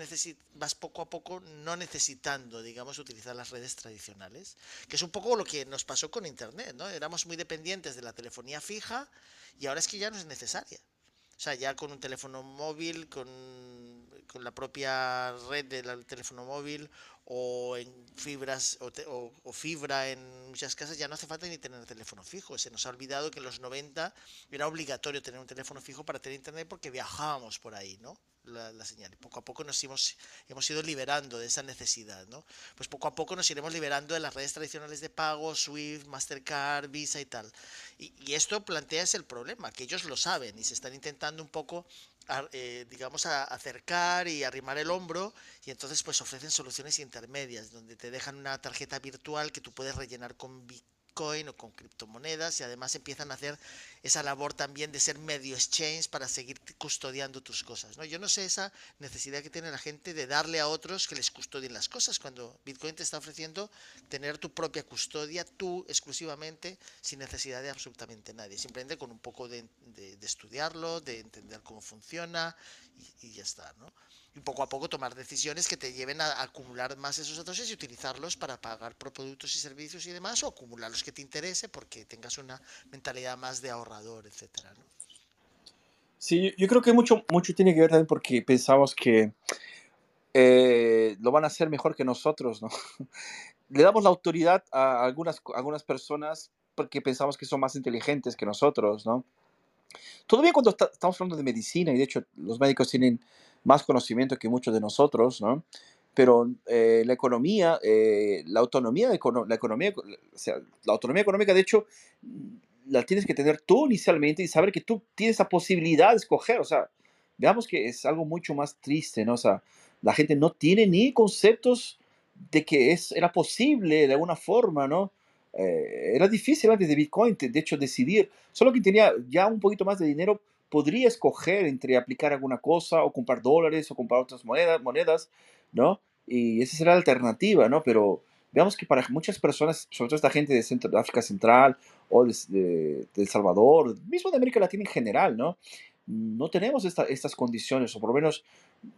[SPEAKER 2] vas poco a poco no necesitando, digamos, utilizar las redes tradicionales. Que es un poco lo que nos pasó con Internet, ¿no? Éramos muy dependientes de la telefonía fija y ahora es que ya no es necesaria. O sea, ya con un teléfono móvil, con, con la propia red del teléfono móvil o en fibras o, fibra en muchas casas ya no hace falta ni tener teléfono fijo. Se nos ha olvidado que en los 90 era obligatorio tener un teléfono fijo para tener internet porque viajábamos por ahí, ¿no? La, señal. Poco a poco nos hemos, hemos ido liberando de esa necesidad, ¿no? Pues poco a poco nos iremos liberando de las redes tradicionales de pago, Swift, Mastercard, Visa y tal. Y, esto plantea ese el problema, que ellos lo saben y se están intentando un poco eh, digamos, acercar y arrimar el hombro y entonces pues ofrecen soluciones intermedias donde te dejan una tarjeta virtual que tú puedes rellenar con Bitcoin o con criptomonedas y además empiezan a hacer esa labor también de ser medio exchange para seguir custodiando tus cosas. ¿no? Yo no sé esa necesidad que tiene la gente de darle a otros que les custodien las cosas cuando Bitcoin te está ofreciendo tener tu propia custodia, tú exclusivamente, sin necesidad de absolutamente nadie, simplemente con un poco de, estudiarlo, de entender cómo funciona y, y ya está. ¿no? Y poco a poco tomar decisiones que te lleven a acumular más esos datos y utilizarlos para pagar por productos y servicios y demás o acumular los que te interese porque tengas una mentalidad más de ahorrador, etcétera, ¿no?
[SPEAKER 1] Sí, yo creo que mucho, mucho tiene que ver también porque pensamos que eh, lo van a hacer mejor que nosotros, ¿no? Le damos la autoridad a algunas, algunas personas porque pensamos que son más inteligentes que nosotros, ¿no? Todavía cuando estamos hablando de medicina, y de hecho los médicos tienen más conocimiento que muchos de nosotros, ¿no? Pero eh, la economía, eh, la autonomía, la economía, o sea, la autonomía económica, de hecho, la tienes que tener tú inicialmente y saber que tú tienes la posibilidad de escoger, o sea, veamos que es algo mucho más triste, ¿no? O sea, la gente no tiene ni conceptos de que es, era posible de alguna forma, ¿no? Eh, era difícil antes de Bitcoin, de hecho, decidir. Solo quien tenía ya un poquito más de dinero podría escoger entre aplicar alguna cosa o comprar dólares o comprar otras monedas, monedas ¿no? Y esa será la alternativa, ¿no? Pero veamos que para muchas personas, sobre todo esta gente de, Centro, de África Central o de, El Salvador, mismo de América Latina en general, ¿no? No tenemos estas condiciones, o por lo menos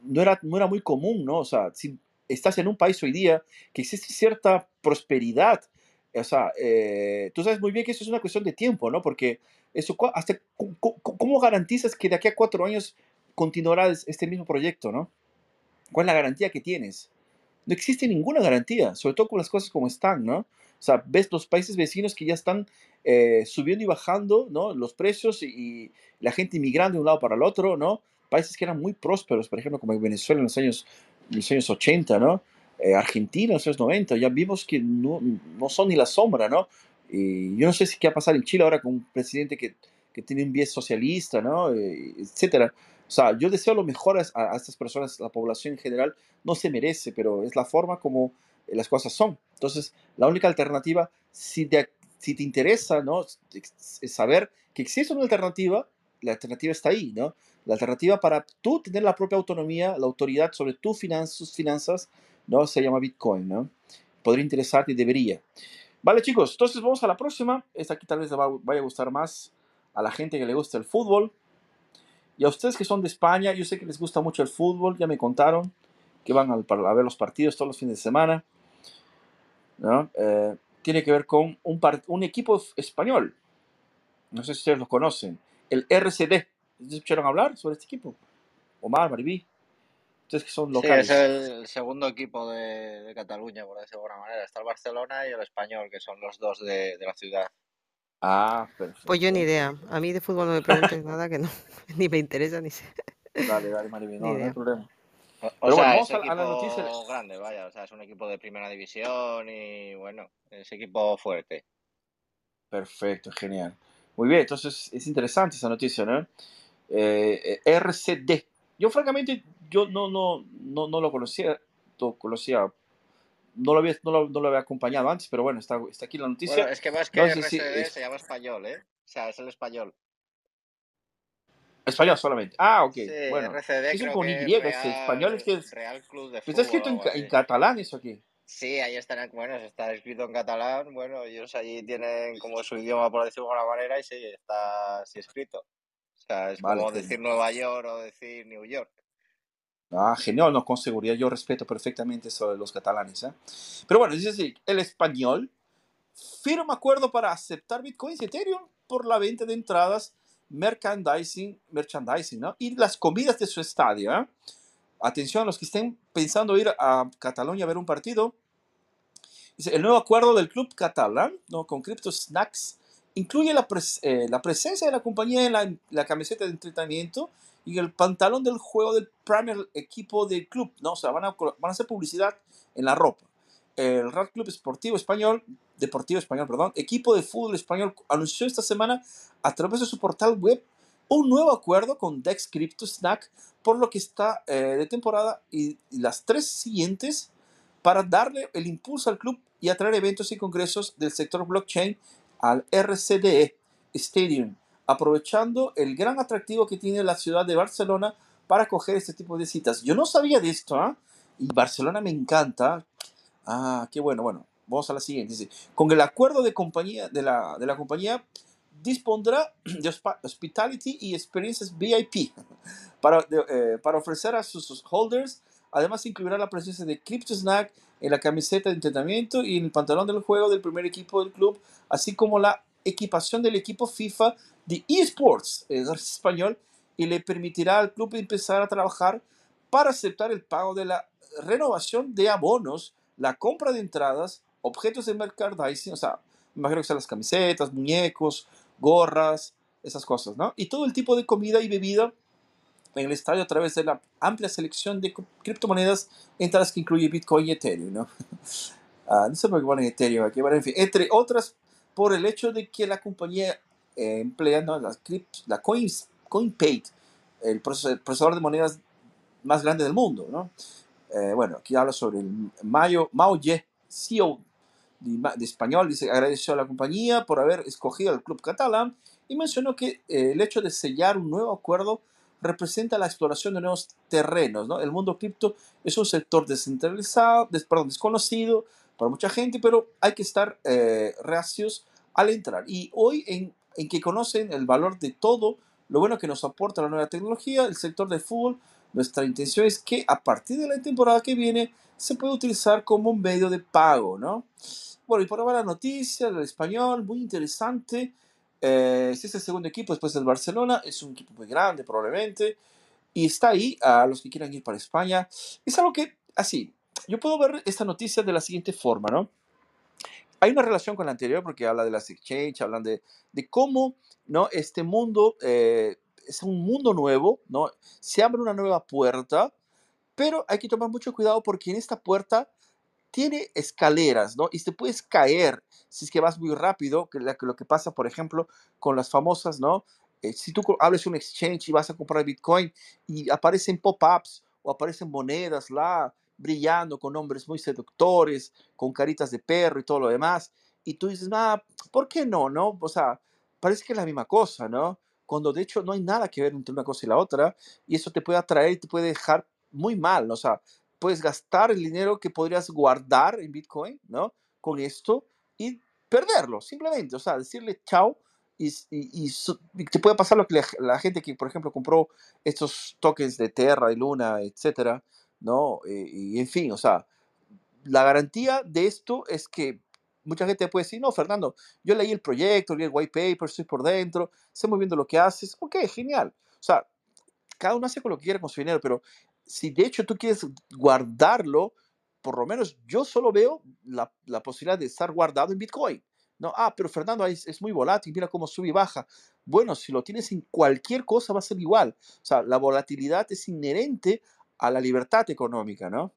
[SPEAKER 1] no era, no era muy común, ¿no? O sea, si estás en un país hoy día que existe cierta prosperidad, o sea, eh, tú sabes muy bien que eso es una cuestión de tiempo, ¿no? Porque eso, hasta, ¿cómo garantizas que de aquí a cuatro años continuará este mismo proyecto, ¿no? ¿Cuál es la garantía que tienes? No existe ninguna garantía, sobre todo con las cosas como están, ¿no? O sea, ves los países vecinos que ya están eh, subiendo y bajando, ¿no? Los precios y, la gente inmigrando de un lado para el otro, ¿no? Países que eran muy prósperos, por ejemplo, como Venezuela en los años, en los años 80, ¿no? Eh, Argentina en los años 90, ya vimos que no, no, son ni la sombra, ¿no? Yo no sé si qué va a pasar en Chile ahora con un presidente que, que tiene un bies socialista, ¿no? Eh, etcétera. O sea, yo deseo lo mejor a, a, estas personas, la población en general no se merece, pero es la forma como las cosas son. Entonces, la única alternativa, si te, si te interesa, ¿no? Es saber que existe una alternativa, la alternativa está ahí, ¿no? La alternativa para tú tener la propia autonomía, la autoridad sobre tus finanzas, finanzas, ¿no? Se llama Bitcoin, ¿no? Podría interesarte y debería. Vale, chicos, entonces vamos a la próxima. Esta aquí tal vez vaya a gustar más a la gente que le gusta el fútbol. Y a ustedes que son de España, yo sé que les gusta mucho el fútbol, ya me contaron que van a, ver los partidos todos los fines de semana. Eh, tiene que ver con un, un equipo español. No sé si ustedes lo conocen. El RCD. ¿Escucharon hablar sobre este equipo? Omar, Maribí. Ustedes que son locales.
[SPEAKER 3] Sí, es el segundo equipo de, Cataluña, por decirlo de alguna manera. Está el Barcelona y el Español, que son los dos de, de la ciudad.
[SPEAKER 1] Ah, perfecto.
[SPEAKER 5] Pues yo ni idea. A mí de fútbol no me preguntes nada que no, ni me interesa ni sé.
[SPEAKER 1] Dale, dale, Maribí, no, no hay problema.
[SPEAKER 3] O, sea, es a, la noticia. grande, vaya, o sea, es un equipo de primera división y bueno, es equipo fuerte.
[SPEAKER 1] Perfecto, genial. Muy bien, entonces es interesante esa noticia, ¿no? Eh, eh RCD. Yo francamente, yo no, no, no, no lo conocía, no lo, había, no, lo, no lo había acompañado antes, pero bueno, está, está aquí la noticia.
[SPEAKER 3] Bueno, es que más que no, RCD sí, se llama español, ¿eh? O sea, es el español.
[SPEAKER 1] Español solamente. Ah, ok.
[SPEAKER 3] Sí,
[SPEAKER 1] bueno,
[SPEAKER 3] RCD
[SPEAKER 1] es con Y,
[SPEAKER 3] es
[SPEAKER 1] ese español es que es.
[SPEAKER 3] Real Club de
[SPEAKER 1] Está escrito en, en, catalán eso aquí.
[SPEAKER 3] Sí, ahí está, bueno, está escrito en catalán. Bueno, ellos allí tienen como su idioma, por decirlo de alguna manera, y sí, está así escrito. O sea, es vale, como genial. decir Nueva York o decir New York.
[SPEAKER 1] Ah, genial, no, con seguridad yo respeto perfectamente de los catalanes. ¿eh? Pero bueno, dice así, el español firma acuerdo para aceptar Bitcoin y Ethereum por la venta de entradas merchandising, merchandising ¿no? y las comidas de su estadio. ¿eh? Atención a los que estén pensando ir a Cataluña a ver un partido. El nuevo acuerdo del club catalán ¿no? con Crypto Snacks incluye la, eh, presencia de la compañía en la, la, camiseta de entretenimiento y el pantalón del juego del primer equipo del club. ¿no? O sea, van a, hacer publicidad en la ropa. El Real Club Esportivo Español, Deportivo Español, perdón, equipo de fútbol español, anunció esta semana a través de su portal web un nuevo acuerdo con Dex Crypto Snack, por lo que está eh, de temporada y, y, las tres siguientes para darle el impulso al club y atraer eventos y congresos del sector blockchain al RCDE Stadium, aprovechando el gran atractivo que tiene la ciudad de Barcelona para acoger este tipo de citas. Yo no sabía de esto, ¿eh? y Barcelona me encanta. Ah, qué bueno. Bueno, vamos a la siguiente. Dice, con el acuerdo de, compañía, de, la, de la compañía dispondrá de hospitality y experiencias VIP para, eh, para ofrecer a sus holders. Además, incluirá la presencia de Crypto Snack en la camiseta de entrenamiento y en el pantalón del juego del primer equipo del club, así como la equipación del equipo FIFA de eSports es español y le permitirá al club empezar a trabajar para aceptar el pago de la renovación de abonos, la compra de entradas, objetos de merchandising, o sea, imagino que son las camisetas, muñecos, gorras, esas cosas, ¿no? Y todo el tipo de comida y bebida en el estadio a través de la amplia selección de criptomonedas, entre las que incluye Bitcoin y Ethereum, ¿no? Ah, no sé por qué ponen Ethereum aquí, pero en fin, entre otras, por el hecho de que la compañía eh, emplea ¿no? la, la Coins, CoinPay, el procesador de monedas más grande del mundo, ¿no? Eh, bueno, aquí habla sobre el Mayo, Mao Ye, CEO de, español, dice, agradeció a la compañía por haber escogido al club catalán y mencionó que eh, el hecho de sellar un nuevo acuerdo representa la exploración de nuevos terrenos. ¿no? El mundo cripto es un sector descentralizado, perdón, desconocido para mucha gente, pero hay que estar eh, reacios al entrar. Y hoy en, en, que conocen el valor de todo, lo bueno que nos aporta la nueva tecnología, el sector del fútbol, nuestra intención es que a partir de la temporada que viene se puede utilizar como un medio de pago, ¿no? Bueno, y por ahora la noticia del español, muy interesante. Eh, si es el segundo equipo después del Barcelona, es un equipo muy grande probablemente, y está ahí a los que quieran ir para España. Es algo que, así, yo puedo ver esta noticia de la siguiente forma, ¿no? Hay una relación con la anterior porque habla de las exchange, hablan de, de cómo, ¿no? Este mundo eh, es un mundo nuevo, ¿no? Se abre una nueva puerta, pero hay que tomar mucho cuidado porque en esta puerta tiene escaleras, ¿no? Y te puedes caer si es que vas muy rápido, que lo que pasa, por ejemplo, con las famosas, ¿no? Eh, si tú abres un exchange y vas a comprar Bitcoin y aparecen pop-ups o aparecen monedas la brillando con nombres muy seductores, con caritas de perro y todo lo demás, y tú dices, ah, ¿por qué no, no? O sea, parece que es la misma cosa, ¿no? Cuando de hecho no hay nada que ver entre una cosa y la otra, y eso te puede atraer y te puede dejar muy mal, ¿no? o sea, puedes gastar el dinero que podrías guardar en Bitcoin, ¿no? Con esto y perderlo, simplemente, o sea, decirle chao y, y, te puede pasar lo que la, gente que, por ejemplo, compró estos tokens de Terra, y Luna, etcétera, ¿no? Eh, y, en fin, o sea, la garantía de esto es que mucha gente puede decir, no, Fernando, yo leí el proyecto, leí el white paper, estoy por dentro, sé muy bien lo que haces, ok, genial. O sea, cada uno hace con lo que quiere con su dinero, pero si de hecho tú quieres guardarlo, por lo menos yo solo veo la, la posibilidad de estar guardado en Bitcoin. No, ah, pero Fernando es, es, muy volátil, mira cómo sube y baja. Bueno, si lo tienes en cualquier cosa va a ser igual. O sea, la volatilidad es inherente a la libertad económica, ¿no?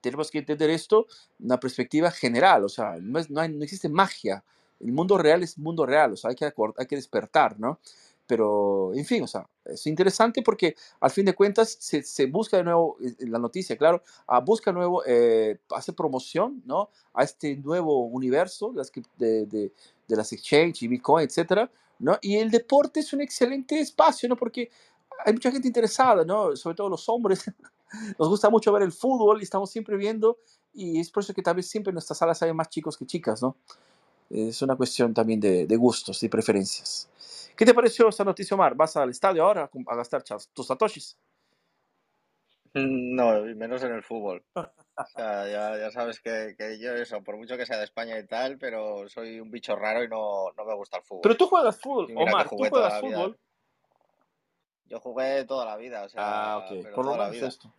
[SPEAKER 1] Tenemos que entender esto en una perspectiva general, o sea, no, no, existe magia. El mundo real es mundo real, o sea, hay que, hay que despertar, ¿no? pero en fin, o sea, es interesante porque al fin de cuentas se, busca de nuevo, eh, la noticia, claro, ah, busca nuevo, eh, hace promoción, ¿no? A este nuevo universo de, de, las exchange y Bitcoin, etcétera, ¿no? Y el deporte es un excelente espacio, ¿no? Porque hay mucha gente interesada, ¿no? Sobre todo los hombres. Nos gusta mucho ver el fútbol y estamos siempre viendo y es por eso que tal vez siempre en nuestras salas hay más chicos que chicas, ¿no? Es una cuestión también de, de gustos y preferencias. ¿Qué te pareció esta noticia, Omar? ¿Vas al estadio ahora a gastar tus satoshis?
[SPEAKER 3] Mm, no, menos en el fútbol. O sea, ya, ya sabes que, que, yo eso, por mucho que sea de España y tal, pero soy un bicho raro y no, no me gusta el fútbol.
[SPEAKER 1] Pero tú juegas fútbol, Omar, tú juegas fútbol.
[SPEAKER 3] Yo jugué toda la vida, o sea,
[SPEAKER 1] ah, ok, por lo menos esto.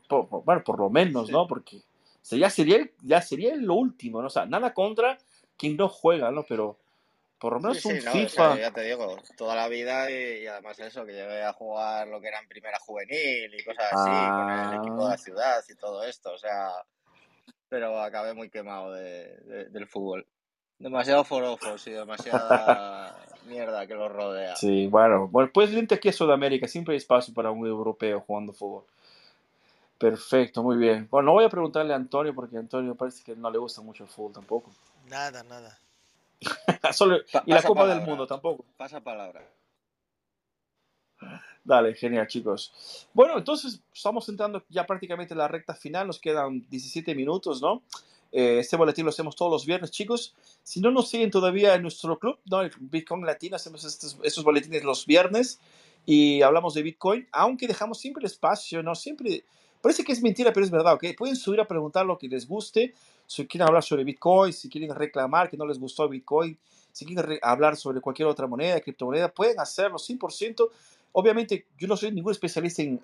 [SPEAKER 1] bueno, por lo menos, ¿no? Porque ya, sería, ya sería lo último, ¿no? O sea, nada contra quien no juega, ¿no? Pero por lo menos un FIFA.
[SPEAKER 3] ya te digo, toda la vida y, además eso, que llegué a jugar lo que era en primera juvenil y cosas así, con el equipo de la ah. ciudad y todo esto, o sea, pero acabé muy quemado de, del fútbol. Demasiado forofos y demasiada mierda que lo rodea.
[SPEAKER 1] Sí, bueno, bueno pues vente aquí a Sudamérica, siempre hay espacio para un europeo jugando fútbol. Perfecto, muy bien. Bueno, no voy a preguntarle a Antonio porque a Antonio parece que no le gusta mucho el fútbol tampoco.
[SPEAKER 2] Nada, nada.
[SPEAKER 1] y la Copa del Mundo tampoco.
[SPEAKER 3] Pasa palabra.
[SPEAKER 1] Dale, genial, chicos. Bueno, entonces estamos entrando ya prácticamente en la recta final. Nos quedan 17 minutos, ¿no? Eh, este boletín lo hacemos todos los viernes, chicos. Si no nos siguen todavía en nuestro club, ¿no? El Bitcoin Latino, hacemos estos, estos boletines los viernes y hablamos de Bitcoin, aunque dejamos siempre espacio, ¿no? Siempre Parece que es mentira, pero es verdad, ¿ok? Pueden subir a preguntar lo que les guste, si quieren hablar sobre Bitcoin, si quieren reclamar que no les gustó Bitcoin si quieren hablar sobre cualquier otra moneda, criptomoneda, pueden hacerlo 100%. Obviamente, yo no soy ningún especialista en,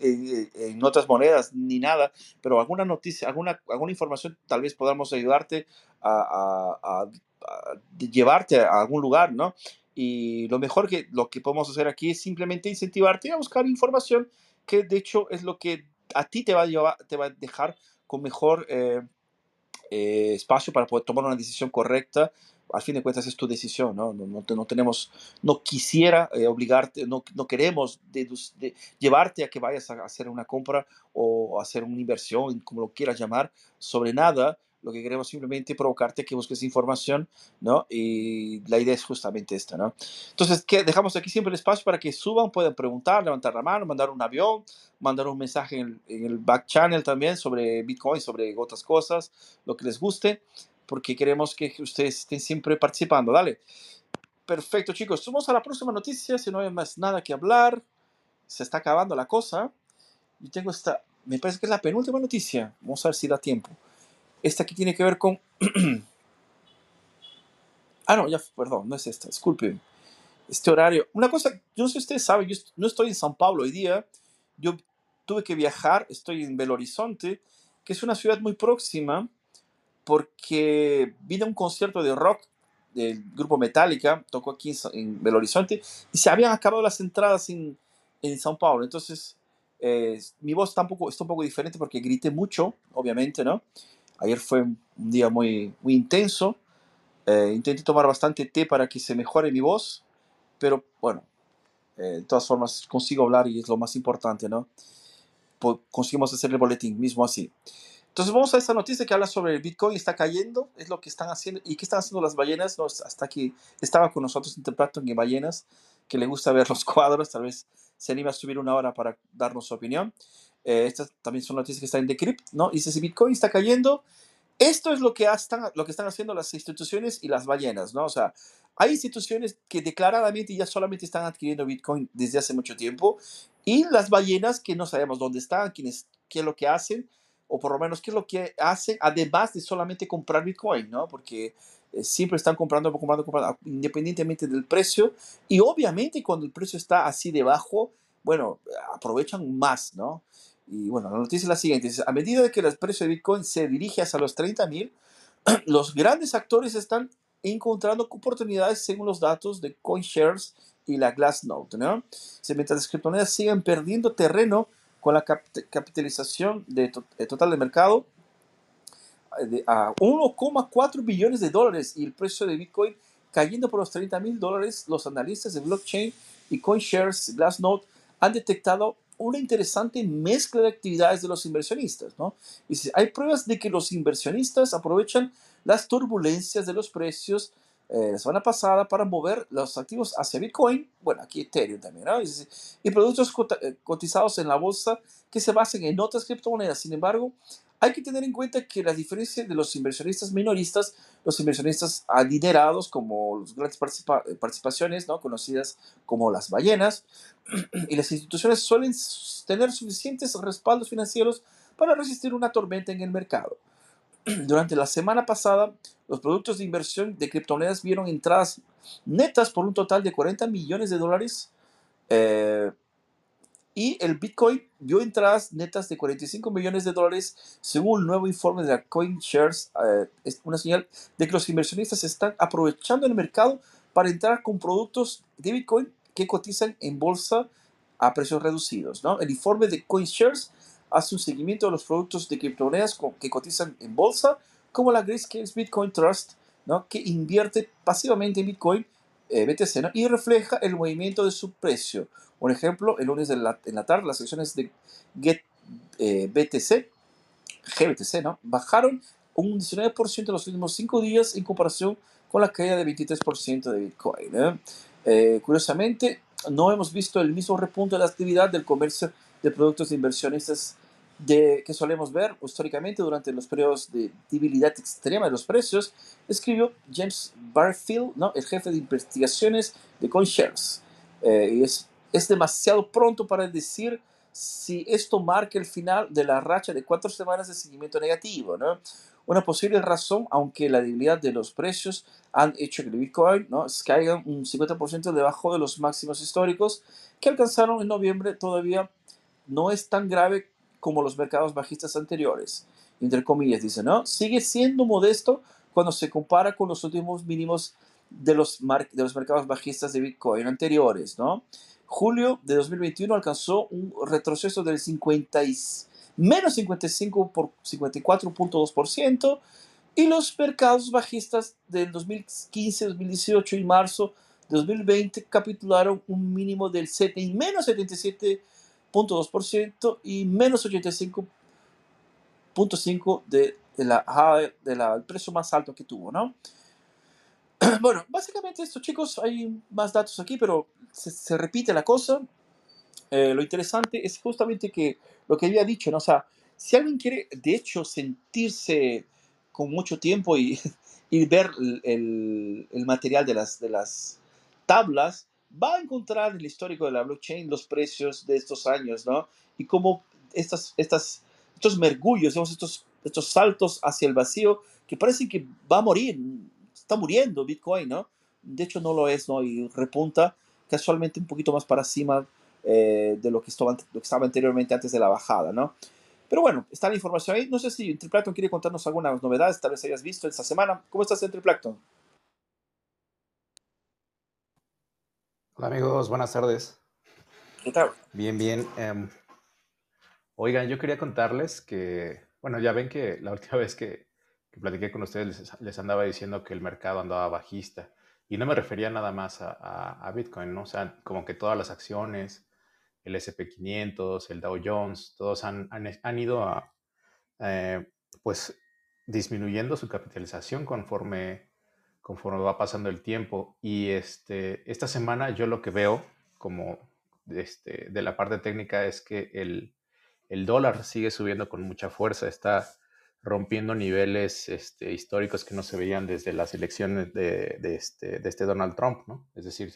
[SPEAKER 1] en, otras monedas ni nada, pero alguna noticia, alguna, alguna información tal vez podamos ayudarte a, a, llevarte a algún lugar, ¿no? Y lo mejor que lo que podemos hacer aquí es simplemente incentivarte a buscar información que de hecho es lo que a ti te va a, llevar, te va a dejar con mejor eh, eh, espacio para poder tomar una decisión correcta al fin de cuentas es tu decisión, ¿no? No, tenemos, no quisiera eh, obligarte, no, no queremos llevarte a que vayas a hacer una compra o hacer una inversión, como lo quieras llamar, sobre nada. Lo que queremos simplemente provocarte que busques información, ¿no? Y la idea es justamente esta, ¿no? Entonces, que dejamos aquí siempre el espacio para que suban, puedan preguntar, levantar la mano, mandar un avión, mandar un mensaje en el back channel también sobre Bitcoin, sobre otras cosas, lo que les guste porque queremos que ustedes estén siempre participando. Dale. Perfecto, chicos. Vamos a la próxima noticia. Si no hay más nada que hablar, se está acabando la cosa. Yo tengo esta, me parece que es la penúltima noticia. Vamos a ver si da tiempo. Esta aquí tiene que ver con... ah, no, ya, perdón, no es esta, disculpen. Este horario. Una cosa, yo no sé si ustedes saben, yo no estoy en San Pablo hoy día. Yo tuve que viajar, estoy en Belo Horizonte, que es una ciudad muy próxima porque vino un concierto de rock del grupo Metallica, tocó aquí en Belo Horizonte, y se habían acabado las entradas en, en São Paulo. Entonces, eh, mi voz está un, poco, diferente porque grité mucho, obviamente, ¿no? Ayer fue un día muy, muy intenso. Eh, intenté tomar bastante té para que se mejore mi voz, pero bueno, eh, de todas formas consigo hablar y es lo más importante, ¿no? conseguimos hacer el boletín mismo así. Entonces vamos a esta noticia que habla sobre el Bitcoin está cayendo, es lo que están haciendo. ¿Y qué están haciendo las ballenas? No, hasta que estaba con nosotros interpretando en ballenas, que le gusta ver los cuadros, tal vez se anima a subir una hora para darnos su opinión. Eh, estas también son noticias que están en Decrypt, ¿no? Dice, si Bitcoin está cayendo, esto es lo que, están, lo que están haciendo las instituciones y las ballenas, ¿no? O sea, hay instituciones que declaradamente ya solamente están adquiriendo Bitcoin desde hace mucho tiempo y las ballenas que no sabemos dónde están, quiénes, qué es lo que hacen, o por lo menos qué es lo que hacen, además de solamente comprar Bitcoin, ¿no? Porque eh, siempre están comprando, comprando, comprando, independientemente del precio. Y obviamente cuando el precio está así debajo, bueno, aprovechan más, ¿no? Y bueno, la noticia es la siguiente. A medida que el precio de Bitcoin se dirige hacia los 30 mil, los grandes actores están encontrando oportunidades según los datos de CoinShares y la Glassnode, ¿no? Mientras las criptomonedas siguen perdiendo terreno con la capitalización de, total de mercado eh, a 1,4 billones de dólares y el precio de Bitcoin cayendo por los 30 mil dólares, los analistas de blockchain y CoinShares Glassnode han detectado una interesante mezcla de actividades de los inversionistas. ¿no? Y hay pruebas de que los inversionistas aprovechan las turbulencias de los precios eh, la semana pasada para mover los activos hacia Bitcoin, bueno, aquí Ethereum también, ¿no? y, productos eh, cotizados en la bolsa que se basen en otras criptomonedas. Sin embargo, hay que tener en cuenta que la diferencia de los inversionistas minoristas, los inversionistas adinerados, como las grandes participaciones, ¿no? conocidas como las ballenas, y las instituciones suelen tener suficientes respaldos financieros para resistir una tormenta en el mercado. Durante la semana pasada, los productos de inversión de criptomonedas vieron entradas netas por un total de 40 millones de dólares. Eh, y el Bitcoin vio entradas netas de 45 millones de dólares según un nuevo informe de la CoinShares. Eh, es una señal de que los inversionistas están aprovechando el mercado para entrar con productos de Bitcoin que cotizan en bolsa a precios reducidos. ¿no? El informe de CoinShares hace un seguimiento de los productos de criptomonedas que cotizan en bolsa, como la Grayscale Bitcoin Trust, ¿no? que invierte pasivamente en Bitcoin eh, BTC y refleja el movimiento de su precio. Por ejemplo, el lunes en la tarde las acciones de Get eh, BTC, GBTC, ¿no? bajaron un 19% en los últimos 5 días en comparación con la caída de 23% de Bitcoin. Eh, curiosamente, no hemos visto el mismo repunte de la actividad del comercio de productos de inversionistas de, que solemos ver históricamente durante los periodos de debilidad extrema de los precios, escribió James Barfield, ¿no? el jefe de investigaciones de CoinShares. Eh, y es, es demasiado pronto para decir si esto marca el final de la racha de cuatro semanas de seguimiento negativo. ¿no? una posible razón, aunque la debilidad de los precios han hecho que el Bitcoin ¿no? caiga un 50% debajo de los máximos históricos que alcanzaron en noviembre, todavía no es tan grave como los mercados bajistas anteriores. Entre comillas, dice, ¿no? Sigue siendo modesto cuando se compara con los últimos mínimos de los, de los mercados bajistas de Bitcoin anteriores, ¿no? Julio de 2021 alcanzó un retroceso del 50 menos 55 por 54.2% y los mercados bajistas del 2015, 2018 y marzo de 2020 capitularon un mínimo del 7 y menos 77.2% y menos 85.5% de, la, de la, el precio más alto que tuvo, ¿no? Bueno, básicamente esto, chicos, hay más datos aquí, pero se, repite la cosa. Eh, lo interesante es justamente que lo que había dicho, ¿no? O sea, si alguien quiere, de hecho, sentirse con mucho tiempo y, y ver el, el, material de las, de las tablas, va a encontrar en el histórico de la blockchain los precios de estos años, ¿no? Y cómo estas, estas, estos mergullos, estos, estos saltos hacia el vacío, que parece que va a morir, está muriendo Bitcoin, ¿no? De hecho no lo es, ¿no? Y repunta casualmente un poquito más para encima eh, de lo que, estaba, lo que estaba anteriormente antes de la bajada, ¿no? Pero bueno, está la información ahí. No sé si Triplaton quiere contarnos algunas novedades, tal vez hayas visto esta semana. ¿Cómo estás, Triplaton?
[SPEAKER 7] Hola amigos, buenas tardes.
[SPEAKER 1] ¿Qué tal?
[SPEAKER 7] Bien, bien. Em, oigan, yo quería contarles que, bueno, ya ven que la última vez que que platiqué con ustedes les, andaba diciendo que el mercado andaba bajista. Y no me refería nada más a, Bitcoin, ¿no? O sea, como que todas las acciones, el SP500, el Dow Jones, todos han, han, ido a, eh, pues, disminuyendo su capitalización conforme, conforme va pasando el tiempo. Y este, esta semana yo lo que veo como este, de la parte técnica es que el, el dólar sigue subiendo con mucha fuerza. Está rompiendo niveles este, históricos que no se veían desde las elecciones de, este, de, este, Donald Trump, ¿no? Es decir,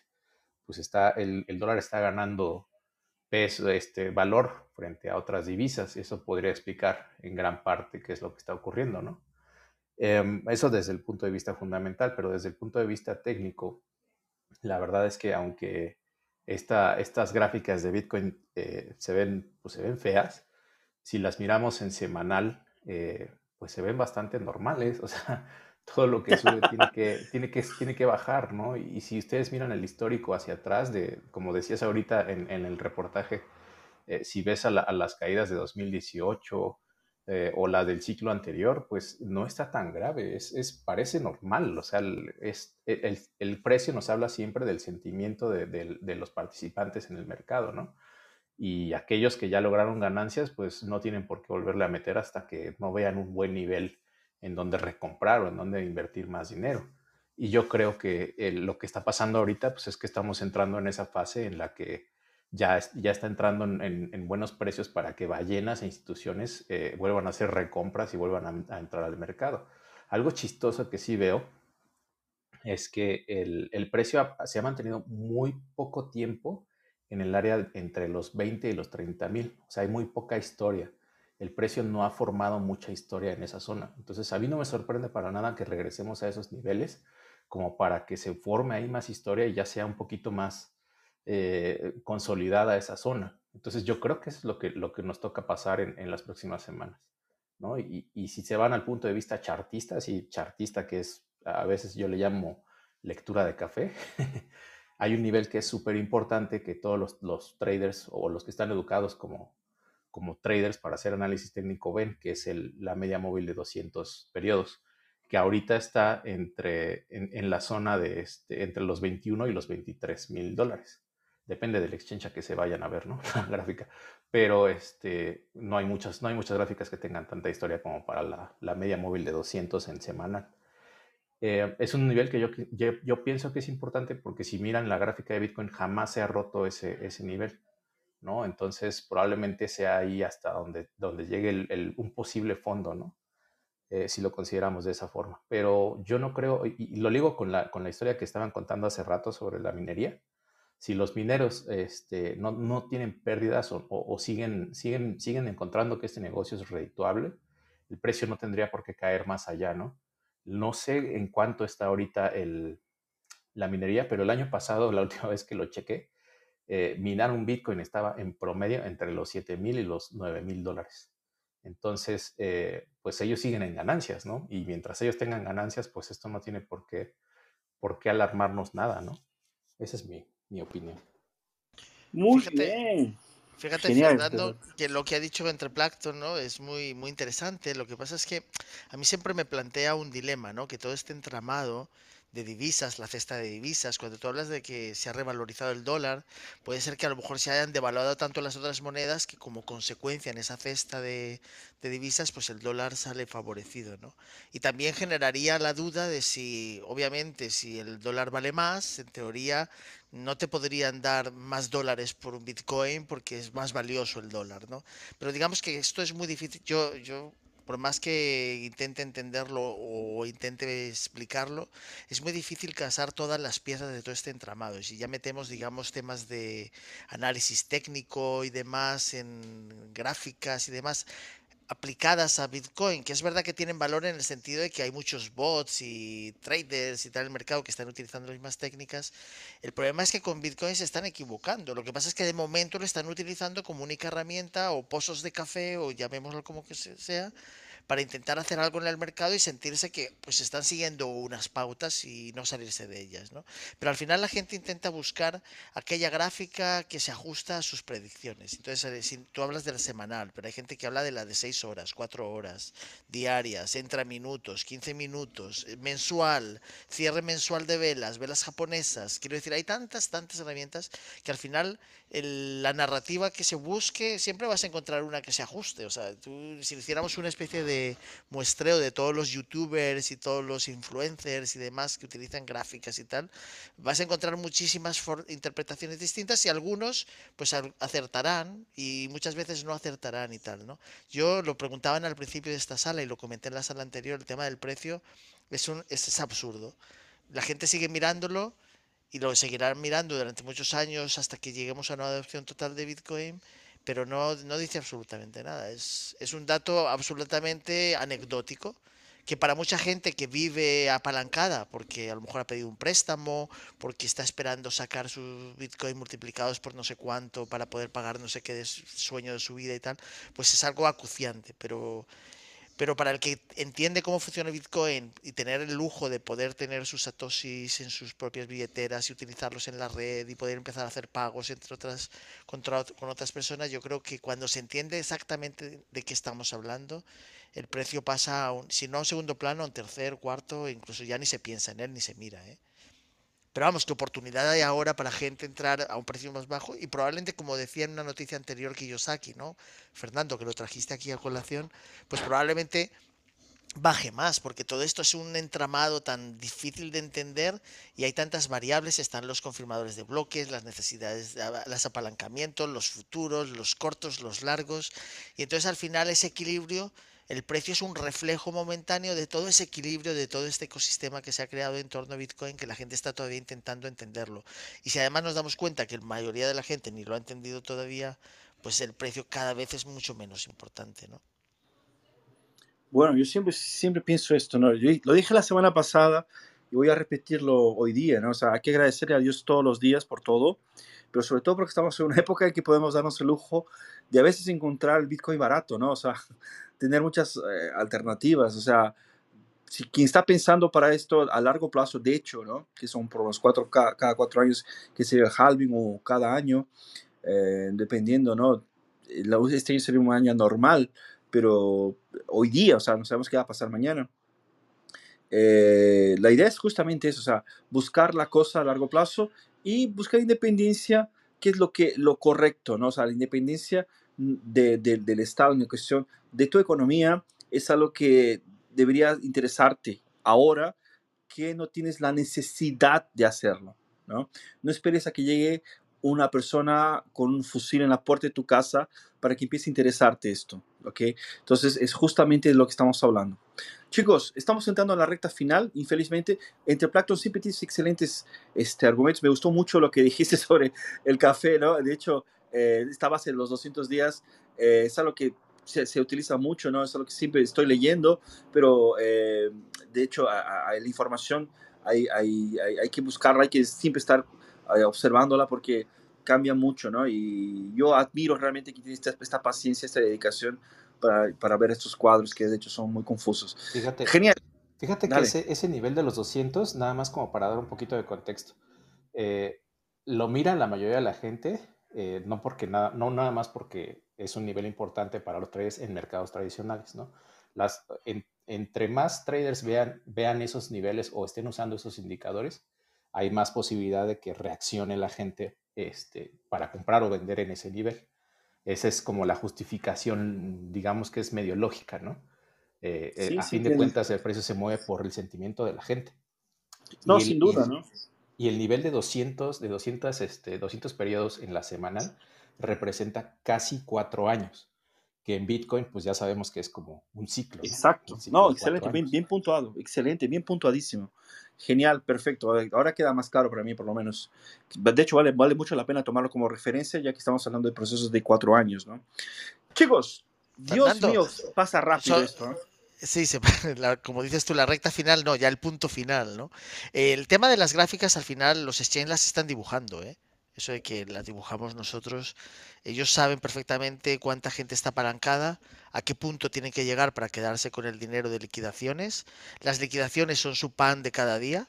[SPEAKER 7] pues está, el, dólar está ganando peso, este, valor frente a otras divisas eso podría explicar en gran parte qué es lo que está ocurriendo, ¿no? Em, eso desde el punto de vista fundamental, pero desde el punto de vista técnico, la verdad es que aunque esta, estas gráficas de Bitcoin eh, se, ven, pues se ven feas, si las miramos en semanal, eh, pues se ven bastante normales, o sea, todo lo que sube tiene que, tiene que, tiene que bajar, ¿no? Y, si ustedes miran el histórico hacia atrás, de, como decías ahorita en, el reportaje, eh, si ves a, las caídas de 2018 eh, o la del ciclo anterior, pues no está tan grave, es, es parece normal, o sea, el, es, el, el, precio nos habla siempre del sentimiento de, de los participantes en el mercado, ¿no? y aquellos que ya lograron ganancias, pues no tienen por qué volverle a meter hasta que no vean un buen nivel en donde recomprar o en donde invertir más dinero. Y yo creo que lo que está pasando ahorita, pues es que estamos entrando en esa fase en la que ya, ya está entrando en, buenos precios para que ballenas e instituciones eh, vuelvan a hacer recompras y vuelvan a, entrar al mercado. Algo chistoso que sí veo es que el, el precio se ha mantenido muy poco tiempo en el área entre los 20 y los 30 mil. O sea, hay muy poca historia. El precio no ha formado mucha historia en esa zona. Entonces, a mí no me sorprende para nada que regresemos a esos niveles como para que se forme ahí más historia y ya sea un poquito más eh, consolidada esa zona. Entonces, yo creo que es lo que, lo que nos toca pasar en, las próximas semanas. ¿no? Y, y, si se van al punto de vista chartista, sí, chartista que es, a veces yo le llamo lectura de café, hay un nivel que es súper importante que todos los, traders o los que están educados como, como traders para hacer análisis técnico ven, que es el, la media móvil de 200 periodos, que ahorita está entre, en, la zona de este, entre los 21 y los 23 mil dólares. Depende del exchange a que se vayan a ver, ¿no? La gráfica. Pero este, no, hay muchas, no hay muchas gráficas que tengan tanta historia como para la, la media móvil de 200 en semanal. Eh, es un nivel que yo, yo, pienso que es importante porque si miran la gráfica de Bitcoin jamás se ha roto ese, ese nivel, ¿no? Entonces probablemente sea ahí hasta donde, donde llegue el, un posible fondo, ¿no? Eh, si lo consideramos de esa forma. Pero yo no creo, y, lo digo con la, con la historia que estaban contando hace rato sobre la minería, si los mineros este, no, no, tienen pérdidas o, siguen, siguen, siguen encontrando que este negocio es redituable, el precio no tendría por qué caer más allá, ¿no? No sé en cuánto está ahorita el, la minería, pero el año pasado, la última vez que lo chequé, eh, minar un Bitcoin estaba en promedio entre los 7 mil y los 9 mil dólares. Entonces, eh, pues ellos siguen en ganancias, ¿no? Y mientras ellos tengan ganancias, pues esto no tiene por qué, por qué alarmarnos nada, ¿no? Esa es mi, mi opinión.
[SPEAKER 1] Muy
[SPEAKER 2] Fíjate.
[SPEAKER 1] bien.
[SPEAKER 2] Fíjate,
[SPEAKER 1] Genial,
[SPEAKER 2] Fernando, que lo que ha dicho entre Plankton, ¿no? Es muy, muy interesante. Lo que pasa es que a mí siempre me plantea un dilema, ¿no? Que todo este entramado de divisas, la cesta de divisas, cuando tú hablas de que se ha revalorizado el dólar, puede ser que a lo mejor se hayan devaluado tanto las otras monedas que como consecuencia en esa cesta de, de divisas, pues el dólar sale favorecido, ¿no? Y también generaría la duda de si, obviamente, si el dólar vale más, en teoría no te podrían dar más dólares por un Bitcoin porque es más valioso el dólar, ¿no? Pero digamos que esto es muy difícil. Yo, yo por más que intente entenderlo o intente explicarlo, es muy difícil casar todas las piezas de todo este entramado. Y si ya metemos, digamos, temas de análisis técnico y demás en gráficas y demás, aplicadas a Bitcoin, que es verdad que tienen valor en el sentido de que hay muchos bots y traders y tal en el mercado que están utilizando las mismas técnicas. El problema es que con Bitcoin se están equivocando. Lo que pasa es que de momento lo están utilizando como única herramienta o pozos de café o llamémoslo como que sea para intentar hacer algo en el mercado y sentirse que pues están siguiendo unas pautas y no salirse de ellas, ¿no? Pero al final la gente intenta buscar aquella gráfica que se ajusta a sus predicciones. Entonces, eh, tú hablas de la semanal, pero hay gente que habla de la de 6 horas, 4 horas, diarias, entra minutos, 15 minutos, eh, mensual, cierre mensual de velas, velas japonesas. Quiero decir, hay tantas, tantas herramientas que al final la narrativa que se busque siempre vas a encontrar una que se ajuste. O sea, tú, si hiciéramos una especie de muestreo de todos los youtubers y todos los influencers y demás que utilizan gráficas y tal, vas a encontrar muchísimas interpretaciones distintas y algunos pues acertarán y muchas veces no acertarán y tal, ¿no? Yo lo preguntaban al principio de esta sala y lo comenté en la sala anterior, el tema del precio es, un, es absurdo. La gente sigue mirándolo y lo seguirán mirando durante muchos años hasta que lleguemos a una adopción total de Bitcoin, pero no, no dice absolutamente nada. Es, es un dato absolutamente anecdótico que para mucha gente que vive apalancada, porque a lo mejor ha pedido un préstamo, porque está esperando sacar sus Bitcoin multiplicados por no sé cuánto para poder pagar no sé qué sueño de su vida y tal, pues es algo acuciante, pero pero para el que entiende cómo funciona Bitcoin y tener el lujo de poder tener sus satoshis en sus propias billeteras y utilizarlos en la red y poder empezar a hacer pagos entre otras contra con otras personas, yo creo que cuando se entiende exactamente de qué estamos hablando, el precio pasa a un, si no a un segundo plano, a un tercer, cuarto, incluso ya ni se piensa en él ni se mira, ¿eh? Pero vamos, que oportunidad hay ahora para gente entrar a un precio más bajo y probablemente, como decía en una noticia anterior Kiyosaki, ¿no? Fernando, que lo trajiste aquí a colación, pues probablemente baje más, porque todo esto es un entramado tan difícil de entender y hay tantas variables, están los confirmadores de bloques, las necesidades, los apalancamientos, los futuros, los cortos, los largos, y entonces al final ese equilibrio, el precio es un reflejo momentáneo de todo ese equilibrio, de todo este ecosistema que se ha creado en torno a Bitcoin, que la gente está todavía intentando entenderlo. Y si además nos damos cuenta que la mayoría de la gente ni lo ha entendido todavía, pues el precio cada vez es mucho menos importante, ¿no?
[SPEAKER 1] Bueno, yo siempre, siempre pienso esto, ¿no? Lo dije la semana pasada y voy a repetirlo hoy día, ¿no? O sea, hay que agradecerle a Dios todos los días por todo, pero sobre todo porque estamos en una época en que podemos darnos el lujo de a veces encontrar el Bitcoin barato, ¿no? O sea, tener muchas eh, alternativas, o sea, si quien está pensando para esto a largo plazo, de hecho, ¿no? Que son por los cuatro, cada, cada cuatro años que sería el halving o cada año, eh, dependiendo, ¿no? Este año sería un año normal, pero hoy día, o sea, no sabemos qué va a pasar mañana. Eh, la idea es justamente eso, o sea, buscar la cosa a largo plazo y buscar independencia, que es lo, que, lo correcto, ¿no? O sea, la independencia de- de- del Estado en cuestión de tu economía es algo que debería interesarte ahora que no tienes la necesidad de hacerlo, ¿no? No esperes a que llegue una persona con un fusil en la puerta de tu casa para que empiece a interesarte esto, ¿ok? Entonces es justamente lo que estamos hablando. Chicos, estamos entrando a la recta final, infelizmente. Entre Plankton siempre tienes excelentes este, argumentos. Me gustó mucho lo que dijiste sobre el café, ¿no? De hecho, eh, esta base de los 200 días eh, es algo que se, utiliza mucho, ¿no? Es lo que siempre estoy leyendo, pero eh, de hecho la información hay, hay, que buscarla, hay que siempre estar observándola porque cambia mucho, ¿no? Y yo admiro realmente que tiene esta, esta paciencia, esta dedicación para, para, ver estos cuadros que de hecho son muy confusos.
[SPEAKER 7] Fíjate,
[SPEAKER 1] Genial.
[SPEAKER 7] Fíjate Dale. que ese, ese, nivel de los 200, nada más como para dar un poquito de contexto, eh, lo mira la mayoría de la gente, eh, no, porque nada, no nada más porque es un nivel importante para los traders en mercados tradicionales, ¿no? Las, en, entre más traders vean, vean esos niveles o estén usando esos indicadores, hay más posibilidad de que reaccione la gente este, para comprar o vender en ese nivel. Esa es como la justificación, digamos que es medio lógica, ¿no? Eh, sí, a sí, fin de cuentas, el precio se mueve por el sentimiento de la gente.
[SPEAKER 1] No,
[SPEAKER 7] el,
[SPEAKER 1] sin duda,
[SPEAKER 7] y,
[SPEAKER 1] ¿no?
[SPEAKER 7] Y el nivel de 200, de 200, este, 200 periodos en la semanal representa casi cuatro años, que en Bitcoin pues ya sabemos que es como un ciclo. ¿no?
[SPEAKER 1] Exacto.
[SPEAKER 7] Un ciclo
[SPEAKER 1] No, excelente, bien, bien puntuado, excelente, bien puntuadísimo. Genial, perfecto. Ahora queda más claro para mí, por lo menos. De hecho, vale, vale mucho la pena tomarlo como referencia, ya que estamos hablando de procesos de cuatro años, ¿no? Chicos, Dios
[SPEAKER 2] Fernando,
[SPEAKER 1] mío, pasa rápido
[SPEAKER 2] so-
[SPEAKER 1] esto, ¿no?
[SPEAKER 2] Sí, se- la- como dices tú, la recta final, no, ya el punto final, ¿no? El tema de las gráficas, al final, los exchanges las están dibujando, ¿eh? Eso de que las dibujamos nosotros, ellos saben perfectamente cuánta gente está apalancada, a qué punto tienen que llegar para quedarse con el dinero de liquidaciones. Las liquidaciones son su pan de cada día,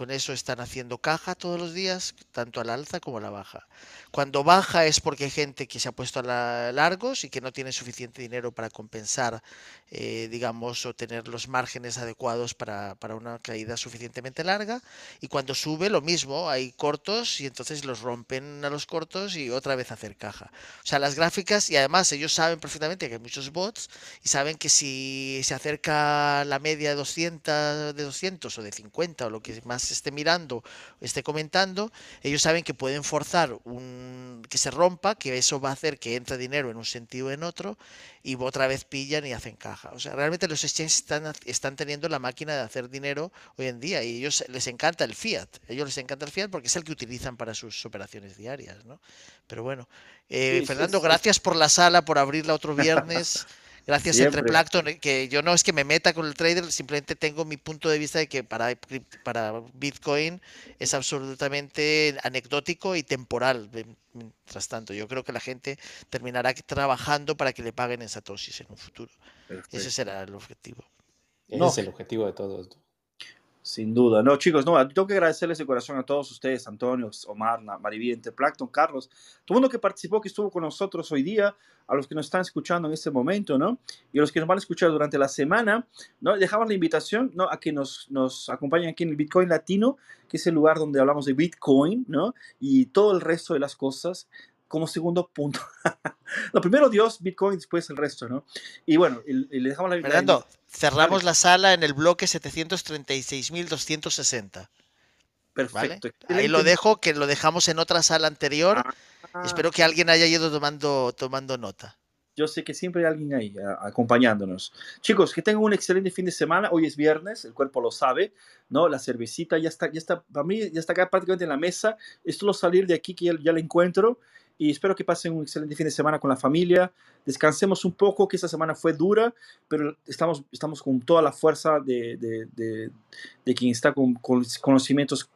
[SPEAKER 2] con eso están haciendo caja todos los días, tanto a la alza como a la baja. Cuando baja es porque hay gente que se ha puesto a la- largos y que no tiene suficiente dinero para compensar eh, digamos, o tener los márgenes adecuados para, para una caída suficientemente larga. Y cuando sube, lo mismo, hay cortos y entonces los rompen a los cortos y otra vez hacer caja. O sea, las gráficas, y además ellos saben perfectamente que hay muchos bots y saben que si se acerca la media de 200, de 200 o de 50 o lo que más esté mirando esté comentando, ellos saben que pueden forzar un que se rompa, que eso va a hacer que entre dinero en un sentido o en otro y otra vez pillan y hacen caja. O sea, realmente los exchanges están, están teniendo la máquina de hacer dinero hoy en día y ellos les encanta el fiat. A ellos les encanta el fiat porque es el que utilizan para sus operaciones diarias, ¿no? Pero bueno, eh,
[SPEAKER 1] Sí, sí,
[SPEAKER 2] Fernando,
[SPEAKER 1] sí.
[SPEAKER 2] gracias por la sala, por abrirla otro viernes. Gracias entre
[SPEAKER 1] Siempre.
[SPEAKER 2] Plankton, eh, que yo no es que me meta con el trader, simplemente tengo mi punto de vista de que para, para Bitcoin es absolutamente anecdótico y temporal. eh, Mientras tanto, yo creo que la gente terminará trabajando para que le paguen en satoshis en un futuro. Ese será el objetivo.
[SPEAKER 7] Ese
[SPEAKER 1] No.
[SPEAKER 7] es el objetivo de todos.
[SPEAKER 1] Sin duda. No, chicos, no, tengo que agradecerles de corazón a todos ustedes, Antonio, Omar, Mariviente, Plankton, Carlos, todo el mundo que participó, que estuvo con nosotros hoy día, a los que nos están escuchando en este momento, ¿no? Y a los que nos van a escuchar durante la semana, ¿no? Dejamos la invitación, ¿no? A que nos, nos acompañen aquí en el Bitcoin Latino, que es el lugar donde hablamos de Bitcoin, ¿no? Y todo el resto de las cosas como segundo punto. Lo primero Dios, Bitcoin, después el resto, ¿no? Y bueno, y, y le dejamos la
[SPEAKER 2] Fernando, cerramos
[SPEAKER 1] Vale.
[SPEAKER 2] la sala en el bloque 736.260. ¿Vale?
[SPEAKER 1] Perfecto.
[SPEAKER 2] Ahí lo dejo, que lo dejamos en otra sala anterior.
[SPEAKER 1] Ah,
[SPEAKER 2] Espero que alguien haya ido tomando, tomando nota.
[SPEAKER 1] Yo sé que siempre hay alguien ahí a- acompañándonos. Chicos, que tengan un excelente fin de semana. Hoy es viernes, el cuerpo lo sabe, ¿no? La cervecita ya está, ya está, para mí ya está acá prácticamente en la mesa. Es solo salir de aquí que ya, ya la encuentro. Y espero que pasen un excelente fin de semana con la familia. Descansemos un poco, que esta semana fue dura, pero estamos, estamos con toda la fuerza de, de, de, de quien está con, con conocimientos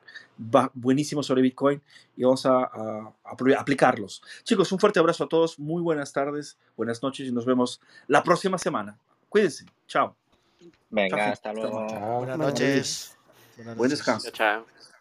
[SPEAKER 1] buenísimos sobre Bitcoin y vamos a, a- a apl- aplicarlos. Chicos, un fuerte abrazo a todos, muy buenas tardes, buenas noches y nos vemos la próxima semana. Cuídense, chao.
[SPEAKER 3] Venga,
[SPEAKER 1] Chao,
[SPEAKER 3] hasta luego.
[SPEAKER 7] Chao.
[SPEAKER 2] Buenas noches. Buenas
[SPEAKER 1] Buen
[SPEAKER 2] noches.
[SPEAKER 1] descanso.
[SPEAKER 6] Chao. chao.